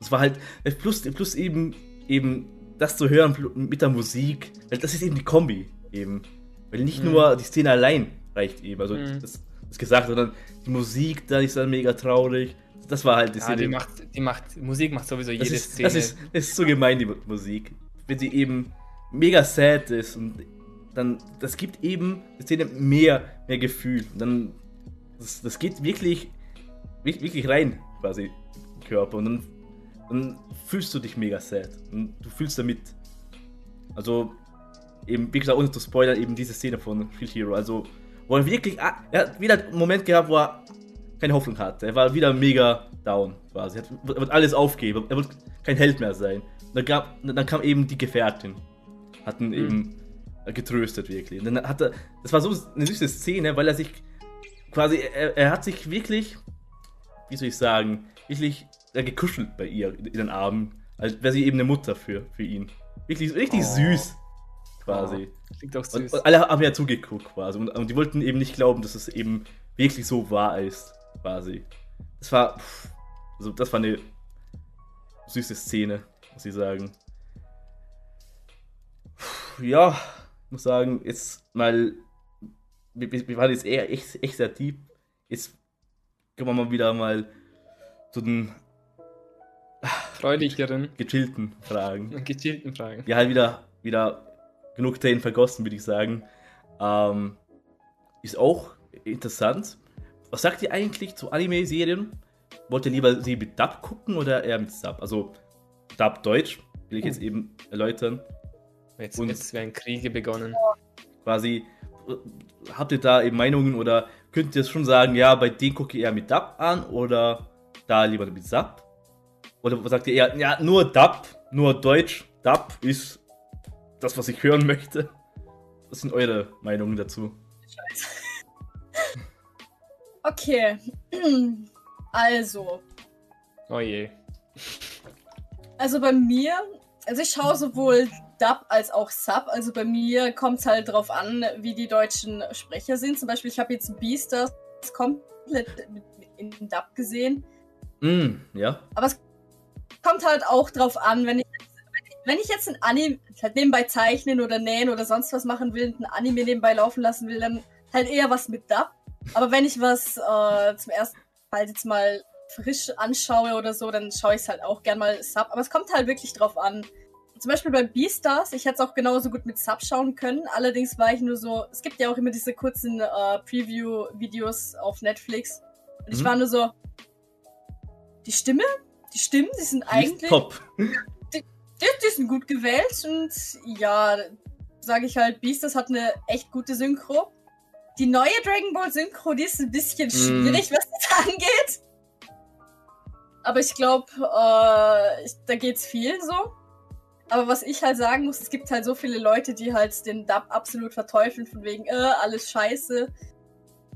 Das war halt, plus, plus eben, eben das zu hören mit der Musik, das ist eben die Kombi eben. Weil nicht mhm. nur die Szene allein reicht eben, also mhm. das, das gesagt, sondern die Musik, da ist dann mega traurig. Das war halt die Szene. Ja, die macht, die macht, Musik macht sowieso jede ist, Szene. Das ist, das ist so gemein, die Musik. Wenn sie eben mega sad ist und dann, das gibt eben der Szene mehr, mehr Gefühl. Und dann, das, das geht wirklich, wirklich rein, quasi, im Körper. Und dann, dann fühlst du dich mega sad. Und du fühlst damit. Also, eben, wie gesagt, ohne zu spoilern, eben diese Szene von Shield Hero. Also, wo er wirklich, ah, er hat wieder einen Moment gehabt, wo er keine Hoffnung hatte. Er war wieder mega down, quasi. Er wird alles aufgeben. Er wird kein Held mehr sein. Dann, gab, dann kam eben die Gefährtin. Hatten mhm. eben getröstet, wirklich. Und dann hat er, das war so eine süße Szene, weil er sich quasi, er, er hat sich wirklich, wie soll ich sagen, wirklich er gekuschelt bei ihr in den Armen, als wäre sie eben eine Mutter für, für ihn. Wirklich richtig oh. süß, quasi. Oh, klingt auch süß. Und, und alle haben ja zugeguckt, quasi. Und, und, die wollten eben nicht glauben, dass es eben wirklich so wahr ist, quasi. Das war, also das war eine süße Szene, muss ich sagen. Ja, muss sagen, jetzt mal, wir, wir waren jetzt eher echt, echt sehr deep. Jetzt können wir mal wieder mal zu den freudigeren, gechillten Fragen. Gechillten Fragen. Ja, halt wieder, wieder genug Tränen vergossen, würde ich sagen. Ähm, ist auch interessant. Was sagt ihr eigentlich zu Anime-Serien? Wollt ihr lieber sie mit Dub gucken oder eher mit Sub? Also Dub Deutsch, will ich jetzt eben erläutern. Jetzt, und jetzt werden Kriege begonnen. Quasi, habt ihr da eben Meinungen oder könnt ihr schon sagen, ja, bei denen gucke ich eher mit Dub an oder da lieber mit Sub? Oder sagt ihr eher, ja, nur Dub, nur Deutsch, Dub ist das, was ich hören möchte? Was sind eure Meinungen dazu? Scheiße. Okay. Also. Oh je. Also bei mir, also ich schaue sowohl Dub als auch Sub. Also bei mir kommt es halt drauf an, wie die deutschen Sprecher sind. Zum Beispiel, ich habe jetzt Beastars komplett in Dub gesehen. Mm, ja. Aber es kommt halt auch drauf an, wenn ich wenn ich jetzt ein Anime halt nebenbei zeichnen oder nähen oder sonst was machen will, ein Anime nebenbei laufen lassen will, dann halt eher was mit Dub. Aber wenn ich was äh, zum ersten Mal jetzt mal frisch anschaue oder so, dann schaue ich es halt auch gern mal Sub. Aber es kommt halt wirklich drauf an. Zum Beispiel bei Beastars, ich hätte es auch genauso gut mit Sub schauen können. Allerdings war ich nur so, es gibt ja auch immer diese kurzen äh, Preview-Videos auf Netflix. Und ich mhm. war nur so, die Stimme, die Stimmen, die sind die eigentlich. top. Die, die, sind gut gewählt und ja, sage ich halt, Beastars hat eine echt gute Synchro. Die neue Dragon Ball Synchro, die ist ein bisschen mhm. schwierig, mm. was das angeht. Aber ich glaube, äh, da geht's vielen so. Aber was ich halt sagen muss, es gibt halt so viele Leute, die halt den Dub absolut verteufeln, von wegen, äh, alles scheiße.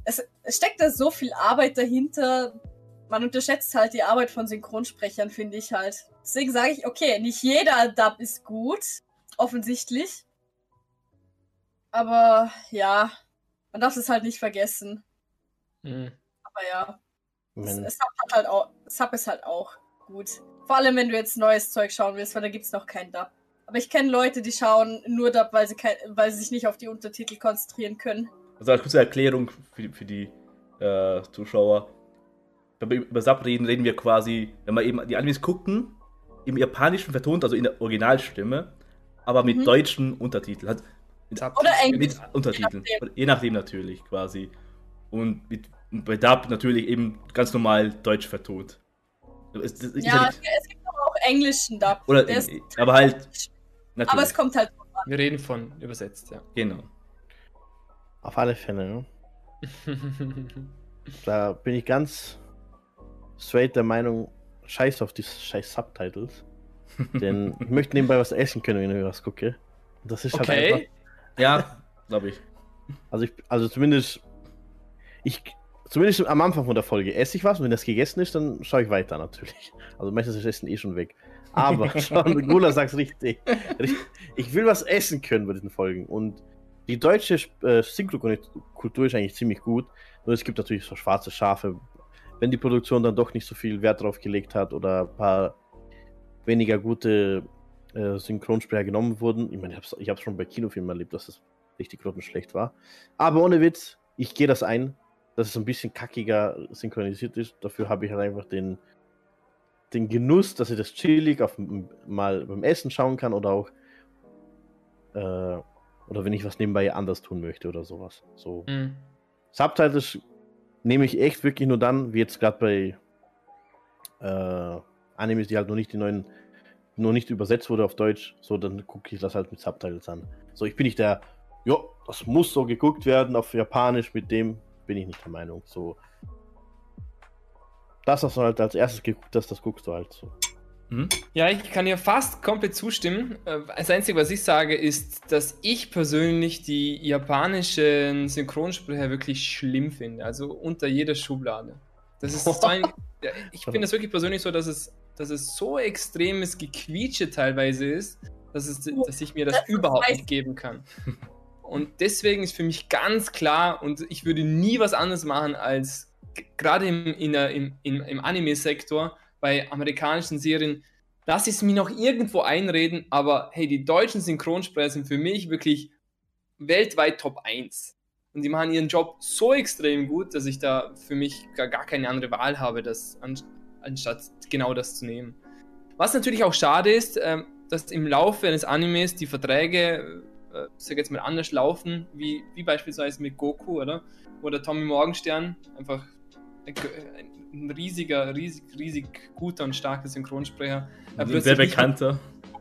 Es, es steckt da so viel Arbeit dahinter. Man unterschätzt halt die Arbeit von Synchronsprechern, finde ich halt. Deswegen sage ich, okay, nicht jeder Dub ist gut, offensichtlich. Aber ja, man darf es halt nicht vergessen. Mhm. Aber ja, es, es, halt auch, Sub ist halt auch gut. Vor allem, wenn du jetzt neues Zeug schauen willst, weil da gibt es noch keinen Dub. Aber ich kenne Leute, die schauen nur Dub, weil sie, kein, weil sie sich nicht auf die Untertitel konzentrieren können. Also als kurze Erklärung für, für die äh, Zuschauer. Wenn wir über Sub reden, reden wir quasi, wenn wir eben die Animes gucken, im Japanischen vertont, also in der Originalstimme, aber mit mhm. deutschen Untertiteln. Mit, Oder Englisch. Mit Untertiteln. Je nachdem. je nachdem natürlich quasi. Und mit, bei Dub natürlich eben ganz normal deutsch vertont. Es, es, ja, es, es gibt auch englischen Dub. Oder, aber halt. Natürlich. Aber es kommt halt. Wir reden von übersetzt, ja. Genau. Auf alle Fälle, ne? da bin ich ganz straight der Meinung, scheiß auf die scheiß Subtitles. Denn ich möchte nebenbei was essen können, wenn ich was gucke. Das ist halt Okay. einfach. Ja, glaube ich. Also, ich, also zumindest. Ich, zumindest am Anfang von der Folge esse ich was und wenn das gegessen ist, dann schaue ich weiter natürlich. Also meistens ist das Essen eh schon weg. Aber schon, Gula sagt richtig, richtig. Ich will was essen können bei diesen Folgen. Und die deutsche äh, Synchrokultur ist eigentlich ziemlich gut. Nur es gibt natürlich so schwarze Schafe. Wenn die Produktion dann doch nicht so viel Wert drauf gelegt hat oder ein paar weniger gute äh, Synchronsprecher genommen wurden. Ich meine, ich habe es schon bei Kinofilmen erlebt, dass das richtig grottenschlecht war. Aber ohne Witz, ich gehe das ein, dass es ein bisschen kackiger synchronisiert ist. Dafür habe ich halt einfach den, den Genuss, dass ich das chillig auf, mal beim Essen schauen kann oder auch äh, oder wenn ich was nebenbei anders tun möchte oder sowas. So. Mhm. Subtitles nehme ich echt wirklich nur dann, wie jetzt gerade bei äh, Animes, die halt noch nicht die neuen, noch nicht übersetzt wurde auf Deutsch, so dann gucke ich das halt mit Subtitles an. So, ich bin nicht der, ja, das muss so geguckt werden auf Japanisch, mit dem bin ich nicht der Meinung. So, das, was du halt als erstes geguckt hast, das guckst du halt so. Mhm. Ja, ich kann dir fast komplett zustimmen. Äh, Das Einzige, was ich sage, ist, dass ich persönlich die japanischen Synchronsprecher wirklich schlimm finde. Also unter jeder Schublade. Das ist so ein, ich finde das wirklich persönlich so, dass es, dass es so extremes Gequietsche teilweise ist, dass, es, dass ich mir das, Das überhaupt nicht geben kann. Und deswegen ist für mich ganz klar, und ich würde nie was anderes machen, als gerade im, in der, im, im, im Anime-Sektor, bei amerikanischen Serien, lass ich es mir noch irgendwo einreden, aber hey, die deutschen Synchronsprecher sind für mich wirklich weltweit Top 1. Und die machen ihren Job so extrem gut, dass ich da für mich gar, gar keine andere Wahl habe, das an, anstatt genau das zu nehmen. Was natürlich auch schade ist, ähm, dass im Laufe eines Animes die Verträge, äh, sag jetzt mal, anders laufen, wie, wie beispielsweise mit Goku, oder? Wo der Tommy Morgenstern einfach ein, ein riesiger, riesig, riesig guter und starker Synchronsprecher äh, Also plötzlich sehr bekannter.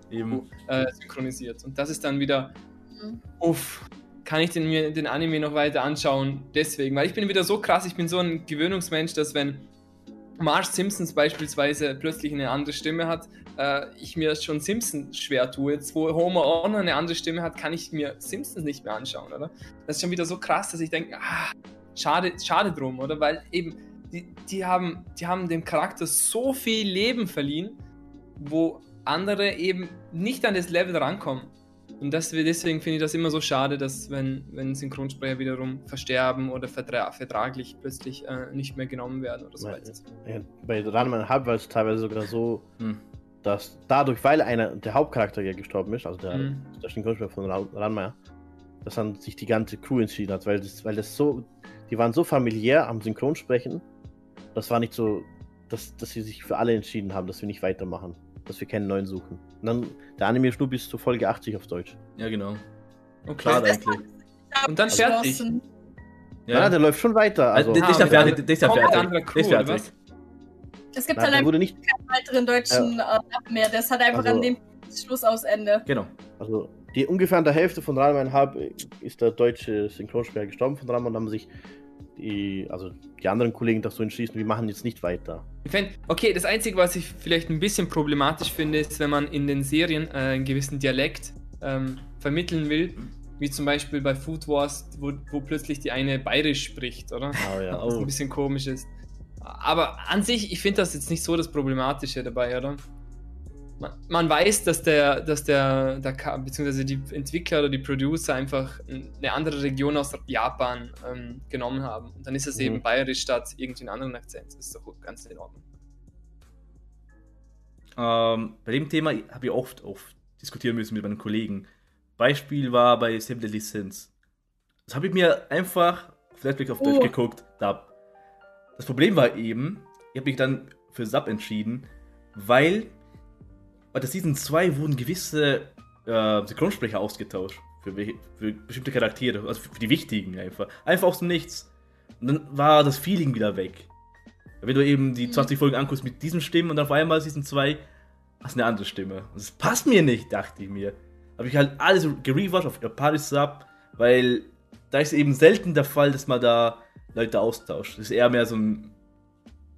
Eben. äh, synchronisiert. Und das ist dann wieder, Mhm. uff, kann ich den, mir den Anime noch weiter anschauen? Deswegen, weil ich bin wieder so krass, ich bin so ein Gewöhnungsmensch, dass wenn Marge Simpsons beispielsweise plötzlich eine andere Stimme hat, äh, ich mir schon Simpsons schwer tue. Jetzt, wo Homer auch noch eine andere Stimme hat, kann ich mir Simpsons nicht mehr anschauen, oder? Das ist schon wieder so krass, dass ich denke, ah, schade, schade drum, oder? Weil eben, die, die, haben, die haben dem Charakter so viel Leben verliehen, wo andere eben nicht an das Level rankommen. Und das, deswegen finde ich das immer so schade, dass wenn, wenn Synchronsprecher wiederum versterben oder vertra vertraglich plötzlich äh, nicht mehr genommen werden oder so weiter. Ja, bei Ranma Halb war es teilweise sogar so, Hm. dass dadurch, weil einer der Hauptcharakter ja gestorben ist, also der, Mhm. der Synchronsprecher von Ra- Ranma, dass dann sich die ganze Crew entschieden hat, weil das, weil das so, die waren so familiär am Synchronsprechen, das war nicht so, dass, dass sie sich für alle entschieden haben, dass wir nicht weitermachen, dass wir keinen neuen suchen. Und dann, der Anime ist nur bis zur Folge 80 auf Deutsch. Ja, genau. Okay. Schade eigentlich. Und dann fertig. Ja, der läuft schon weiter. Also, Also, der, der ist ja fertig. mit Der ist ja fertig. Der ist oder fertig. Es gibt Nein, halt der einfach wurde nicht, keinen weiteren deutschen äh, Namen mehr. Das hat einfach Also- an dem Schluss aus Ende. Genau. also die ungefähr an der Hälfte von Ranma Halb ist der deutsche Synchronsprecher gestorben von Ranma und haben sich die, also die anderen Kollegen dazu entschließen, wir machen jetzt nicht weiter. Okay, das Einzige, was ich vielleicht ein bisschen problematisch finde, ist, wenn man in den Serien äh, einen gewissen Dialekt ähm, vermitteln will, wie zum Beispiel bei Food Wars, wo, wo plötzlich die eine bayerisch spricht, oder? Oh, ja. Was ein bisschen komisch ist. Aber an sich, ich finde das jetzt nicht so das Problematische dabei, oder? Man, man weiß, dass der, dass der, der, beziehungsweise die Entwickler oder die Producer einfach eine andere Region aus Japan ähm, genommen haben. Und dann ist es Mhm. eben bayerisch statt irgendwie einen anderen Akzent. Das ist doch ganz in Ordnung. Ähm, bei dem Thema habe ich oft, oft diskutieren müssen mit meinen Kollegen. Beispiel war bei Simple Lizenz. Das habe ich mir einfach auf Netflix auf Deutsch Oh. geguckt. Dub. Das Problem war eben, ich habe mich dann für Sub entschieden, weil bei der Season 2 wurden gewisse äh, Synchronsprecher ausgetauscht. Für, für bestimmte Charaktere, also für die wichtigen einfach. Einfach aus dem Nichts. Und dann war das Feeling wieder weg. Wenn du eben die 20 Folgen anguckst mit diesen Stimmen und dann auf einmal Season 2 hast du eine andere Stimme. Und Das passt mir nicht, dachte ich mir. Habe ich halt alles gerewatcht auf Japanisch Sub, weil da ist eben selten der Fall, dass man da Leute austauscht. Das ist eher mehr so ein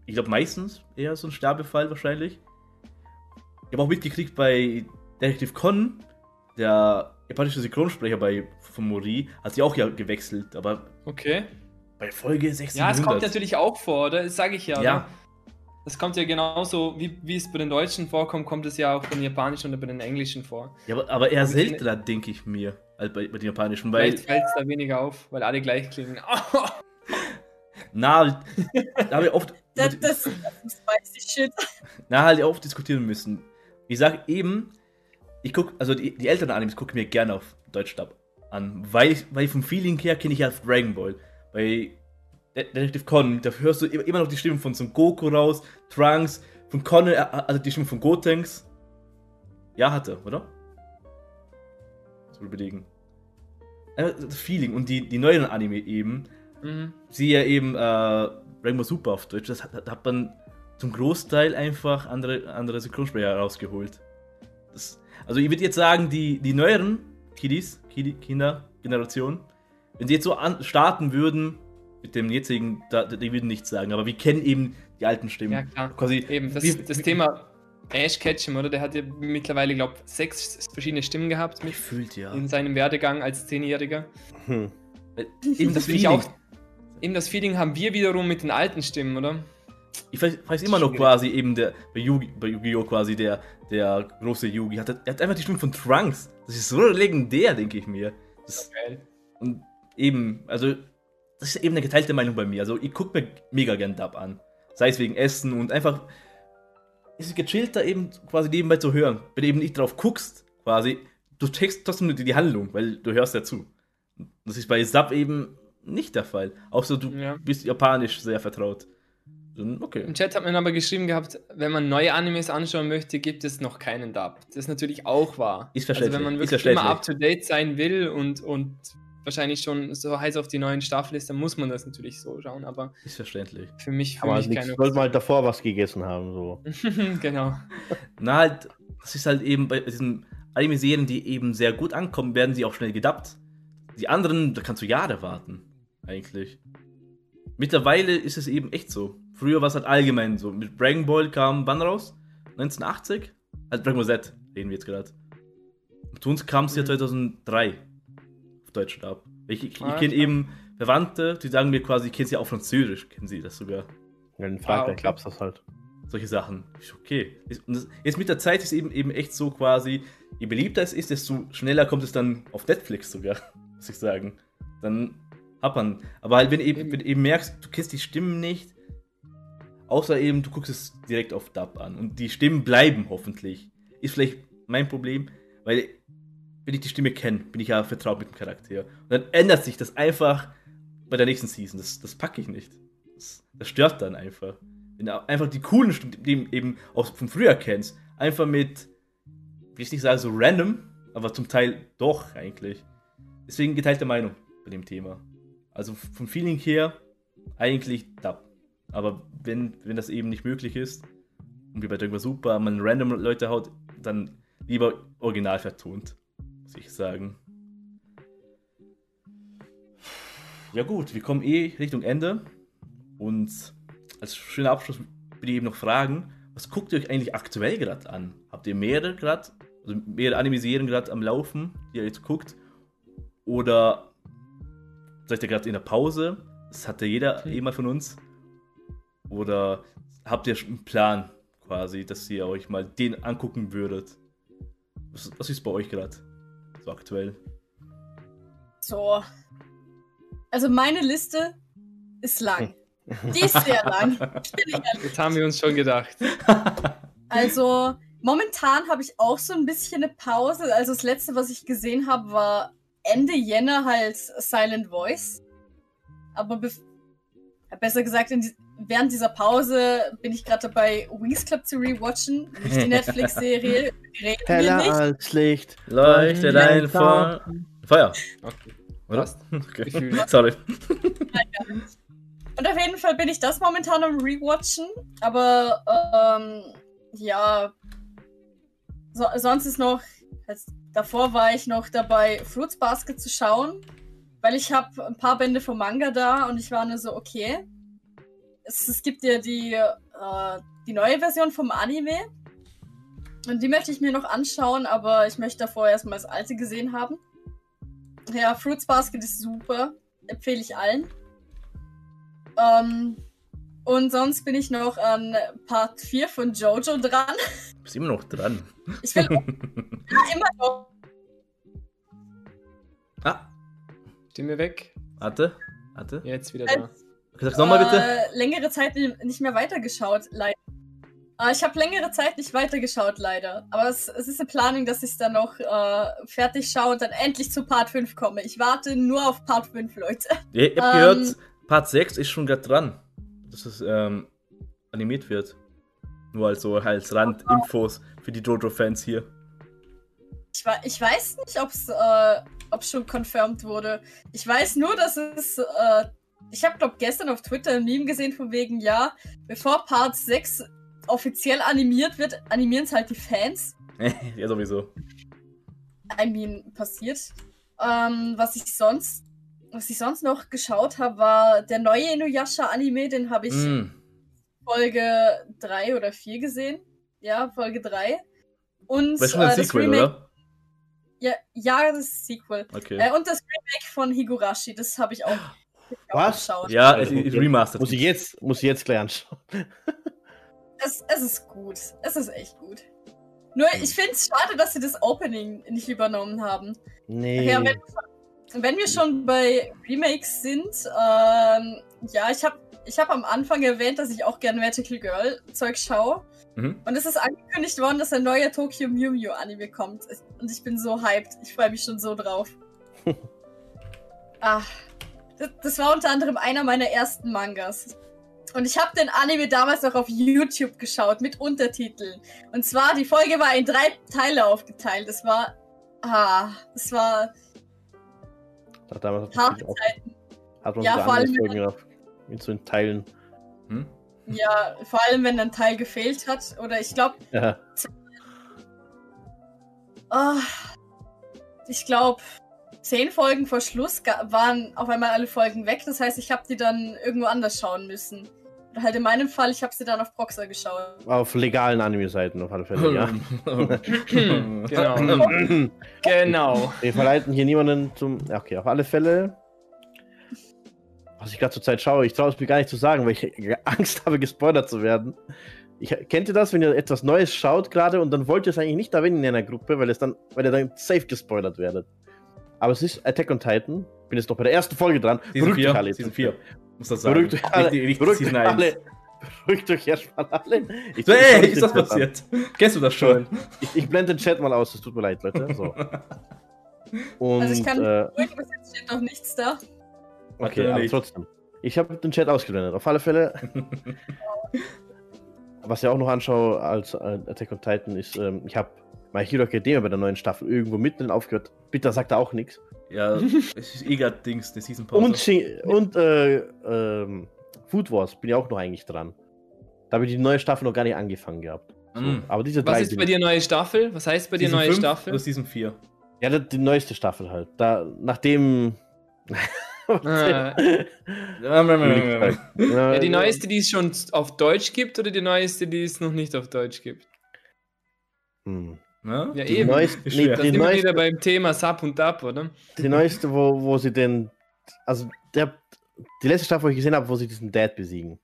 ich glaube meistens eher so ein Sterbefall wahrscheinlich. Ich habe auch mitgekriegt bei Detective Con, der japanische Synchronsprecher bei von Mori, hat sich auch ja gewechselt, aber Okay. bei Folge 1600. Ja, es kommt natürlich auch vor, oder? Das sage ich ja. Ja. Oder? Das kommt ja genauso, wie, wie es bei den Deutschen vorkommt, kommt es ja auch bei den Japanischen oder bei den Englischen vor. Ja, aber, aber eher ich seltener, denke ich mir, als bei, bei den japanischen, weil, Vielleicht fällt es da weniger auf, weil alle gleich klingen. na, da habe ich oft, Das, das, das ist spicy shit. na, halt oft diskutieren müssen. Ich sag eben, ich guck, also die, die älteren Animes gucke ich mir gerne auf Deutschstab an, weil, ich, weil vom Feeling her kenne ich ja Dragon Ball. Bei De- Detective Con, da hörst du immer noch die Stimme von Son Goku raus, Trunks, von Con, äh, also die Stimme von Gotenks. Ja, hatte, oder? So überlegen. Einfach Das Feeling und die, die neuen Anime eben, mhm. sie ja eben äh, Ball Super auf Deutsch, das hat hat man zum Großteil einfach andere, andere Synchronsprecher rausgeholt. Das, also ich würde jetzt sagen, die, die neueren Kiddies, Kiddi, Kinder, Generation, wenn sie jetzt so an, starten würden mit dem jetzigen, da, die würden nichts sagen, aber wir kennen eben die alten Stimmen. Ja, klar. Quasi, Eben, das, wie- das Thema Ash Ketchum, oder? Der hat ja mittlerweile, glaube ich, sechs verschiedene Stimmen gehabt Gefühlt, ja. in seinem Werdegang als Zehnjähriger. Hm. Eben Das ich auch. Eben das Feeling haben wir wiederum mit den alten Stimmen, oder? Ich weiß, weiß immer noch quasi eben der bei Yugi, bei Yu-Gi-Oh! quasi der, der große Yugi. Hat, er hat einfach die Stimme von Trunks. Das ist so legendär, denke ich mir. Das, Geil. und eben, also, das ist eben eine geteilte Meinung bei mir. Also, ich gucke mir mega gern Dub an. Sei es wegen Essen und einfach. Es ist gechillter eben quasi nebenbei zu hören. Wenn du eben nicht drauf guckst, quasi, du checkst trotzdem nur die, die Handlung, weil du hörst ja zu. Das ist bei Sub eben nicht der Fall. Außer du Ja. bist japanisch sehr vertraut. Okay. Im Chat hat man aber geschrieben gehabt, wenn man neue Animes anschauen möchte, gibt es noch keinen Dub. Das ist natürlich auch wahr. Ist Also verständlich, wenn man wirklich immer up to date sein will und, und wahrscheinlich schon so heiß auf die neuen Staffel ist, dann muss man das natürlich so schauen. Aber Ist verständlich. für mich, für Aber mich keine sollte man halt davor was gegessen haben. So. genau. Na halt, das ist halt eben bei diesen Anime-Serien, die eben sehr gut ankommen, werden sie auch schnell gedubbt. Die anderen, da kannst du Jahre warten, eigentlich. Mittlerweile ist es eben echt so. Früher war es halt allgemein so. Mit Dragon Ball kam wann raus? 1980? Also Dragon Ball Z, reden wir jetzt gerade. Und zu uns kam es ja Mhm. 2003 auf Deutsch ab. Ich, ich, ich Ah, kenne eben Verwandte, die sagen mir quasi, ich kenne sie auch Französisch, kennen sie das sogar. Ja, in Frankreich Ah, okay. gab's das halt. solche Sachen. Ich, okay. Und das, jetzt mit der Zeit ist eben, eben echt so quasi, je beliebter es ist, desto schneller kommt es dann auf Netflix sogar, muss ich sagen. Dann hat man. Aber halt, wenn du eben, wenn du eben merkst, du kennst die Stimmen nicht, außer eben, du guckst es direkt auf Dub an. Und die Stimmen bleiben hoffentlich. Ist vielleicht mein Problem, weil wenn ich die Stimme kenne, bin ich ja vertraut mit dem Charakter. Und dann ändert sich das einfach bei der nächsten Season. Das, das packe ich nicht. Das, das stört dann einfach. Wenn du einfach die coolen Stimmen, die eben auch von früher kennst, einfach mit, will ich nicht sagen, so random, aber zum Teil doch eigentlich. Deswegen geteilte Meinung bei dem Thema. Also vom Feeling her eigentlich Dub. Aber wenn, wenn das eben nicht möglich ist, und wie bei Dragon Ball Super, man random Leute haut, dann lieber original vertont, muss ich sagen. Ja gut, wir kommen eh Richtung Ende. Und als schöner Abschluss würde ich eben noch fragen, was guckt ihr euch eigentlich aktuell gerade an? Habt ihr mehrere gerade, also mehrere Anime-Serien gerade am Laufen, die ihr jetzt guckt? Oder seid ihr gerade in der Pause? Das hatte jeder eh mal von uns. Oder habt ihr schon einen Plan quasi, dass ihr euch mal den angucken würdet? Was, was ist bei euch gerade so aktuell? So. Also meine Liste ist lang. Die ist sehr lang. Das haben wir uns schon gedacht. Also momentan habe ich auch so ein bisschen eine Pause. Also das letzte, was ich gesehen habe, war Ende Jänner halt Silent Voice. Aber bef- besser gesagt, in die während dieser Pause bin ich gerade dabei, Wings Club zu rewatchen. Nicht die Netflix-Serie. Heller als Licht. Leuchtet ein Feuer. Feuer, Okay. oder? Okay. Sorry. Und auf jeden Fall bin ich das momentan am Rewatchen. Aber ähm, ja, so, sonst ist noch, als, davor war ich noch dabei, Fruits Basket zu schauen, weil ich habe ein paar Bände vom Manga da und ich war nur so, okay, es, es gibt ja die, äh, die neue Version vom Anime. Und die möchte ich mir noch anschauen, aber ich möchte davor erstmal das alte gesehen haben. Ja, Fruits Basket ist super. Empfehle ich allen. Ähm, und sonst bin ich noch an Part 4 von Jojo dran. Du bist immer noch dran. Ich will immer noch. Stimme weg. warte, warte. Jetzt wieder da. Sag's nochmal bitte. Äh, längere Zeit nicht mehr weitergeschaut, leider. Äh, ich habe längere Zeit nicht weitergeschaut, leider. Aber es, es ist eine Planung, dass ich es dann noch äh, fertig schaue und dann endlich zu Part 5 komme. Ich warte nur auf Part 5, Leute. Ja, ich hab ähm, gehört, Part 6 ist schon gerade dran. Dass es ähm, animiert wird. Nur als so als Randinfos für die Jojo-Fans hier. Ich, ich weiß nicht, ob es äh, ob's schon confirmed wurde. Ich weiß nur, dass es. Äh, ich habe, glaube gestern auf Twitter ein Meme gesehen, von wegen, ja, bevor Part 6 offiziell animiert wird, animieren es halt die Fans. ja, sowieso. I mean, passiert. Ähm, was ich sonst. Was ich sonst noch geschaut habe, war der neue Inuyasha-Anime, den habe ich Mm. Folge 3 oder 4 gesehen. Ja, Folge 3. Und Das ist schon ein äh, Sequel, Remake, oder? Ja, ja, das ist Sequel. Okay. Äh, und das Remake von Higurashi, das habe ich auch, auch Was? geschaut. ja, es ist remastered. Muss ich jetzt, muss ich jetzt gleich anschauen. Es, es ist gut. Es ist echt gut. Nur, ich finde es schade, dass sie das Opening nicht übernommen haben. Nee. Ja, wenn, wenn wir schon bei Remakes sind, ähm, ja, ich habe ich hab am Anfang erwähnt, dass ich auch gerne Magical Girl Zeug schaue. Mhm. Und es ist angekündigt worden, dass ein neuer Tokyo Mew Mew Anime kommt. Und ich bin so hyped. Ich freue mich schon so drauf. ah, das, das war unter anderem einer meiner ersten Mangas. Und ich habe den Anime damals noch auf YouTube geschaut mit Untertiteln. Und zwar, die Folge war in drei Teile aufgeteilt. Das war. Ah, das war Ach, damals hat harte man auch, Zeiten. hat man Ja, so vor allem, andere Folgen auf, in so in Teilen. Hm? Ja, vor allem, wenn ein Teil gefehlt hat. Oder ich glaube, Ja. Ah, ich glaube, zehn Folgen vor Schluss waren auf einmal alle Folgen weg. Das heißt, ich habe die dann irgendwo anders schauen müssen. Oder halt in meinem Fall, ich habe sie dann auf Proxer geschaut. Auf legalen Anime-Seiten auf alle Fälle, ja. genau. genau. Wir verleiten hier niemanden zum. Okay, auf alle Fälle. Was ich gerade zur Zeit schaue, ich traue es mir gar nicht zu sagen, weil ich Angst habe, gespoilert zu werden. Ich, kennt ihr das, wenn ihr etwas Neues schaut gerade und dann wollt ihr es eigentlich nicht erwähnen in einer Gruppe, weil, es dann, weil ihr dann safe gespoilert werdet? Aber es ist Attack on Titan. Bin jetzt noch bei der ersten Folge dran. Season Beruhigt euch 4. alle. Season 4. Muss das sagen. Beruhigt euch alle. Nicht, nicht Beruhigt Season euch 1. alle. Beruhigt euch erstmal alle. Ich, So, ich- ey, ist das passiert? Kennst du das schon? Ich, ich blende den Chat mal aus, es tut mir leid, Leute. So. Und, Also ich kann äh, ruhig, bis jetzt steht noch nichts da. Okay, aber trotzdem. Ich habe den Chat ausgeblendet. Auf alle Fälle. was ich auch noch anschaue als äh, Attack on Titan ist, ähm, ich habe My Hero Academia bei der neuen Staffel irgendwo mitten aufgehört. Bitte sagt er auch nichts. Ja, es ist eh grad Dings, der Season Pause. Und, und äh, ähm, Food Wars bin ich auch noch eigentlich dran. Da habe ich die neue Staffel noch gar nicht angefangen gehabt. So, Mm. Aber diese Was ist bei dir neue Staffel? Was heißt bei dir Season neue 5 Staffel? Oder Season 4. Ja, die, die neueste Staffel halt. Da, nachdem. Ah. ja, die neueste, die es schon auf Deutsch gibt, oder die neueste, die es noch nicht auf Deutsch gibt? Hm. Ja, Die eben. neueste, nee, die sind wir neueste, wieder beim Thema Sub und Dub, oder? Die neueste, wo, wo sie den. Also, der, die letzte Staffel, wo ich gesehen habe, wo sie diesen Dad besiegen.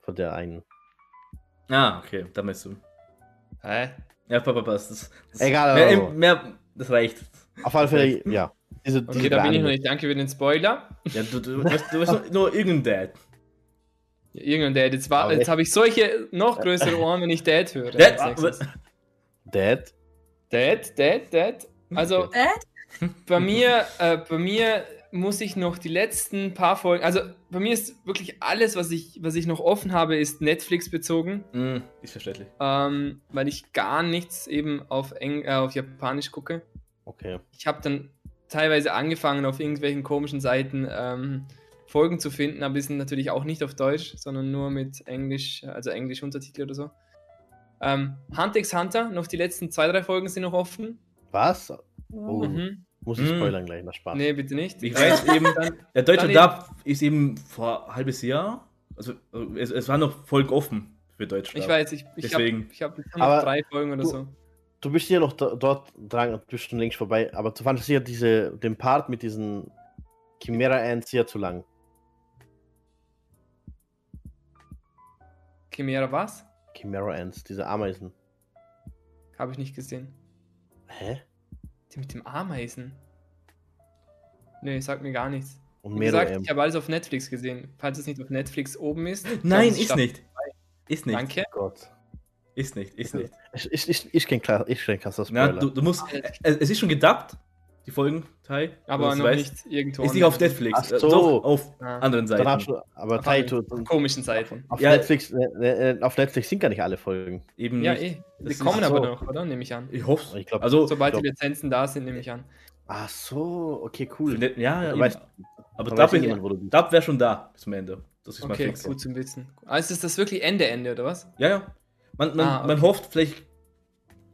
Von der einen. Ah, okay, da meinst du. Hä? Ja, Papa, passt. Das, das, Egal, mehr, mehr, das reicht. Auf alle Fälle, ja. Diese, Okay, da bin ich noch nicht. Danke für den Spoiler. Ja, du, du, du, weißt- du weißt nur, irgendein Dad. Ja, Irgendein Dad. Jetzt, war- jetzt habe ich solche noch größere Ohren, wenn ich Dad höre. Dad. Dad? Dad, Dad, Dad. Also Dad? bei mir, äh, bei mir muss ich noch die letzten paar Folgen. Also bei mir ist wirklich alles, was ich, was ich noch offen habe, ist Netflix bezogen, Mm, ist verständlich. ähm, weil ich gar nichts eben auf, Eng äh, auf Japanisch gucke. Okay. Ich habe dann teilweise angefangen, auf irgendwelchen komischen Seiten ähm, Folgen zu finden, aber die sind natürlich auch nicht auf Deutsch, sondern nur mit Englisch, also Englisch Untertitel oder so. Ähm, Hunter x Hunter, noch die letzten zwei, drei Folgen sind noch offen. Was? Oh. Mhm. Muss ich Mm. spoilern gleich nach Spaß. Nee, bitte nicht. Ich Äh, weiß eben, dann, der deutsche Dub ist eben vor ein halbes Jahr also also es, es war noch Folgen offen für Deutschland. Ich weiß, ich, ich habe Deswegen. ich hab, ich hab Aber noch drei Folgen oder du- so. Du bist hier noch do- dort dran, du bist schon längst vorbei, aber du fandest hier diese, den Part mit diesen Chimera Ants hier zu lang. Chimera was? Chimera Ants, diese Ameisen. Habe ich nicht gesehen. Hä? Die mit dem Ameisen? Nee, sagt mir gar nichts. Und Wie Mero gesagt, M. ich habe alles auf Netflix gesehen. Falls es nicht auf Netflix oben ist. Nein, ist nicht. Ist nicht. Danke. Gott. Ist nicht, ist nicht. Ich, ich, ich, ich kenn klar, ich kenn krasser Na, Spoiler. du, du musst. Es, es ist schon gedubbt, die Folgen, Tai. Aber das noch weißt. nicht irgendwo. Ist nicht auf. Netflix. Ach äh, so. Doch, auf Ah. anderen Seiten. du, aber Auf Taito, anderen komischen Seiten. auf, Ja. Netflix, äh, äh, auf Netflix sind gar nicht alle Folgen. Eben Ja, nicht. eh. Die Das kommen aber so. noch, oder? Nehme ich an. Ich hoffe. Ich glaub- also, Sobald glaub- die Lizenzen da sind, nehme ich an. Ach so, okay, cool. Net- ja, ja, Da eben. weiß- aber Dub, ja. Dub wäre schon da bis zum Ende. Das ist mal Okay, fix. gut zum Wissen. Also ist das wirklich Ende, Ende, oder was? Ja, ja. Man, man, Ah, okay. man hofft, vielleicht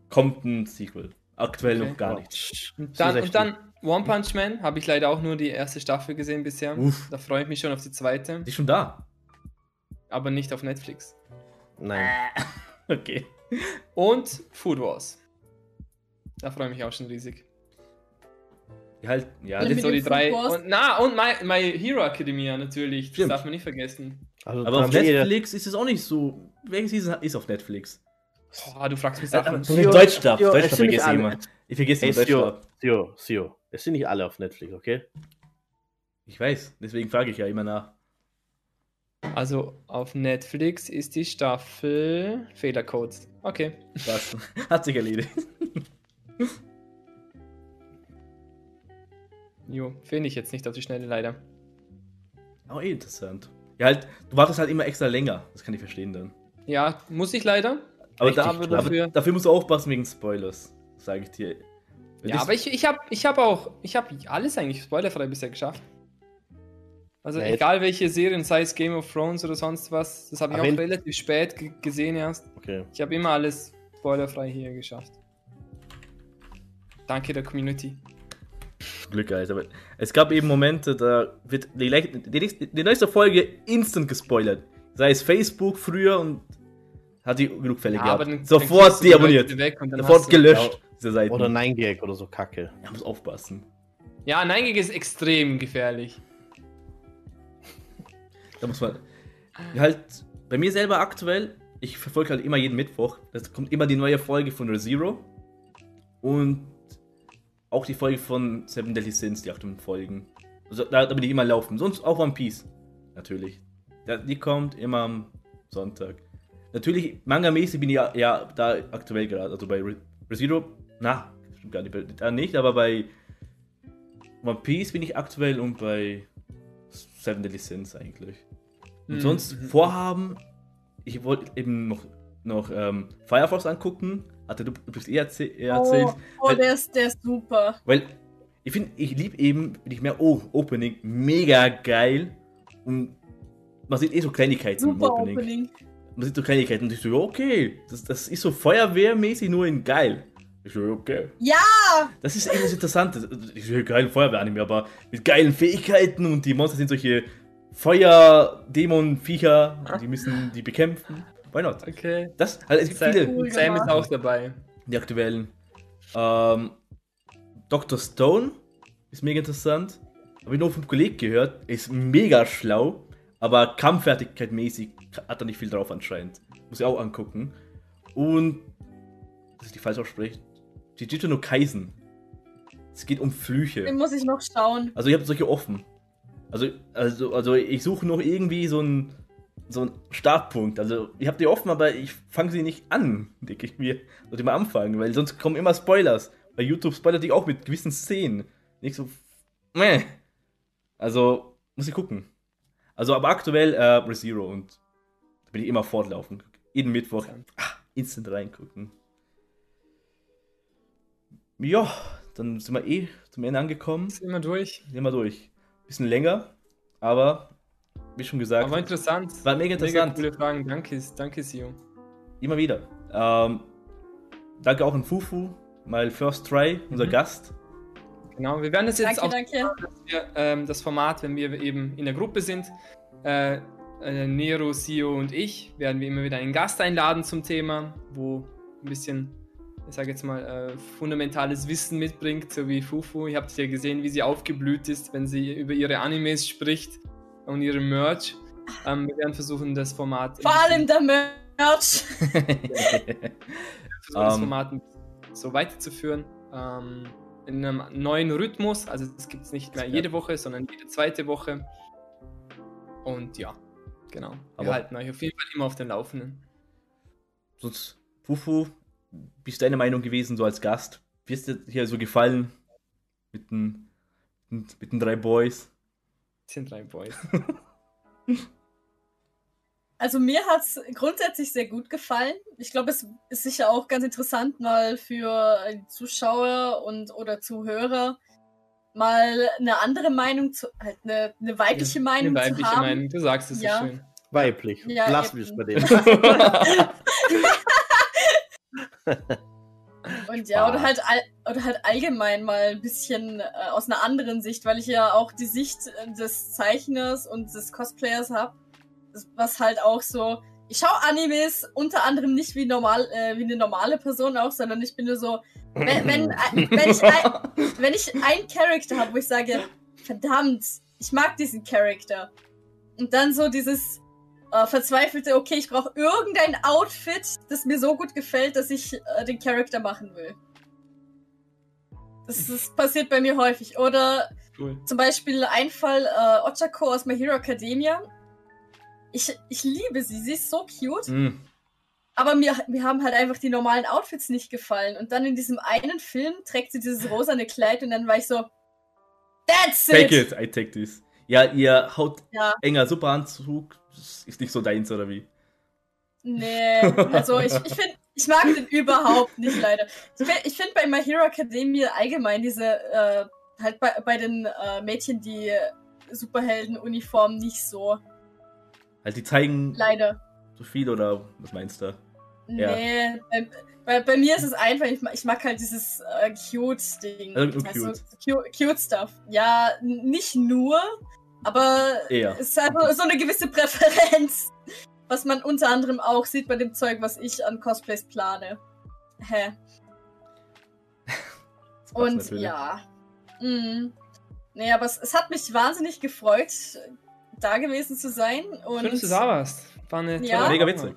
kommt ein Sequel. Aktuell Okay. noch gar nichts. Und dann, und dann One Punch Man habe ich leider auch nur die erste Staffel gesehen bisher. Uff. Da freue ich mich schon auf die zweite, Die ist schon da. aber nicht auf Netflix. Nein. Okay. Und Food Wars. Da freue ich mich auch schon riesig. Ja, halt, ja, das, so die drei. Und, na, und My, My Hero Academia natürlich. Das Stimmt. darf man nicht vergessen. Also, aber auf Netflix ist es auch nicht so. Welche Season ist auf Netflix? Boah, du fragst mich Äh, Sachen. so Sio- Deutschstab. Deutschstab vergesse ich immer. Ich vergesse Hey, immer Sio, Deutschstab. Sio, Sio. Es sind nicht alle auf Netflix, okay? Ich weiß, deswegen frage ich ja immer nach. Also auf Netflix ist die Staffel Fehlercodes. Okay. Was? Hat sich erledigt. Jo, finde ich jetzt nicht auf die Schnelle leider. Aber eh interessant. Ja, halt, du wartest halt immer extra länger. Das kann ich verstehen dann. Ja, muss ich leider. Aber, da, aber dafür. dafür musst du aufpassen wegen Spoilers. Sage ich dir. Wenn Ja, das- aber ich, ich habe ich hab auch, ich habe alles eigentlich spoilerfrei bisher geschafft. Also jetzt- egal welche Serien, sei es Game of Thrones oder sonst was, das habe ich Aber auch relativ spät ge gesehen erst. Okay. Ich habe immer alles spoilerfrei hier geschafft. Danke der Community. Glück, Alter. Aber es gab eben Momente, da wird die, die, nächste- die neueste Folge instant gespoilert. Sei es Facebook früher und hat die genug Fälle Ja, gehabt. dann- dann Sofort Leute deabonniert. Weg und dann Sofort gelöscht, diese Seiten. Oder 9gag oder so Kacke. Ja, muss aufpassen. Ja, nein, ist extrem gefährlich. Da muss man. Ja, halt, bei mir selber aktuell, ich verfolge halt immer jeden Mittwoch. Es kommt immer die neue Folge von ReZero. Und auch die Folge von Seven Deadly Sins, die aktuellen Folgen. Also, da, da bin ich immer laufen. Sonst auch One Piece. Natürlich. Die kommt immer am Sonntag. Natürlich, Manga-mäßig bin ich ja, ja da aktuell gerade. Also bei Re- ReZero, na, stimmt gar nicht, da nicht, aber bei One Piece bin ich aktuell und bei Seven Deadly Sins eigentlich. Und Mhm, sonst mhm. Vorhaben, ich wollte eben noch, noch ähm, Firefox angucken, hatte du, bist eh erzäh eher erzählt, Oh, oh weil- der, ist, der ist super. weil ich finde, ich liebe eben, wenn ich mehr, oh, Opening, mega geil und man sieht eh so Kleinigkeiten im Super Opening. Man sieht so Kleinigkeiten und ich so, okay, das, das ist so feuerwehrmäßig nur in geil. Ich so, okay. Ja! Das ist eben das Interessante. Ich so, geil, Feuerwehr-Anime, aber mit geilen Fähigkeiten und die Monster sind solche Feuer-Dämon-Viecher und die müssen die bekämpfen. Why not? Okay. Das, also es gibt Sam, viele, Cool Sam ist auch dabei. die aktuellen. Ähm, Dr. Stone ist mega interessant. Habe ich nur vom Kollegen gehört. Ist mega schlau, aber Kampffertigkeit mäßig hat er nicht viel drauf anscheinend. Muss ich auch angucken. Und, dass ich die falsch ausspreche, Jujutsu no Kaisen. Es geht um Flüche. Den muss ich noch schauen. Also ich habe solche offen. Also, also, also ich suche noch irgendwie so einen so einen Startpunkt. Also ich habe die offen, aber ich fange sie nicht an, denke ich mir. Sollte mal anfangen, weil sonst kommen immer Spoilers. Bei YouTube spoilert die auch mit gewissen Szenen. Nicht so. Meh. Also, muss ich gucken. Also, aber aktuell äh, ReZero und da bin ich immer fortlaufen. Jeden Mittwoch ah, instant reingucken. Ja, dann sind wir eh zum Ende angekommen. Sind wir durch. Gehen wir durch. Bisschen länger, aber wie schon gesagt, Aber interessant. war mega Mega interessant. coole Fragen. Danke, danke, Sio. Immer wieder. Ähm, danke auch an Fufu, my first try, unser Mhm. Gast. Genau, wir werden das jetzt Danke, auch danke. dass wir, ähm, das Format, wenn wir eben in der Gruppe sind, äh, äh, Nero, Sio und ich werden wir immer wieder einen Gast einladen zum Thema, wo ein bisschen, ich sage jetzt mal, äh, fundamentales Wissen mitbringt, so wie Fufu. Ihr habt ja gesehen, wie sie aufgeblüht ist, wenn sie über ihre Animes spricht und ihre Merch. Ähm, wir werden versuchen, das Format. Vor allem der Merch. versuchen, das Ähm. Format so weiterzuführen. Ähm, in einem neuen Rhythmus. Also es gibt es nicht mehr jede Woche, sondern jede zweite Woche. Und ja, genau. Wir Aber- halten euch auf jeden Fall immer auf den Laufenden. Sonst, Fufu, wie ist deine Meinung gewesen, so als Gast? Wie ist dir hier so gefallen mit den, mit, mit den drei Boys? sind drei Boys. Also mir hat es grundsätzlich sehr gut gefallen. Ich glaube, es ist sicher auch ganz interessant, mal für die Zuschauer und oder Zuhörer mal eine andere Meinung zu, halt eine, eine weibliche Meinung Eine weibliche zu haben. Meinung, du sagst es Ja. so schön. Weiblich. Ja, eben. es bei dem. Und ja, oder halt, all, oder halt allgemein mal ein bisschen äh, aus einer anderen Sicht, weil ich ja auch die Sicht äh, des Zeichners und des Cosplayers habe, was halt auch so. Ich schaue Animes unter anderem nicht wie normal, äh, wie eine normale Person auch, sondern ich bin nur so, wenn, wenn, äh, wenn, ich, ein, wenn ich einen Charakter habe, wo ich sage, verdammt, ich mag diesen Charakter. Und dann so dieses äh, verzweifelte, okay, ich brauche irgendein Outfit, das mir so gut gefällt, dass ich äh, den Charakter machen will. Das, das passiert bei mir häufig. Oder Cool. zum Beispiel ein Fall äh, Ochako aus My Hero Academia. Ich, ich liebe sie, sie ist so cute. Hm, Aber mir, mir haben halt einfach die normalen Outfits nicht gefallen. Und dann in diesem einen Film trägt sie dieses rosane Kleid und dann war ich so, That's it! take it, I take this. Ja, ihr haut Ja. enger Superanzug, das ist nicht so deins, oder wie? Nee, also ich, ich finde, ich mag den überhaupt nicht leider. Ich finde ich bei My Hero Academia allgemein diese, äh, halt bei, bei den äh, Mädchen die Superhelden-Uniform nicht so. Halt, die zeigen Leider. So viel, oder was meinst du? Ja. Nee, bei, bei, bei mir ist es einfach, ich, mag- ich mag halt dieses äh, Cute-Ding. Also nur Also, cute. cute. Cute Stuff. Ja, nicht nur, aber Eher. es ist einfach so eine gewisse Präferenz, was man unter anderem auch sieht bei dem Zeug, was ich an Cosplays plane. Hä. Und natürlich. ja. Mhm. Nee, aber es, es hat mich wahnsinnig gefreut, da gewesen zu sein. Und Schön, dass du da warst. War eine Ja. Mega witzig.